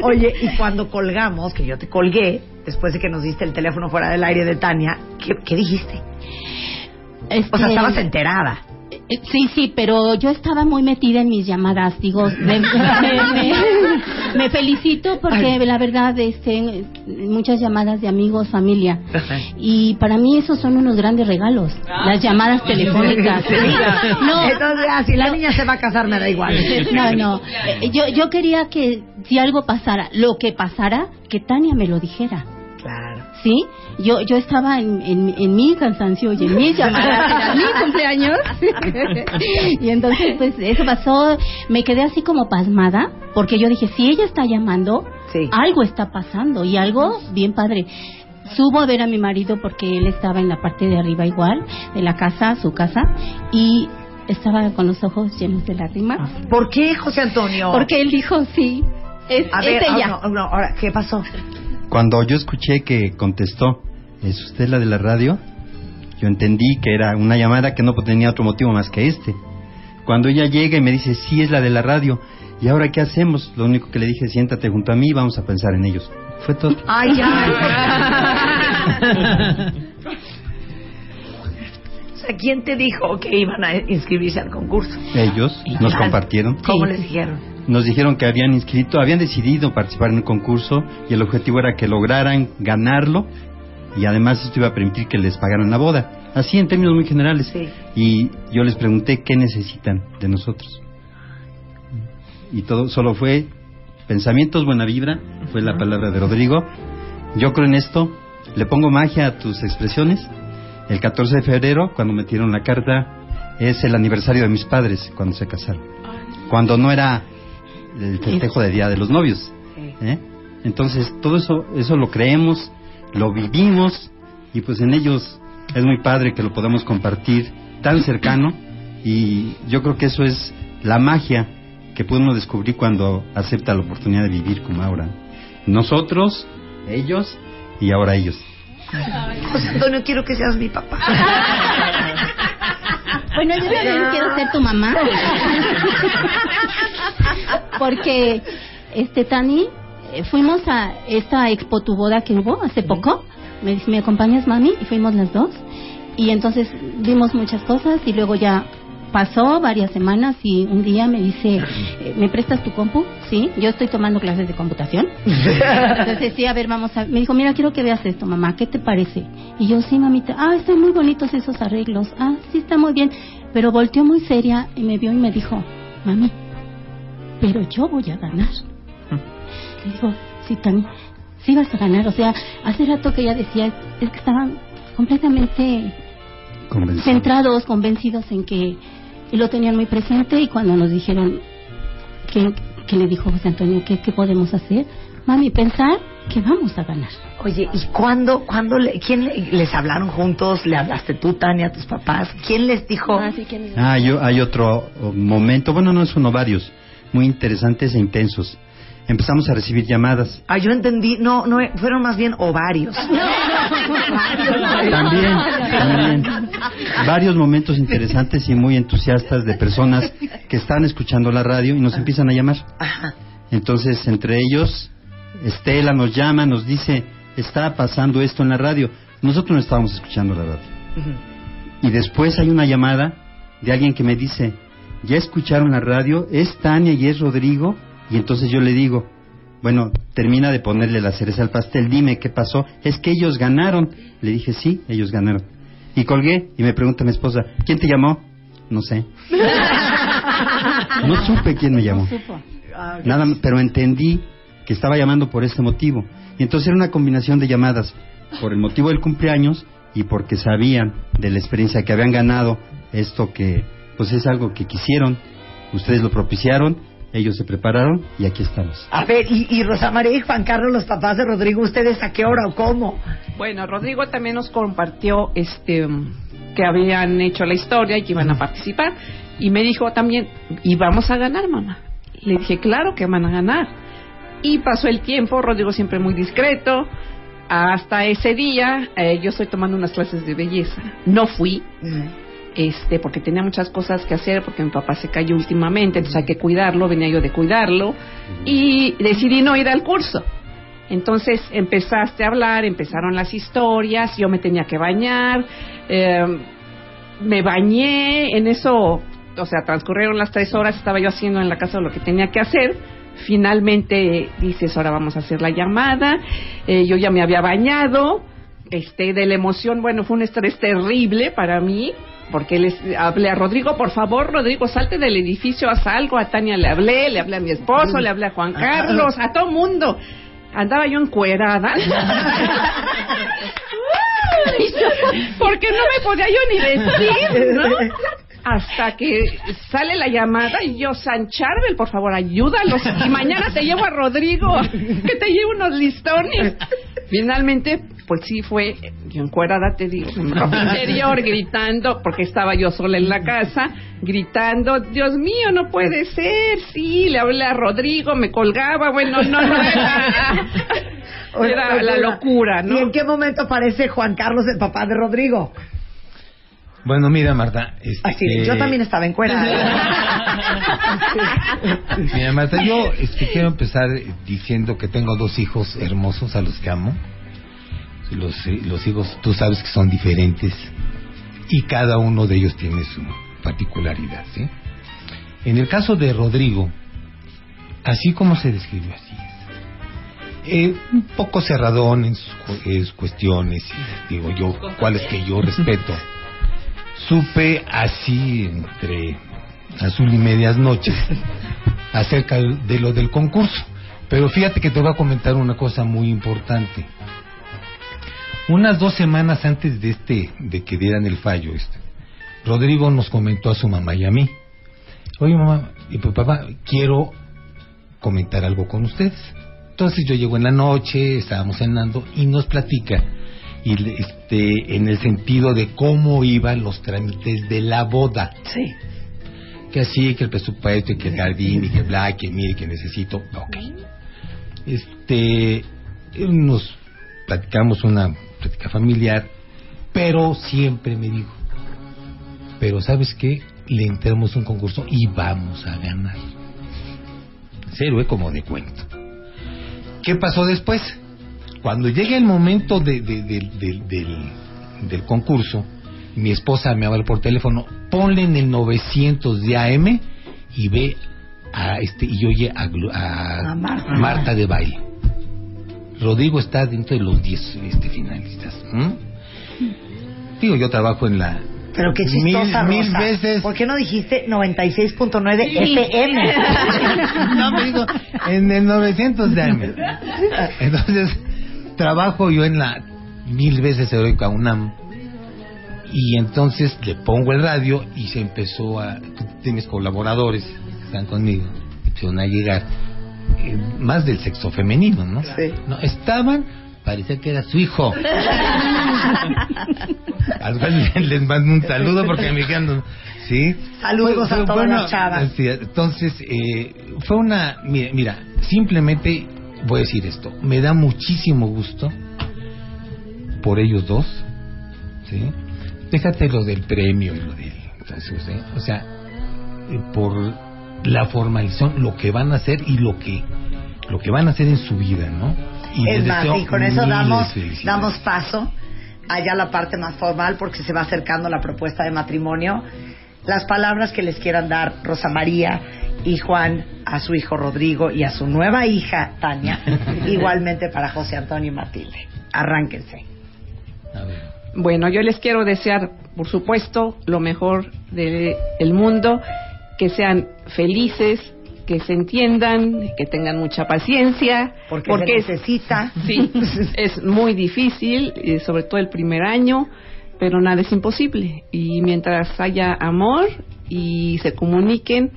Oye, y cuando colgamos, que yo te colgué, después de que nos diste el teléfono fuera del aire de Tania, ¿qué, qué dijiste? O sea, Este, estabas enterada. Eh, Sí, sí, pero yo estaba muy metida en mis llamadas. Digo, me, me- me- me felicito porque la verdad, este, muchas llamadas de amigos, familia. Y para mí esos son unos grandes regalos, las llamadas telefónicas. Sí. Entonces, ah, si la niña se va a casar, me da igual. No, no. Eh, Yo, yo quería que si algo pasara, lo que pasara, que Tania me lo dijera. Claro. ¿Sí? Yo, yo estaba en, en, en mi cansancio y en mis llamadas, era mi cumpleaños. y entonces, pues, eso pasó. Me quedé así como pasmada, porque yo dije, si ella está llamando, algo está pasando y algo bien padre. Subo a ver a mi marido porque él estaba en la parte de arriba igual, de la casa, su casa, y estaba con los ojos llenos de lágrimas. ¿Por qué, José Antonio? Porque él dijo, sí, es, A es ver, ella. ah, no, no, ahora, ¿qué pasó? Cuando yo escuché que contestó, ¿es usted la de la radio? Yo entendí que era una llamada que no tenía otro motivo más que este. Cuando ella llega y me dice, sí, es la de la radio, ¿y ahora qué hacemos? Lo único que le dije, siéntate junto a mí y vamos a pensar en ellos. Fue todo. Ay, ya. o sea, ¿quién te dijo que iban a inscribirse al concurso? Ellos nos compartieron. ¿Cómo les dijeron? Nos dijeron que habían inscrito, habían decidido participar en el concurso y el objetivo era que lograran ganarlo y además esto iba a permitir que les pagaran la boda. Así en términos muy generales. Y yo les pregunté qué necesitan de nosotros. Y todo solo fue pensamientos, buena vibra, fue la palabra de Rodrigo. Yo creo en esto, le pongo magia a tus expresiones. El 14 de febrero, cuando metieron la carta, es el aniversario de mis padres cuando se casaron. Cuando no era el festejo de Día de los Novios. ¿eh? Entonces, todo eso, eso lo creemos, lo vivimos y pues en ellos es muy padre que lo podamos compartir tan cercano y yo creo que eso es la magia que puede uno descubrir cuando acepta la oportunidad de vivir como ahora. Nosotros, ellos y ahora ellos. José Antonio, quiero que seas mi papá. Bueno, yo también quiero ser tu mamá. Porque este Tani eh, fuimos a esta expo tu boda que hubo hace poco. Me dice, ¿me acompañas, mami? Y fuimos las dos. Y entonces vimos muchas cosas y luego ya pasó varias semanas y un día me dice, eh, ¿me prestas tu compu? Sí, yo estoy tomando clases de computación. Entonces, sí, a ver, vamos a... Me dijo, mira, quiero que veas esto, mamá, ¿qué te parece? Y yo, sí, mamita, ah, están muy bonitos esos arreglos, ah, sí, está muy bien. Pero volteó muy seria y me vio y me dijo, mami, pero yo voy a ganar. Le digo, sí, Tani, sí vas a ganar. O sea, hace rato que ella decía, es que estaban completamente centrados, convencidos en que y lo tenían muy presente y cuando nos dijeron que, que le dijo José Antonio que qué podemos hacer, mami, pensar que vamos a ganar. Oye, ¿y cuándo, cuándo le- quién le- les hablaron juntos? ¿Le hablaste tú, Tania, a tus papás? ¿Quién les dijo? Ah, hay, o- hay otro momento, bueno, no es uno, varios, muy interesantes e intensos. Empezamos a recibir llamadas. Ah, yo entendí, no, no, fueron más bien ovarios. También, también. Varios momentos interesantes y muy entusiastas de personas que están escuchando la radio y nos empiezan a llamar. Entonces, entre ellos, Estela nos llama, nos dice, está pasando esto en la radio. Nosotros no estábamos escuchando la radio. Y después hay una llamada de alguien que me dice, ya escucharon la radio, es Tania y es Rodrigo. Y entonces yo le digo, bueno, termina de ponerle la cereza al pastel, dime qué pasó. Es que ellos ganaron. Le dije, sí, ellos ganaron. Y colgué y me pregunta mi esposa, ¿quién te llamó? No sé. No supe quién me llamó. Nada, pero entendí que estaba llamando por este motivo. Y entonces era una combinación de llamadas por el motivo del cumpleaños y porque sabían de la experiencia que habían ganado esto que pues es algo que quisieron, ustedes lo propiciaron, ellos se prepararon y aquí estamos. A ver, y, y Rosa María y Juan Carlos, los papás de Rodrigo, ¿ustedes a qué hora o cómo? Bueno, Rodrigo también nos compartió este que habían hecho la historia y que iban a participar y me dijo también, "Y vamos a ganar, mamá." Le dije, "Claro que van a ganar." Y pasó el tiempo, Rodrigo siempre muy discreto. Hasta ese día, eh, yo estoy tomando unas clases de belleza. No fui, este, porque tenía muchas cosas que hacer, porque mi papá se cayó últimamente, entonces hay que cuidarlo, venía yo de cuidarlo, y decidí no ir al curso. Entonces empezaste a hablar, empezaron las historias, yo me tenía que bañar, eh, me bañé, en eso, o sea, transcurrieron las tres horas, estaba yo haciendo en la casa lo que tenía que hacer. Finalmente dices, ahora vamos a hacer la llamada, eh, yo ya me había bañado, este, de la emoción, bueno, fue un estrés terrible para mí, porque les hablé a Rodrigo, por favor, Rodrigo, salte del edificio, haz algo, a Tania le hablé, le hablé a mi esposo, le hablé a Juan Carlos, a todo mundo. Andaba yo encuerada. porque no me podía yo ni vestir, ¿no? Hasta que sale la llamada y yo, San Charbel, por favor, ayúdalos. Y mañana te llevo a Rodrigo, que te lleve unos listones. Finalmente, pues sí fue, yo encuerada te digo, en ropa interior, gritando, porque estaba yo sola en la casa, gritando, Dios mío, no puede ser, sí, le hablé a Rodrigo, me colgaba, bueno, no, no, era, era la locura, ¿no? ¿Y en qué momento aparece Juan Carlos, el papá de Rodrigo? Bueno, mira, Marta. Este, Así, yo también estaba en cuera. Mira, Marta, yo este, quiero empezar diciendo que tengo dos hijos hermosos a los que amo. Los, eh, los hijos, tú sabes que son diferentes y cada uno de ellos tiene su particularidad, ¿sí? En el caso de Rodrigo, así como se describió así es. Eh, un poco cerradón en sus, en sus cuestiones, digo yo, cuáles que yo respeto. Supe así entre azul y medias noches acerca de lo del concurso. Pero fíjate que te voy a comentar una cosa muy importante. Unas dos semanas antes de este, de que dieran el fallo, este, Rodrigo nos comentó a su mamá y a mí. Oye mamá y pues, papá, quiero comentar algo con ustedes. Entonces yo llego en la noche, estábamos cenando y nos platica y este en el sentido de cómo iban los trámites de la boda. Sí. Que así, que el presupuesto, y que el jardín, y que bla, que mire, que necesito. Ok. Este, nos platicamos una plática familiar, pero siempre me dijo, pero ¿sabes qué? Le entramos un concurso y vamos a ganar. Cero, ¿eh? Como de cuento. ¿Qué pasó después? Cuando llega el momento de, de- de- de- del, del concurso, mi esposa me habla por teléfono, ponle en el 900 de AM y ve a este y oye a, Glu- a A Marta. Marta de baile. Rodrigo está dentro de los 10 este, finalistas. Digo, yo trabajo en la Pero qué chistosa, mil, mil Rosa. veces ¿Por qué no dijiste 96.9 FM? no, me digo, en el 900 de AM. Entonces, trabajo yo en la mil veces heroica UNAM. Y entonces le pongo el radio y se empezó a. Tú tienes colaboradores que están conmigo, empezaron a llegar. eh, más del sexo femenino, ¿no? No, estaban, parecía que era su hijo. Al cual les mando un saludo porque me dijeron, ¿sí? Saludos a todas las chavas. sí, entonces, eh, fue una, mira, mira, simplemente voy a decir esto, me da muchísimo gusto por ellos dos, ¿sí? Déjate lo del premio y lo del, entonces, ¿eh? o sea, eh, por la formalización, lo que van a hacer y lo que, lo que van a hacer en su vida, ¿no? Y es más, y con eso damos, damos paso allá a la parte más formal porque se va acercando la propuesta de matrimonio. Las palabras que les quieran dar Rosa María y Juan a su hijo Rodrigo y a su nueva hija Tania, igualmente para José Antonio y Matilde. Arránquense. Bueno, yo les quiero desear, por supuesto, lo mejor del mundo, que sean felices, que se entiendan, que tengan mucha paciencia, Porque se es- necesita. Sí, es muy difícil, eh, sobre todo el primer año, pero nada es imposible. Y mientras haya amor y se comuniquen,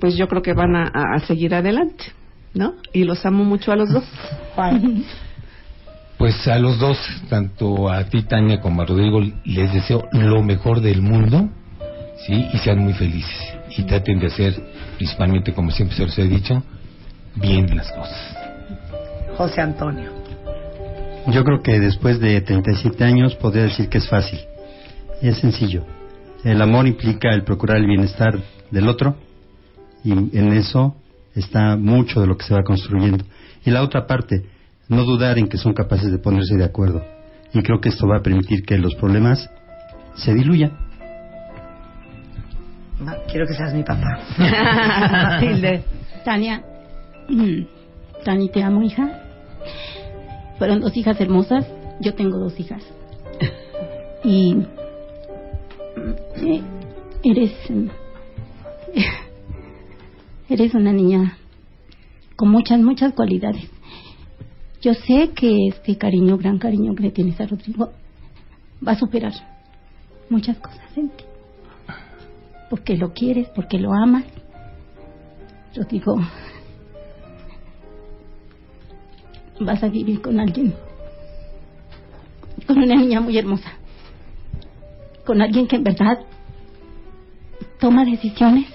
pues yo creo que van a, seguir adelante, ¿no? Y los amo mucho a los dos. Pues a los dos, tanto a ti, Tania, como a Rodrigo, les deseo lo mejor del mundo, ¿sí? Y sean muy felices. Y traten de hacer, principalmente, como siempre se los he dicho, bien las cosas. José Antonio. Yo creo que después de 37 años podría decir que es fácil. Y es sencillo. El amor implica el procurar el bienestar del otro y en eso está mucho de lo que se va construyendo. Y la otra parte, no dudar en que son capaces de ponerse de acuerdo. Y creo que esto va a permitir que los problemas se diluyan. Quiero que seas mi papá. Matilde. Tania, mm, Tani, te amo, hija. Fueron dos hijas hermosas. Yo tengo dos hijas. Y eh, eres eres una niña con muchas muchas cualidades. Yo sé que este cariño, gran cariño que le tienes a Rodrigo, va a superar muchas cosas en ti. Porque lo quieres, porque lo amas. Rodrigo, vas a vivir con alguien, con una niña muy hermosa, con alguien que en verdad toma decisiones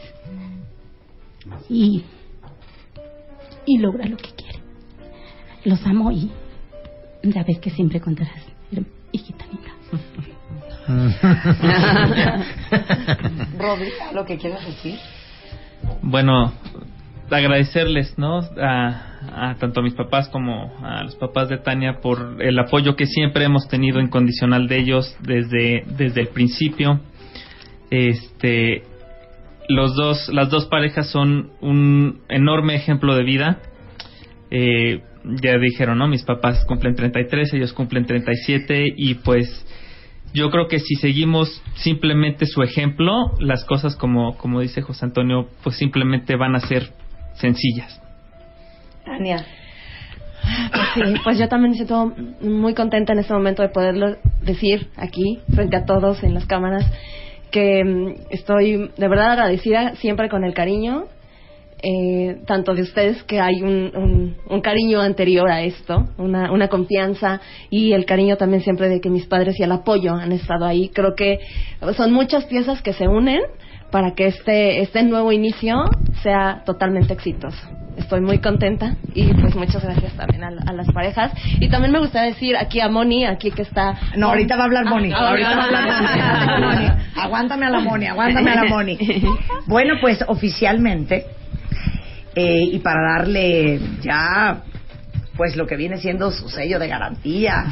y, y logra lo que quiere. Los amo y sabes que siempre contarás, hijita linda. Rodri, ¿lo que quieras decir? Bueno, agradecerles, ¿no? A, tanto a mis papás como a los papás de Tania por el apoyo que siempre hemos tenido incondicional de ellos desde, desde el principio. Este, los dos, las dos parejas son un enorme ejemplo de vida. Eh, ya dijeron, ¿no? Mis papás cumplen 33, ellos cumplen 37 y pues yo creo que si seguimos simplemente su ejemplo, las cosas como, como dice José Antonio, pues simplemente van a ser sencillas. Tania. Pues sí, pues yo también siento muy contenta en este momento de poderlo decir aquí, frente a todos en las cámaras, que mm, estoy de verdad agradecida siempre con el cariño, eh, tanto de ustedes, que hay un, un, un cariño anterior a esto, una, una confianza y el cariño también siempre de que mis padres y el apoyo han estado ahí. Creo que son muchas piezas que se unen para que este, este nuevo inicio sea totalmente exitoso. Estoy muy contenta y pues muchas gracias también a, a las parejas. Y también me gustaría decir aquí a Moni, aquí que está... No, ahorita va a hablar Moni. Ah, ahorita va a hablar Moni. Moni. Aguántame a la Moni, aguántame a la Moni. Bueno, pues oficialmente, eh, y para darle ya pues lo que viene siendo su sello de garantía,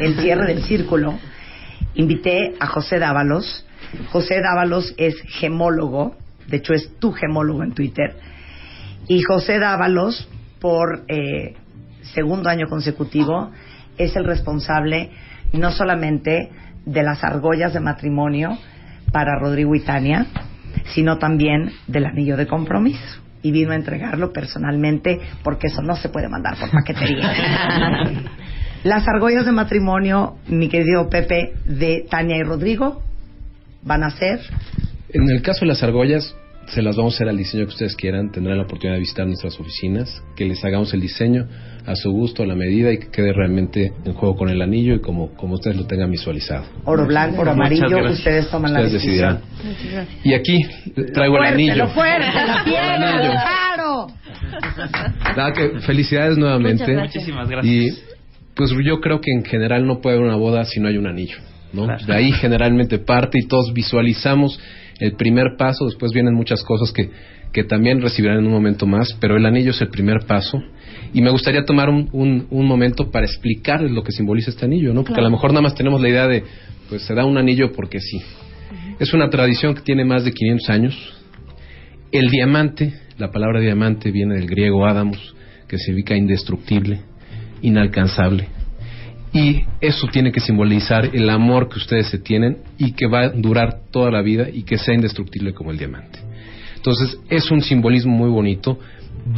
el cierre del círculo, invité a José Dávalos. José Dávalos es gemólogo, de hecho es tu gemólogo en Twitter. Y José Dávalos, por eh, segundo año consecutivo, es el responsable no solamente de las argollas de matrimonio para Rodrigo y Tania, sino también del anillo de compromiso. Y vino a entregarlo personalmente porque eso no se puede mandar por paquetería. Las argollas de matrimonio, mi querido Pepe, de Tania y Rodrigo, van a ser En el caso de las argollas, se las vamos a hacer al diseño que ustedes quieran. Tendrán la oportunidad de visitar nuestras oficinas, que les hagamos el diseño a su gusto, a la medida y que quede realmente en juego con el anillo y como, como ustedes lo tengan visualizado. oro blanco, oro amarillo, ustedes toman la Ustedes decisión. decidirán. Y aquí traigo el Fuerte, anillo. Lo fuerte, la piedra, anillo. el faro. Nada, que felicidades nuevamente. Muchas gracias. Muchísimas gracias. Y pues yo creo que en general no puede haber una boda si no hay un anillo, ¿no? De ahí generalmente parte y todos visualizamos el primer paso, después vienen muchas cosas que, que también recibirán en un momento más, pero el anillo es el primer paso. Y me gustaría tomar un, un, un momento para explicarles lo que simboliza este anillo, ¿no? Porque Claro. a lo mejor nada más tenemos la idea de, pues se da un anillo porque sí. Es una tradición que tiene más de 500 años. El diamante, la palabra diamante viene del griego ádamos, que significa indestructible, inalcanzable. Y eso tiene que simbolizar el amor que ustedes se tienen y que va a durar toda la vida y que sea indestructible como el diamante. Entonces es un simbolismo muy bonito.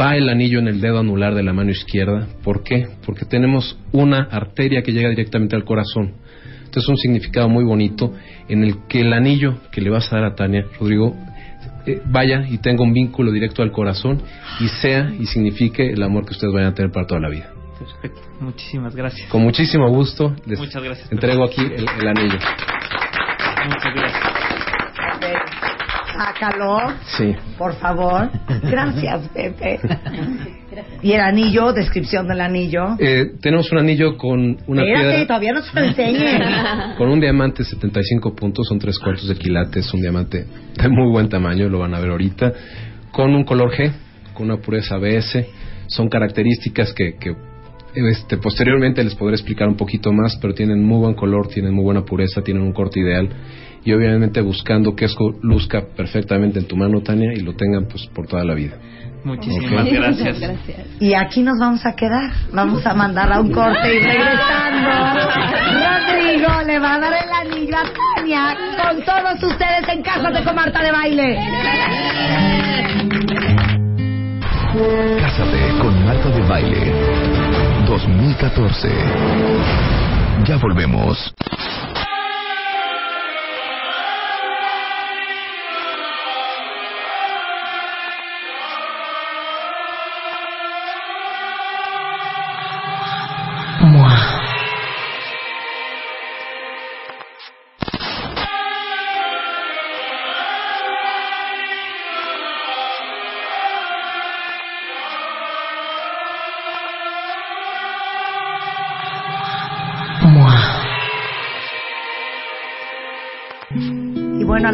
Va el anillo en el dedo anular de la mano izquierda. ¿Por qué? Porque tenemos una arteria que llega directamente al corazón. Entonces es un significado muy bonito en el que el anillo que le vas a dar a Tania, Rodrigo, eh, vaya y tenga un vínculo directo al corazón y sea y signifique el amor que ustedes vayan a tener para toda la vida. Perfecto. Muchísimas gracias. Con muchísimo gusto les Muchas gracias. entrego aquí el, el anillo. Muchas gracias. Sácalo, Sí. por favor. Gracias, Pepe. Y el anillo, descripción del anillo. Eh, tenemos un anillo con una Espérate, piedra, todavía no se lo enseñe. con un diamante 75 puntos, son tres cuartos de quilate, es un diamante de muy buen tamaño, lo van a ver ahorita, con un color G, con una pureza ABS, son características que, que este, posteriormente les podré explicar un poquito más, pero tienen muy buen color, tienen muy buena pureza, tienen un corte ideal y obviamente buscando que esto luzca perfectamente en tu mano, Tania, y lo tengan pues por toda la vida. Muchísimas gracias. Y aquí nos vamos a quedar. Vamos a mandar a un corte y regresando. Rodrigo le va a dar el anillo a Tania con todos ustedes en Cásate con Marta de Baile. Cásate con Marta de Baile 2014. Ya volvemos.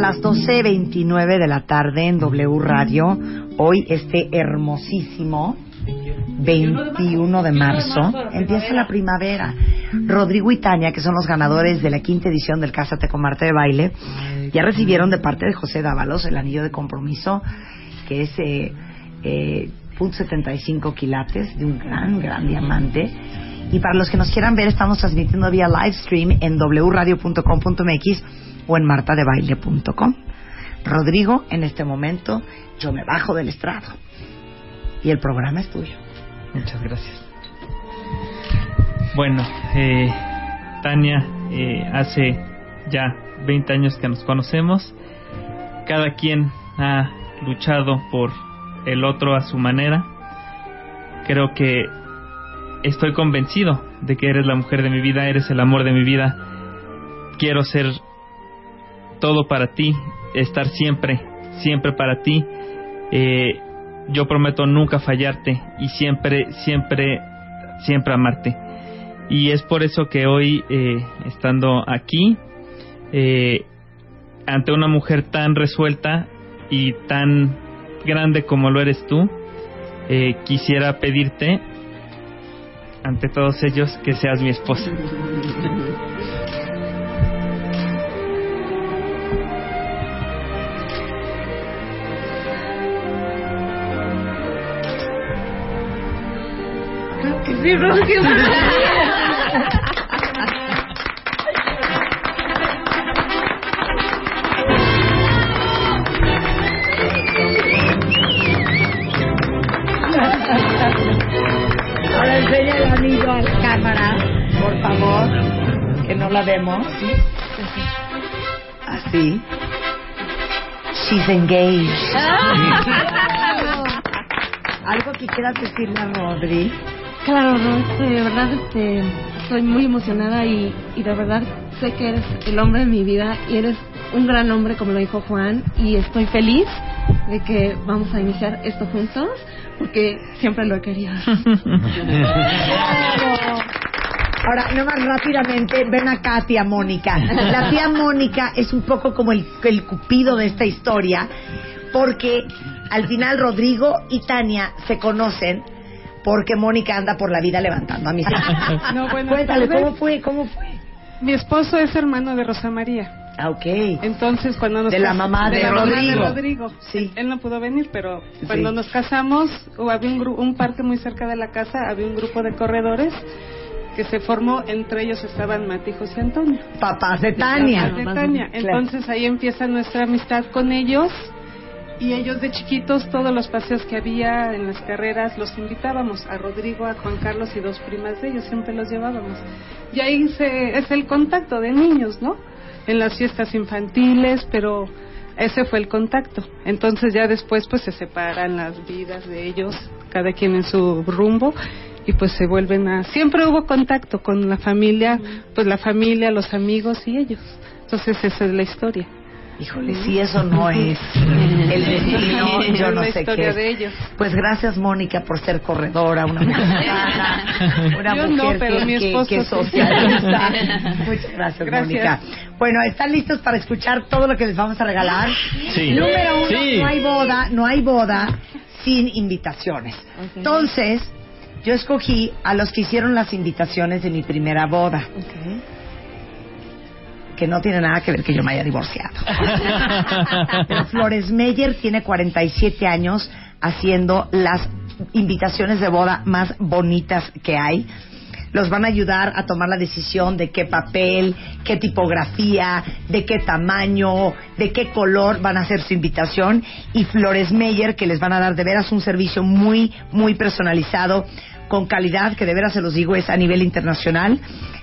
Las 12.29 de la tarde en W Radio, hoy este hermosísimo 21 de marzo, empieza la primavera. Rodrigo y Tania, que son los ganadores de la quinta edición del Cásate con Marta de Baile, ya recibieron de parte de José Dávalos el anillo de compromiso, que es eh, eh, .75 quilates de un gran, gran diamante. Y para los que nos quieran ver, estamos transmitiendo vía live stream en wradio.com.mx o en martadebaile.com. Rodrigo, en este momento, yo me bajo del estrado. Y el programa es tuyo. Muchas gracias. Bueno, eh, Tania, eh, hace ya 20 años que nos conocemos. Cada quien ha luchado por el otro a su manera. Creo que estoy convencido de que eres la mujer de mi vida, eres el amor de mi vida. Quiero ser todo para ti, estar siempre, siempre para ti. Eh, yo prometo nunca fallarte y siempre, siempre, siempre amarte. Y es por eso que hoy, eh, estando aquí, eh, ante una mujer tan resuelta y tan grande como lo eres tú, eh, quisiera pedirte ante todos ellos que seas mi esposa. Ahora enseña el anillo a la cámara, por favor, que no la vemos. Así. She's engaged. Algo que quieras decirle a Rodri. Claro, no, este, de verdad este, estoy muy emocionada y, y de verdad sé que eres el hombre de mi vida y eres un gran hombre como lo dijo Juan y estoy feliz de que vamos a iniciar esto juntos porque siempre lo he querido. Ahora, no más rápidamente, ven acá, tía Mónica. La tía Mónica es un poco como el, el cupido de esta historia, porque al final Rodrigo y Tania se conocen porque Mónica anda por la vida levantando a mis No, buenas Cuéntale. ¿cómo fue? ¿Cómo fue? Mi esposo es hermano de Rosa María. Ah, ok. Entonces, cuando nos De la mamá de la mamá Rodrigo. Rodrigo. Sí. Él no pudo venir, pero Sí. cuando nos casamos, había un, un parque muy cerca de la casa, había un grupo de corredores que se formó, entre ellos estaban Matijos y Antonio. Papás de Tania. Papás de Tania. Entonces ahí empieza nuestra amistad con ellos y ellos de chiquitos todos los paseos que había en las carreras los invitábamos a Rodrigo, a Juan Carlos y dos primas de ellos, siempre los llevábamos. Y ahí se, es el contacto de niños, ¿no? En las fiestas infantiles, pero ese fue el contacto. Entonces ya después pues se separan las vidas de ellos, cada quien en su rumbo y pues se vuelven a siempre hubo contacto con la familia, pues la familia, los amigos y ellos. Entonces esa es la historia. Híjole, si eso no es el destino, yo no sé qué. de es. ellos. Pues gracias, Mónica, por ser corredora, una mujer una Yo no, mujer pero que, mi esposo que sí. socializa. Muchas gracias, Gracias. Mónica. Bueno, ¿están listos para escuchar todo lo que les vamos a regalar? Sí. Número uno, Sí. no hay boda, no hay boda sin invitaciones. Entonces, yo escogí a los que hicieron las invitaciones de mi primera boda. Que no tiene nada que ver que yo me haya divorciado. Pero Flores Meyer tiene 47 años haciendo las invitaciones de boda más bonitas que hay. Los van a ayudar a tomar la decisión de qué papel, qué tipografía, de qué tamaño, de qué color van a hacer su invitación. Y Flores Meyer, que les van a dar de veras un servicio muy, muy personalizado, con calidad, que de veras se los digo es a nivel internacional.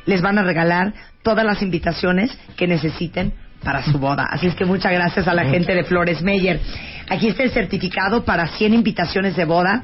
Les van a regalar todas las invitaciones que necesiten para su boda. Así es que muchas gracias a la gente de Flores Meyer. Aquí está el certificado para 100 invitaciones de boda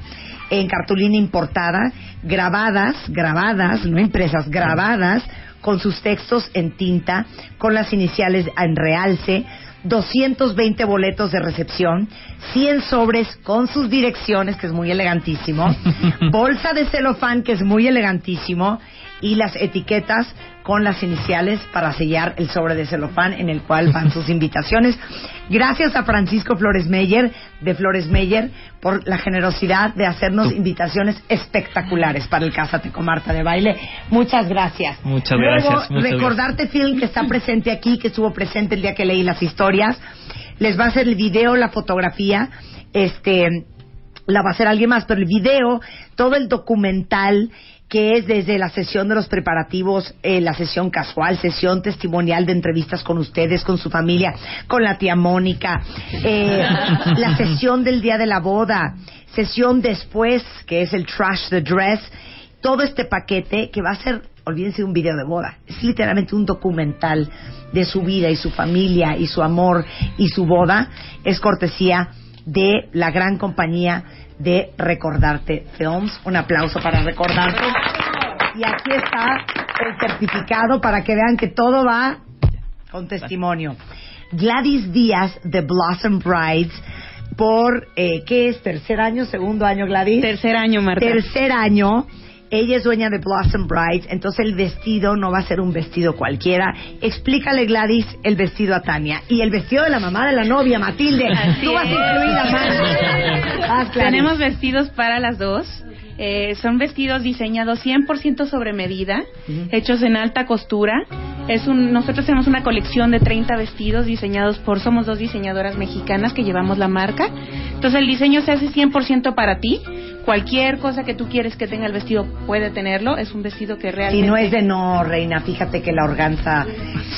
en cartulina importada, grabadas, grabadas, no impresas, grabadas con sus textos en tinta, con las iniciales en realce, 220 boletos de recepción, 100 sobres con sus direcciones, que es muy elegantísimo, bolsa de celofán, que es muy elegantísimo, y las etiquetas con las iniciales para sellar el sobre de celofán en el cual van sus invitaciones. Gracias a Francisco Flores Meyer de Flores Meyer por la generosidad de hacernos invitaciones espectaculares para el Cásate con Marta de Baile. Muchas gracias. Muchas Luego, gracias, muchas recordarte Film que está presente aquí, que estuvo presente el día que leí las historias. Les va a hacer el video, la fotografía, este la va a hacer alguien más, pero el video, todo el documental que es desde la sesión de los preparativos, eh, la sesión casual, sesión testimonial de entrevistas con ustedes, con su familia, con la tía Mónica, eh, la sesión del día de la boda, sesión después, que es el trash the dress, todo este paquete que va a ser, olvídense de un video de boda, es literalmente un documental de su vida y su familia y su amor y su boda, es cortesía de la gran compañía de Recordarte Films. Un aplauso para Recordarte. Y aquí está el certificado para que vean que todo va con testimonio. Gladys Díaz de Blossom Brides por, eh, ¿qué es? ¿Tercer año? ¿Segundo año, Gladys? Tercer año, Marta. Tercer año. Ella es dueña de Blossom Brides, entonces el vestido no va a ser un vestido cualquiera. Explícale, Gladys, el vestido a Tania. Y el vestido de la mamá de la novia, Matilde. Así Tú vas a es. incluir la mano. Haz, Gladys. Tenemos vestidos para las dos. Eh, son vestidos diseñados 100% sobre medida, hechos en alta costura. Es un, nosotros tenemos una colección de 30 vestidos diseñados por, somos dos diseñadoras mexicanas que llevamos la marca. Entonces el diseño se hace 100% para ti. Cualquier cosa que tú quieres que tenga el vestido puede tenerlo. Es un vestido que Si realmente... no es de no, reina, fíjate que la organza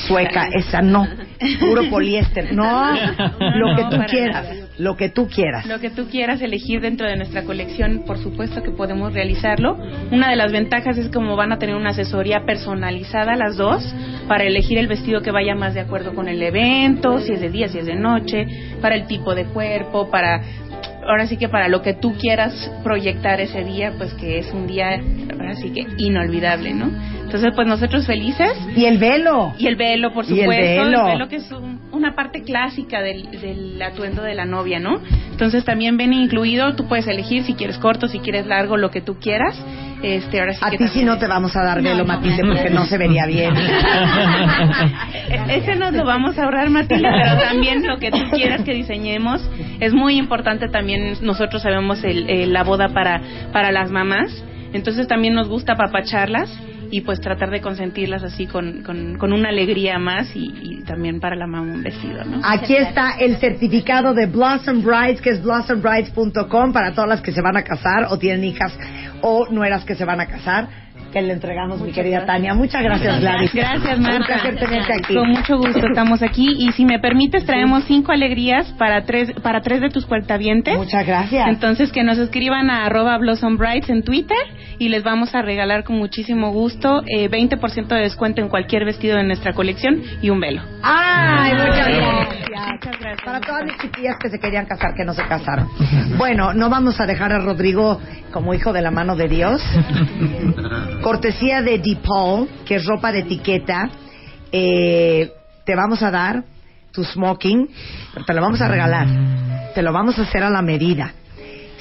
sueca, esa no. Puro poliéster. No, lo que tú quieras. Lo que tú quieras. Lo que tú quieras elegir dentro de nuestra colección, por supuesto que podemos realizarlo. Una de las ventajas es como van a tener una asesoría personalizada las dos para elegir el vestido que vaya más de acuerdo con el evento, si es de día, si es de noche, para el tipo de cuerpo, para ahora sí que para lo que tú quieras proyectar ese día, pues que es un día ahora sí que inolvidable, ¿no? Entonces, pues nosotros felices. Y el velo. Y el velo, por Y el supuesto. velo. que es un- una parte clásica del, del atuendo de la novia, ¿no? Entonces también viene incluido, tú puedes elegir si quieres corto, si quieres largo, lo que tú quieras. Este, ahora sí A ti sí no te vamos a dar velo, Matilde, porque no se vería bien. Ese nos lo vamos a ahorrar, Matilde, pero también lo que tú quieras que diseñemos. Es muy importante también, nosotros sabemos el, el- la boda para, para las mamás, entonces también nos gusta apapacharlas y pues tratar de consentirlas así con, con, una alegría más y, también para la mamá un vestido. Aquí está el certificado de Blossom Brides, que es blossombrides.com para todas las que se van a casar o tienen hijas o nueras que se van a casar. Que le entregamos, mi querida Tania. Muchas gracias, Gladys. Gracias, Un Marta. placer tenerte aquí. Con mucho gusto estamos aquí y si me permites traemos cinco alegrías para tres para tres de tus cuentavientes. Muchas gracias. Entonces que nos escriban a arroba Blossom en Twitter y les vamos a regalar con muchísimo gusto eh, 20% de descuento en cualquier vestido de nuestra colección y un velo. Ay, muchas Ay, gracias. Para todas mis chiquillas que se querían casar, que no se casaron. Bueno, no vamos a dejar a Rodrigo como hijo de la mano de Dios. Cortesía de DePaul, que es ropa de etiqueta. Eh, te vamos a dar tu smoking, pero te lo vamos a regalar. Te lo vamos a hacer a la medida.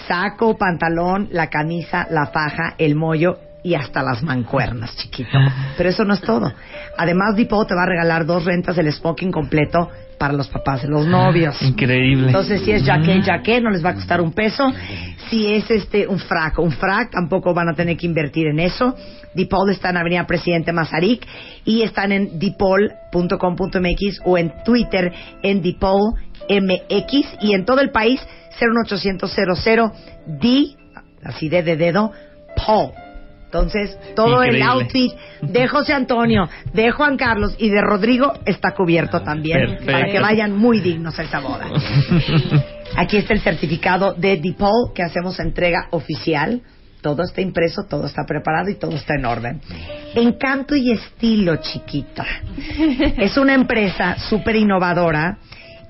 Saco, pantalón, la camisa, la faja, el mollo y hasta las mancuernas, chiquito. Pero eso no es todo. Además, Depot te va a regalar dos rentas del smoking completo para los papás de los novios. Increíble. Entonces, si es jaque, jaque, no les va a costar un peso. Si es este un frac, un frac, tampoco van a tener que invertir en eso. Dipol está en Avenida Presidente Mazarik y están en dipol.com.mx o en Twitter en dipolmx y en todo el país 01800 D, así de, de dedo, Paul. Entonces, todo el outfit de José Antonio, de Juan Carlos y de Rodrigo está cubierto también Perfecto. para que vayan muy dignos a esta boda. Aquí está el certificado de DePaul que hacemos entrega oficial. Todo está impreso, todo está preparado y todo está en orden. Encanto y estilo, chiquita. Es una empresa súper innovadora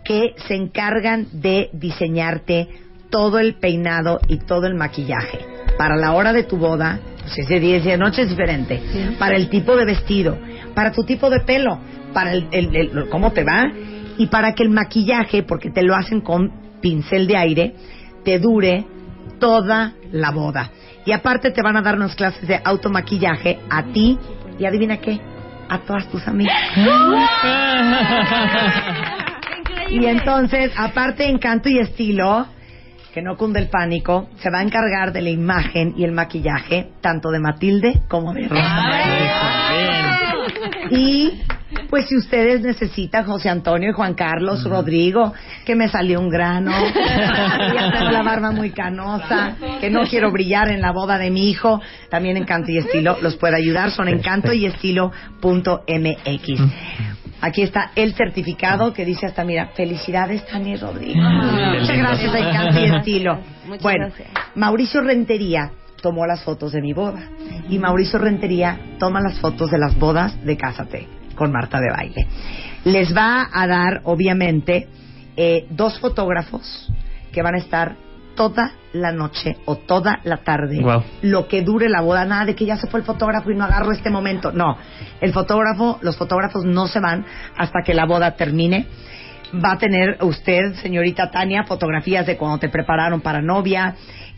que se encargan de diseñarte todo el peinado y todo el maquillaje. Para la hora de tu boda, si es de día y de noche es diferente. Para el tipo de vestido, para tu tipo de pelo, para el, el- el- cómo te va y para que el maquillaje, porque te lo hacen con pincel de aire, te dure toda la boda. Y aparte te van a dar unas clases de automaquillaje a ti y adivina qué, a todas tus amigas. Y entonces, aparte encanto y estilo, que no cunde el pánico, se va a encargar de la imagen y el maquillaje tanto de Matilde como de Rosa. Y pues si ustedes necesitan José Antonio y Juan Carlos, Rodrigo, que me salió un grano, que ya tengo la barba muy canosa, que no quiero brillar en la boda de mi hijo, también Encanto y Estilo los puede ayudar, son encantoyestilo.mx. Aquí está el certificado que dice hasta, mira, felicidades Tania y Rodrigo. Ah, Muchas gracias Encanto y Estilo. Muchas bueno, gracias. Mauricio Rentería tomó las fotos de mi boda y Mauricio Rentería toma las fotos de las bodas de Cásate con Marta de Baile. Les va a dar, obviamente, eh, dos fotógrafos que van a estar toda la noche o toda la tarde, lo que dure la boda, nada de que ya se fue el fotógrafo y no agarro este momento. No, el fotógrafo, los fotógrafos no se van hasta que la boda termine. va a tener usted, señorita Tania, fotografías de cuando te prepararon para novia,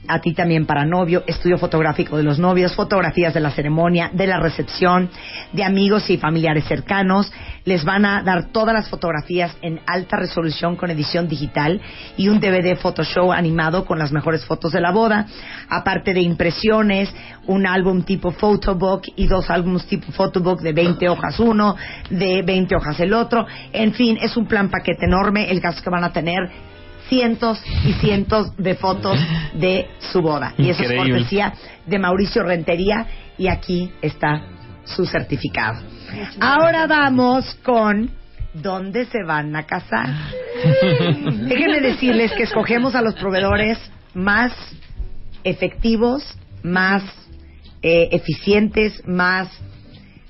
a ti también para novio, estudio fotográfico de los novios, fotografías de la ceremonia, de la recepción, de amigos y familiares cercanos. Les van a dar todas las fotografías en alta resolución con edición digital y un DVD Photoshop animado con las mejores fotos de la boda, aparte de impresiones, un álbum tipo photobook y dos álbumes tipo photobook de 20 hojas uno, de 20 hojas el otro. En fin, es un plan paquete enorme. El caso que van a tener cientos y cientos de fotos de su boda. Y eso es Increíble. cortesía de Mauricio Rentería y aquí está su certificado. Ahora vamos con ¿dónde se van a casar? Déjenme decirles que escogemos a los proveedores más efectivos, más eh, eficientes, más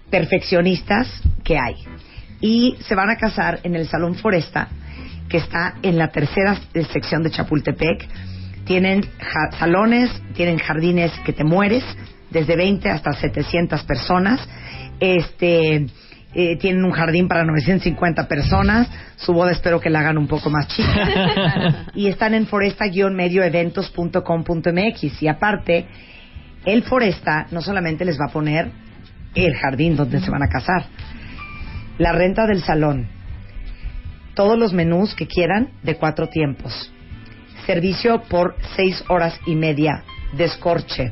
perfeccionistas que hay. Y se van a casar en el Salón Foresta, que está en la tercera sección de Chapultepec. Tienen ja- salones, tienen jardines que te mueres, desde 20 hasta 700 personas. Este, eh, tienen un jardín para 950 personas. Su boda espero que la hagan un poco más chica. y están en foresta-medioeventos.com.mx. Y aparte, el Foresta no solamente les va a poner el jardín donde se van a casar, la renta del salón, todos los menús que quieran de cuatro tiempos, servicio por seis horas y media, descorche,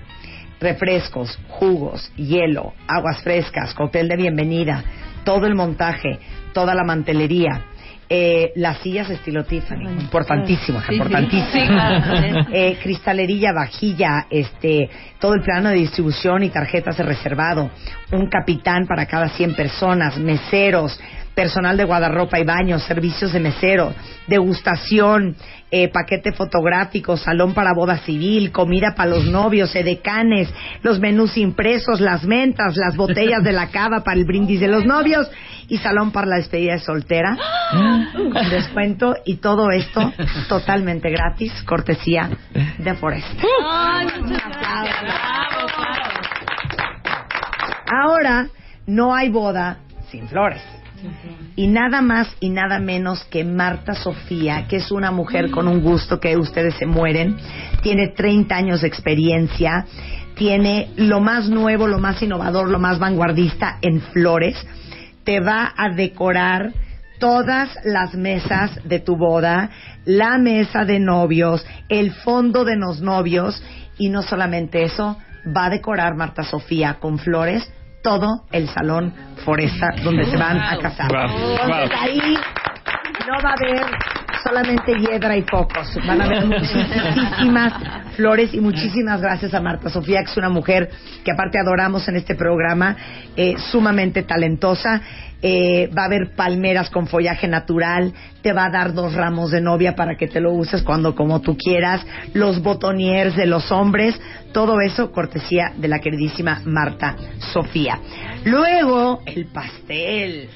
refrescos, jugos, hielo, aguas frescas, cóctel de bienvenida, todo el montaje, toda la mantelería. eh, las sillas estilo Tiffany, importantísimo, Sí, sí. importantísimo. Sí, claro. Eh, cristalería, vajilla, este, todo el plano de distribución y tarjetas de reservado, un capitán para cada 100 personas, meseros, personal de guardarropa y baño, servicios de mesero, degustación, eh, paquete fotográfico, salón para boda civil, comida para los novios, edecanes, los menús impresos, las mentas, las botellas de la cava para el brindis de los novios y salón para la despedida de soltera con descuento y todo esto totalmente gratis, cortesía de Forest. Ahora no hay boda sin flores. Y nada más y nada menos que Marta Sofía, que es una mujer con un gusto que ustedes se mueren, tiene 30 años de experiencia, tiene lo más nuevo, lo más innovador, lo más vanguardista en flores, te va a decorar todas las mesas de tu boda, la mesa de novios, el fondo de los novios. Y no solamente eso, va a decorar Marta Sofía con flores todo el salón Foresta donde se van a casar. Entonces ahí no va a haber solamente hiedra y focos, van a haber muchísimas flores y muchísimas gracias a Marta Sofía, que es una mujer que aparte adoramos en este programa, eh, sumamente talentosa. Eh, va a haber palmeras con follaje natural, te va a dar dos ramos de novia para que te lo uses cuando como tú quieras, los botoniers de los hombres, todo eso cortesía de la queridísima Marta Sofía. Luego, el pastel.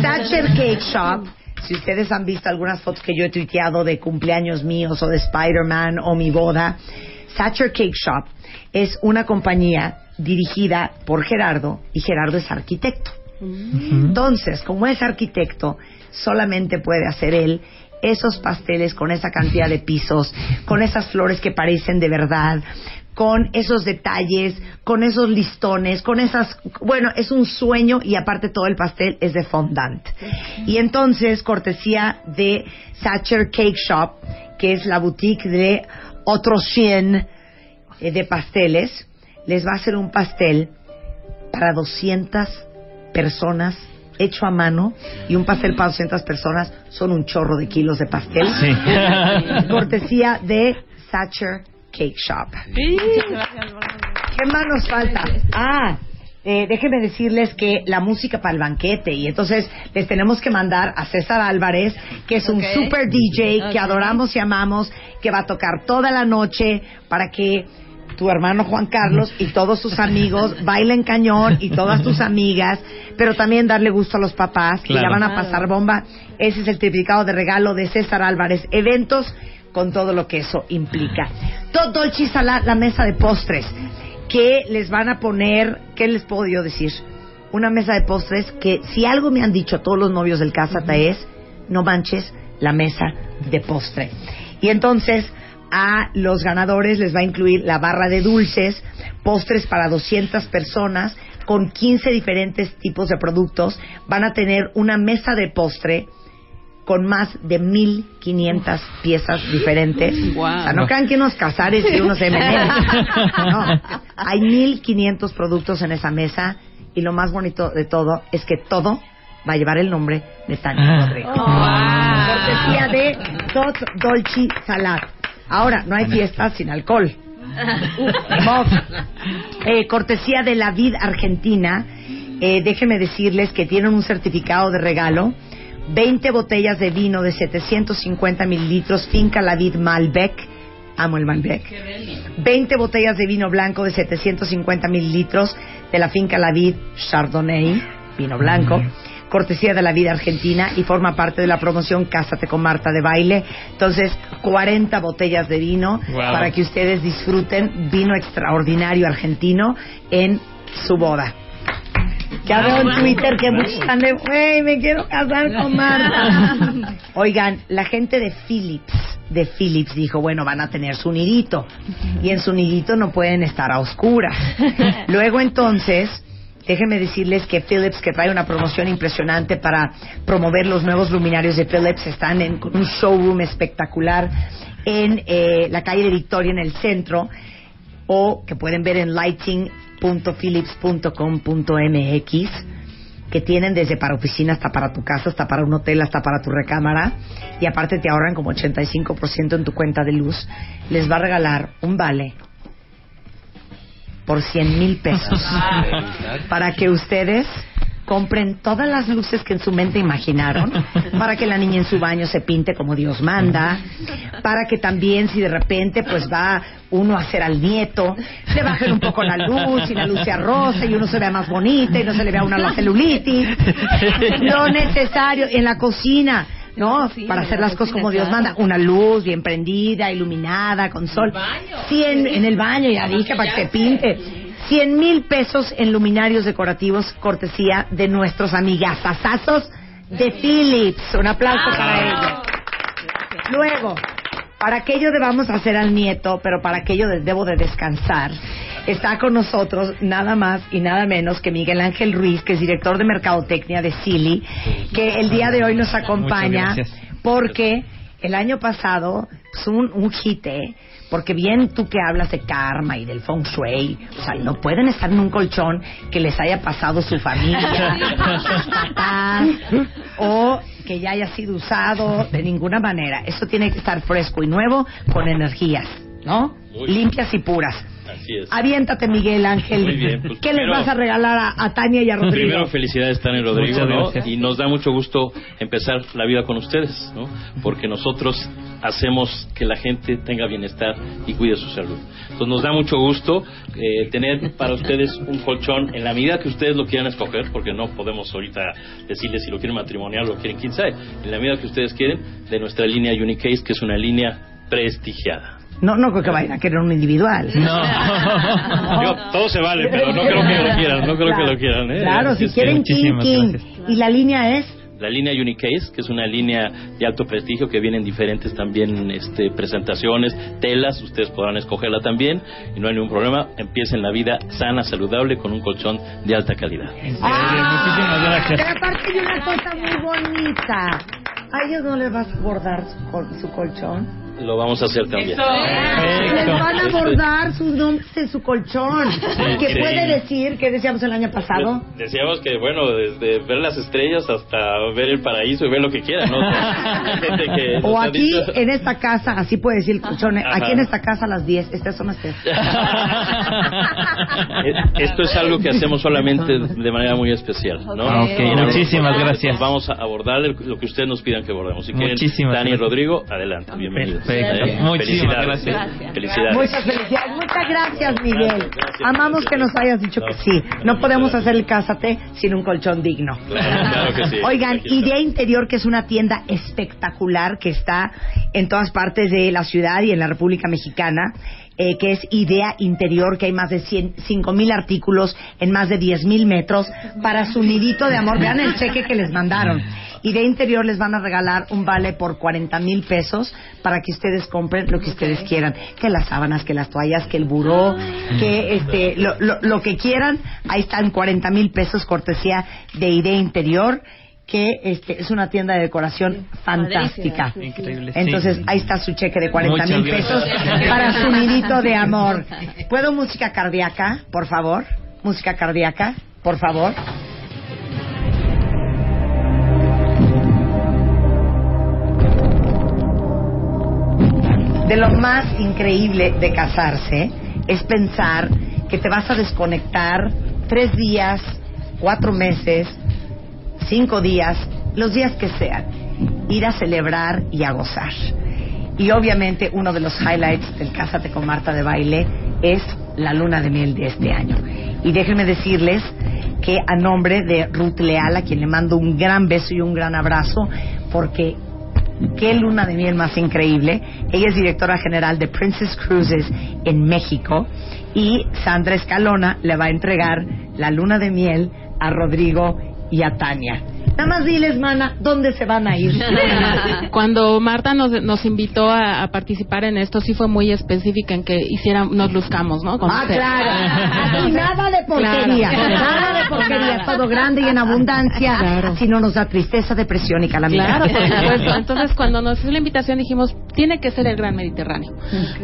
Thatcher Cake Shop. Si ustedes han visto algunas fotos que yo he tuiteado de cumpleaños míos o de Spider-Man o mi boda, Thatcher Cake Shop es una compañía dirigida por Gerardo y Gerardo es arquitecto. Entonces, como es arquitecto, solamente puede hacer él esos pasteles con esa cantidad de pisos, con esas flores que parecen de verdad, con esos detalles, con esos listones, con esas... Bueno, es un sueño y aparte todo el pastel es de fondant. Y entonces, cortesía de Thatcher Cake Shop, que es la boutique de otro 100 eh, de pasteles, les va a hacer un pastel para 200 personas hecho a mano y un pastel para 200 personas son un chorro de kilos de pastel. Sí. Cortesía de Thatcher Cake Shop. ¿Qué más nos falta? Ah, eh, déjenme decirles que la música para el banquete y entonces les tenemos que mandar a César Álvarez, que es un super DJ que adoramos y amamos, que va a tocar toda la noche para que tu hermano Juan Carlos y todos sus amigos bailen cañón y todas tus amigas, pero también darle gusto a los papás que ya van a pasar bomba. Ese es el triplicado de regalo de César Álvarez. Eventos con todo lo que eso implica. Todo y Salad, la mesa de postres, que les van a poner, ¿qué les puedo yo decir? Una mesa de postres que si algo me han dicho todos los novios del Cásata es, no manches la mesa de postre. Y entonces a los ganadores les va a incluir la barra de dulces, postres para 200 personas con 15 diferentes tipos de productos. Van a tener una mesa de postre con más de 1500 piezas diferentes. Guau. O sea, no crean que unos cazares y unos M&M's. No, hay 1500 productos en esa mesa y lo más bonito de todo es que todo va a llevar el nombre de Tania Rodrigo. Cortesía de Tot Dolce Salad. Ahora, no hay fiestas sin alcohol. Eh, cortesía de la Vid Argentina, eh, déjenme decirles que tienen un certificado de regalo. 20 botellas de vino de 750 mililitros, Finca La Vid Malbec. Amo el Malbec. 20 botellas de vino blanco de 750 mililitros de la Finca La Vid Chardonnay, vino blanco. Cortesía de la vida argentina y forma parte de la promoción Cásate con Marta de Baile. Entonces, 40 botellas de vino Wow. para que ustedes disfruten vino extraordinario argentino en su boda. Ya veo en Twitter que muchos están de, "Güey, me quiero casar con Marta. Oigan, la gente de Philips, de Philips dijo, bueno, van a tener su nidito. Y en su nidito no pueden estar a oscuras. Luego entonces, déjenme decirles que Philips, que trae una promoción impresionante para promover los nuevos luminarios de Philips, están en un showroom espectacular en eh, la calle de Victoria, en el centro o que pueden ver en lighting.philips.com.mx que tienen desde para oficina hasta para tu casa, hasta para un hotel, hasta para tu recámara y aparte te ahorran como 85% en tu cuenta de luz. Les va a regalar un vale por 100 mil pesos para que ustedes compren todas las luces que en su mente imaginaron, para que la niña en su baño se pinte como Dios manda, para que también si de repente pues va uno a hacer al nieto, le bajen un poco la luz y la luz sea rosa y uno se vea más bonita y no se le vea una la celulitis. Lo necesario en la cocina. ¿No? Para hacer las cosas como Dios manda. Una luz bien prendida, iluminada, con sol. Cien, en el baño, ya dije, para que se pinte. 100 mil pesos en luminarios decorativos, cortesía de nuestros amigasazazos de Philips. Un aplauso para ellos. Luego, para aquello de vamos a hacer al nieto, pero para aquello de debo de descansar, está con nosotros nada más y nada menos que Miguel Ángel Ruiz, que es director de Mercadotecnia de Silly, que el día de hoy nos acompaña porque el año pasado, pues un, un hit, ¿eh? Porque bien tú que hablas de karma y del feng shui, o sea, no pueden estar en un colchón que les haya pasado su familia, sus papás, o que ya haya sido usado de ninguna manera. Eso tiene que estar fresco y nuevo con energías, ¿no? Limpias y puras. Así es. Aviéntate, Miguel Ángel. Muy bien, pues ¿Qué les vas a regalar a, a Tania y a Rodrigo? Primero, felicidades, Tania y Rodrigo, ¿no? Y nos da mucho gusto empezar la vida con ustedes, ¿no? Porque nosotros hacemos que la gente tenga bienestar y cuide su salud. Entonces nos da mucho gusto eh, tener para ustedes un colchón en la medida que ustedes lo quieran escoger, porque no podemos ahorita decirles si lo quieren matrimonial o lo quieren quién sabe, en la medida que ustedes quieren, de nuestra línea Unicase, que es una línea prestigiada. No, no creo que vayan a querer un individual. Digo, todo se vale, pero no creo que lo quieran, no creo que lo quieran, ¿eh? Claro, si es quieren King muchísimas King. gracias. Y la línea es La línea Unicase, que es una línea de alto prestigio que viene en diferentes también este, presentaciones, telas, ustedes podrán escogerla también y no hay ningún problema. Empiecen la vida sana, saludable con un colchón de alta calidad. Ah, Pero aparte hay una cosa muy bonita. ¿A ellos no les vas a bordar su, col- su colchón? Lo vamos a hacer también. Les van a Este, bordar sus nombres en su colchón. ¿Qué sí. puede decir? ¿Qué decíamos el año pasado? Decíamos que, bueno, desde ver las estrellas hasta ver el paraíso y ver lo que quieran, ¿no? Gente que O aquí dicho- en esta casa, así puede decir el colchón. Ajá. Aquí en esta casa a las 10. Estas son las 10. Eh, Esto es algo que hacemos solamente de manera muy especial, ¿no? Ok. Y en algún Muchísimas gracias. Vamos a abordar lo que ustedes nos pidan que abordemos. Si quieren, Muchísimas Dani y. Rodrigo, adelante, bienvenidos. Perfecto. Muchísimas felicidades. gracias. Felicidades. Muchas felicidades. Muchas gracias, Miguel. Gracias, gracias. Amamos que nos hayas dicho que sí. No podemos hacer el cásate sin un colchón digno. Claro, claro que sí. Oigan. Idea Interior, que es una tienda espectacular que está en todas partes de la ciudad y en la República Mexicana, eh, que es Idea Interior, que hay más de 5 mil artículos en más de 10 mil metros para su nidito de amor. Vean el cheque que les mandaron. Idea Interior les van a regalar un vale por 40 mil pesos para que ustedes compren lo que ustedes quieran. Que las sábanas, que las toallas, que el buró, que este, lo, lo- lo que quieran. Ahí están 40 mil pesos cortesía de Idea Interior que este, es una tienda de decoración fantástica. Increíble, sí. Entonces, ahí está su cheque de 40 Muchas mil pesos gracias. para su nidito de amor. ¿Puedo música cardíaca, por favor? Música cardíaca, por favor. De lo más increíble de casarse es pensar que te vas a desconectar tres días, cuatro meses, cinco días, los días que sean, ir a celebrar y a gozar. Y obviamente uno de los highlights del Cásate con Marta de Baile es la luna de miel de este año. Y déjenme decirles que a nombre de Ruth Leal, a quien le mando un gran beso y un gran abrazo, porque qué luna de miel más increíble. Ella es directora general de Princess Cruises en México y Sandra Escalona le va a entregar la luna de miel a Rodrigo y a Tania. Nada más diles, mana, ¿dónde se van a ir? Cuando Marta nos, nos invitó a, a participar en esto, sí fue muy específica en que hiciéramos, nos luzcamos, ¿no? Con Ah, usted. claro. Aquí nada de porquería. Claro. Nada de porquería. Todo grande y en abundancia. Así no nos da tristeza, depresión y calamidad. Claro, por supuesto. Entonces, cuando nos hizo la invitación, dijimos, tiene que ser el Gran Mediterráneo,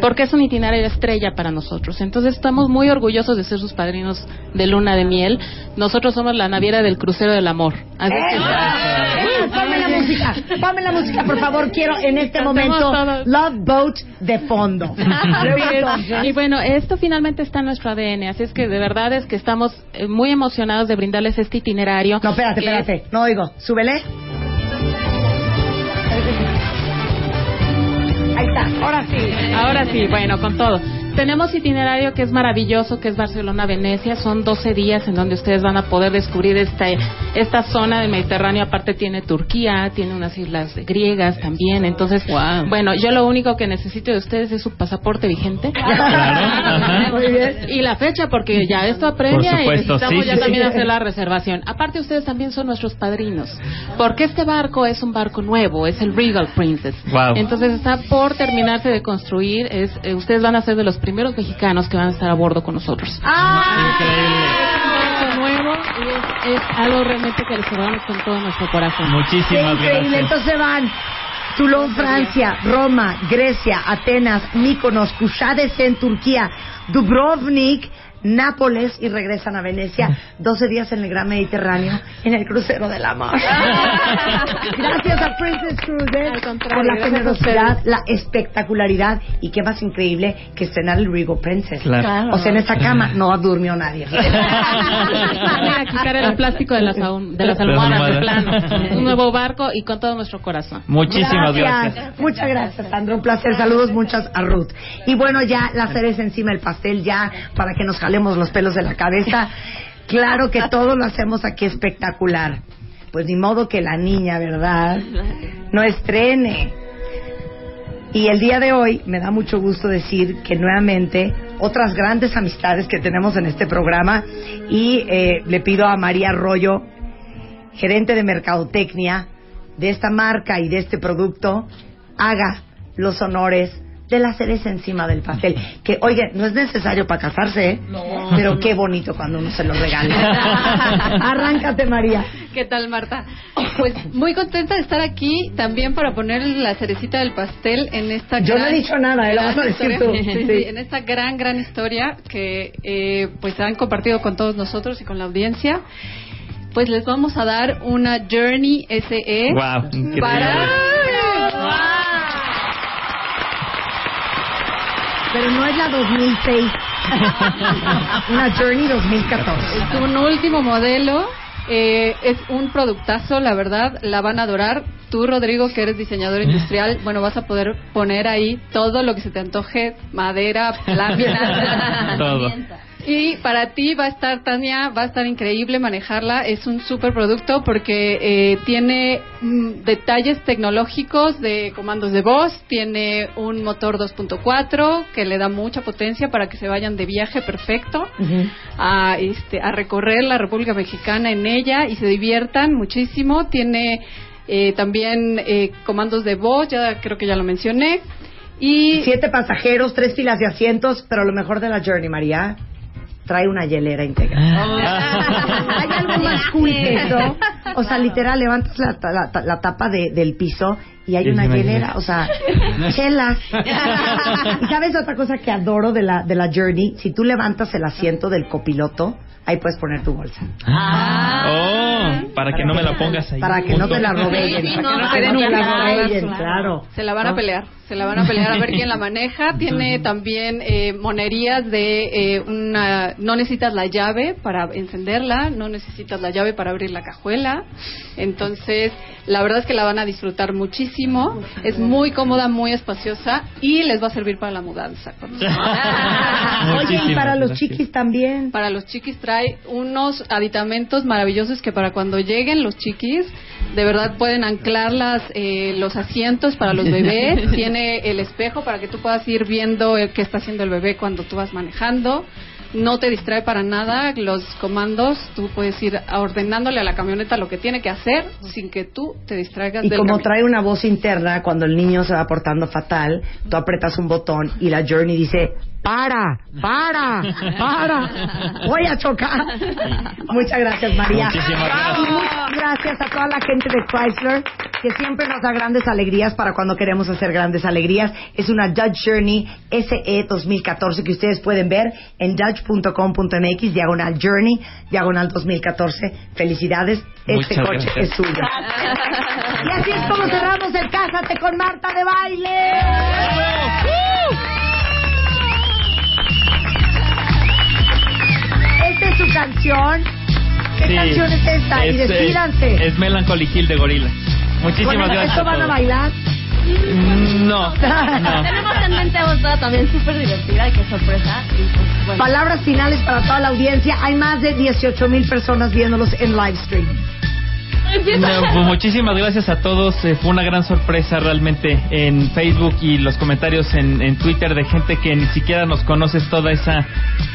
porque es un itinerario estrella para nosotros. Entonces, estamos muy orgullosos de ser sus padrinos de luna de miel. Nosotros somos la naviera del crucero del amor. Así que- Ponme la música, ponme la música, por favor. Quiero en este momento. Love Boat de fondo. Entonces, Y bueno, esto finalmente está en nuestro ADN, así es que de verdad es que estamos eh, muy emocionados de brindarles este itinerario. No, espérate, espérate. No oigo. Súbele. Ahí está. Ahora sí. Ahora sí, bueno, con todo. Tenemos itinerario que es maravilloso, que es Barcelona-Venecia. Son 12 días en donde ustedes van a poder descubrir esta, esta zona del Mediterráneo. Aparte tiene Turquía, tiene unas islas griegas también. Entonces, bueno, yo lo único que necesito de ustedes es su pasaporte vigente. Muy bien. Y la fecha, porque ya esto apremia Por y necesitamos sí, ya sí, también sí. hacer la reservación. Aparte, ustedes también son nuestros padrinos. Porque este barco es un barco nuevo, es el Regal Princess. Wow. Entonces está por terminarse de construir. Es, eh, ustedes van a ser de los primeros mexicanos que van a estar a bordo con nosotros. Es un barco nuevo y es, es algo realmente que les con todo nuestro corazón. Muchísimas Qué increíble. gracias. Entonces van Toulon, Francia, Roma, Grecia, Atenas, Mykonos, Kushades en Turquía, Dubrovnik, Nápoles y regresan a Venecia. 12 días en el Gran Mediterráneo en el crucero del amor. Gracias a Princess Cruises por la generosidad, la espectacularidad y qué más increíble que estrenar el Regal Princess. Claro. O sea, en esa cama no durmió nadie. Mira, quitar el plástico de las, aun- de las almohadas de plano. Un nuevo barco y con todo nuestro corazón. Muchísimas gracias. Muchas gracias, Sandra. Un placer. Saludos muchas a Ruth. Y bueno, ya la cereza encima del pastel, ya para que nos jalemos los pelos de la cabeza. Claro que todo lo hacemos aquí espectacular. Pues ni modo que la niña, ¿verdad? No estrene. Y el día de hoy me da mucho gusto decir que nuevamente otras grandes amistades que tenemos en este programa y eh, le pido a María Arroyo, gerente de mercadotecnia de esta marca y de este producto, haga los honores de la cereza encima del pastel. Que, oye, no es necesario para casarse, ¿eh? pero qué bonito cuando uno se lo regala. Arráncate, María. ¿Qué tal, Marta? Pues muy contenta de estar aquí también para poner la cerecita del pastel en esta Yo no gran- he dicho nada, ¿eh? Lo vas a decir historia. tú. Sí, Sí. sí, en esta gran, gran historia que eh, pues han compartido con todos nosotros y con la audiencia. Pues les vamos a dar una Journey SE Wow, para... Pero no es la 2006. Una Journey 2014. Es un último modelo. eh, es un productazo, la verdad, la van a adorar. tú, Rodrigo, que eres diseñador industrial, bueno, vas a poder poner ahí todo lo que se te antoje, madera, lámina. Todo. Y para ti va a estar, Tania, va a estar increíble manejarla. Es un super producto porque eh, tiene mm, detalles tecnológicos de comandos de voz, tiene un motor 2.4 que le da mucha potencia para que se vayan de viaje perfecto a, este, a recorrer la República Mexicana en ella y se diviertan muchísimo. Tiene eh, también eh, comandos de voz, ya creo que ya lo mencioné. Y Siete pasajeros, tres filas de asientos, pero lo mejor de la Journey, María, trae una hielera integrada. ¿Hay algo más cool que eso? O sea, literal, levantas la, la- la tapa de- del piso y hay una hielera. o sea, chelas. y sabes otra cosa que adoro de la, de la Journey, si tú levantas el asiento del copiloto, ahí puedes poner tu bolsa. Oh, para que no me la pongas ahí. Para que no te la robellen, Sí, para no, que no no te la robellen, robellen, claro. Se la van a pelear, se la van a pelear a ver quién la maneja. Tiene también eh, monerías de eh, una... No necesitas la llave para encenderla, no necesitas la llave para abrir la cajuela. Entonces, la verdad es que la van a disfrutar muchísimo. Es muy cómoda, muy espaciosa y les va a servir para la mudanza. Oye, y para los chiquis también. Para los chiquis trae unos aditamentos maravillosos que para cuando lleguen los chiquis, de verdad pueden anclar las, eh, los asientos para los bebés. Tiene el espejo para que tú puedas ir viendo el qué está haciendo el bebé cuando tú vas manejando. No te distrae para nada los comandos. Tú puedes ir ordenándole a la camioneta lo que tiene que hacer sin que tú te distraigas Y del como trae una voz interna, cuando el niño se va portando fatal, tú apretas un botón y la Journey dice, para, para, para, voy a chocar. Muchas gracias, María. Muchísimas gracias. Muchas gracias a toda la gente de Chrysler, que siempre nos da grandes alegrías para cuando queremos hacer grandes alegrías. Es una Dodge Journey SE 2014 que ustedes pueden ver en dodge.com.mx, diagonal Journey, diagonal 2014. Felicidades, este Muchas coche gracias. es suyo. Y así es como cerramos el Cásate con Marta de Baile. Es su canción. ¿Qué Sí. canción es esta? y Es, eh, despídanse. Es Melancholy Hill de Gorila. Muchísimas Bueno, gracias. ¿Esto van a todos. bailar? No, no. Tenemos en mente otra también súper divertida y qué sorpresa. Y pues, bueno. Palabras finales para toda la audiencia. Hay más de 18 mil personas viéndolos en live stream. No, pues muchísimas gracias a todos. Eh, fue una gran sorpresa realmente en Facebook y los comentarios en, en Twitter de gente que ni siquiera nos conoce. Toda esa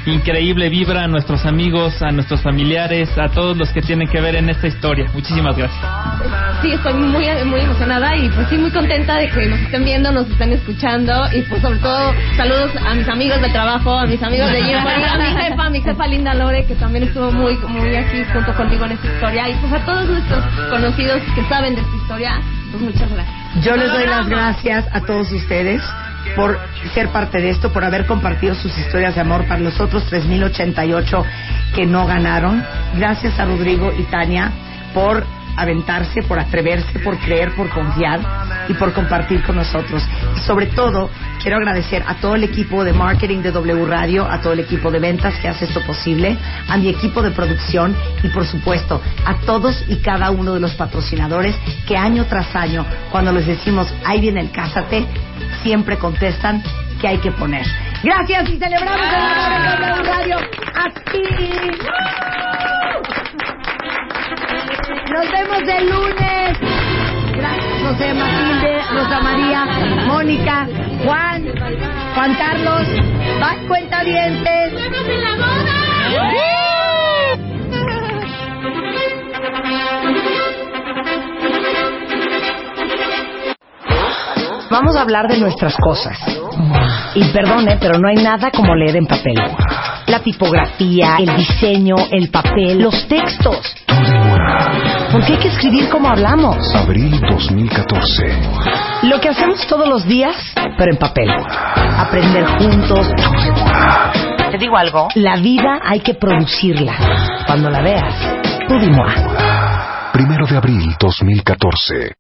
increíble vibra a nuestros amigos, a nuestros familiares, a todos los que tienen que ver en esta historia. Muchísimas gracias. Sí, estoy muy, muy emocionada y pues sí muy contenta de que nos estén viendo, nos estén escuchando y pues sobre todo saludos a mis amigos de trabajo, a mis amigos de Jimbo, a mi jefa, a mi jefa Linda Lore que también estuvo muy, muy aquí junto conmigo en esta historia y pues a todos nuestros conocidos que saben de esta historia, pues muchas gracias. Yo les doy las gracias a todos ustedes por ser parte de esto, por haber compartido sus historias de amor para los otros 3.088 que no ganaron. Gracias a Rodrigo y Tania por aventarse, por atreverse, por creer, por confiar y por compartir con nosotros. Sobre todo, quiero agradecer a todo el equipo de marketing de W Radio, a todo el equipo de ventas que hace esto posible, a mi equipo de producción y por supuesto a todos y cada uno de los patrocinadores que año tras año, cuando les decimos, ahí viene el cásate, siempre contestan que hay que poner. Gracias y celebramos el W Radio. Así. Nos vemos el lunes. Gracias, José Matilde, Rosa María, Mónica, Juan, Juan Carlos. Bye, cuenta dientes. Vamos a hablar de nuestras cosas. Y perdone, pero no hay nada como leer en papel. La tipografía, el diseño, el papel, los textos. Porque hay que escribir como hablamos. Abril 2014. Lo que hacemos todos los días, pero en papel. Aprender juntos. Te digo algo. La vida hay que producirla. Cuando la veas, tú dime. Primero de abril 2014.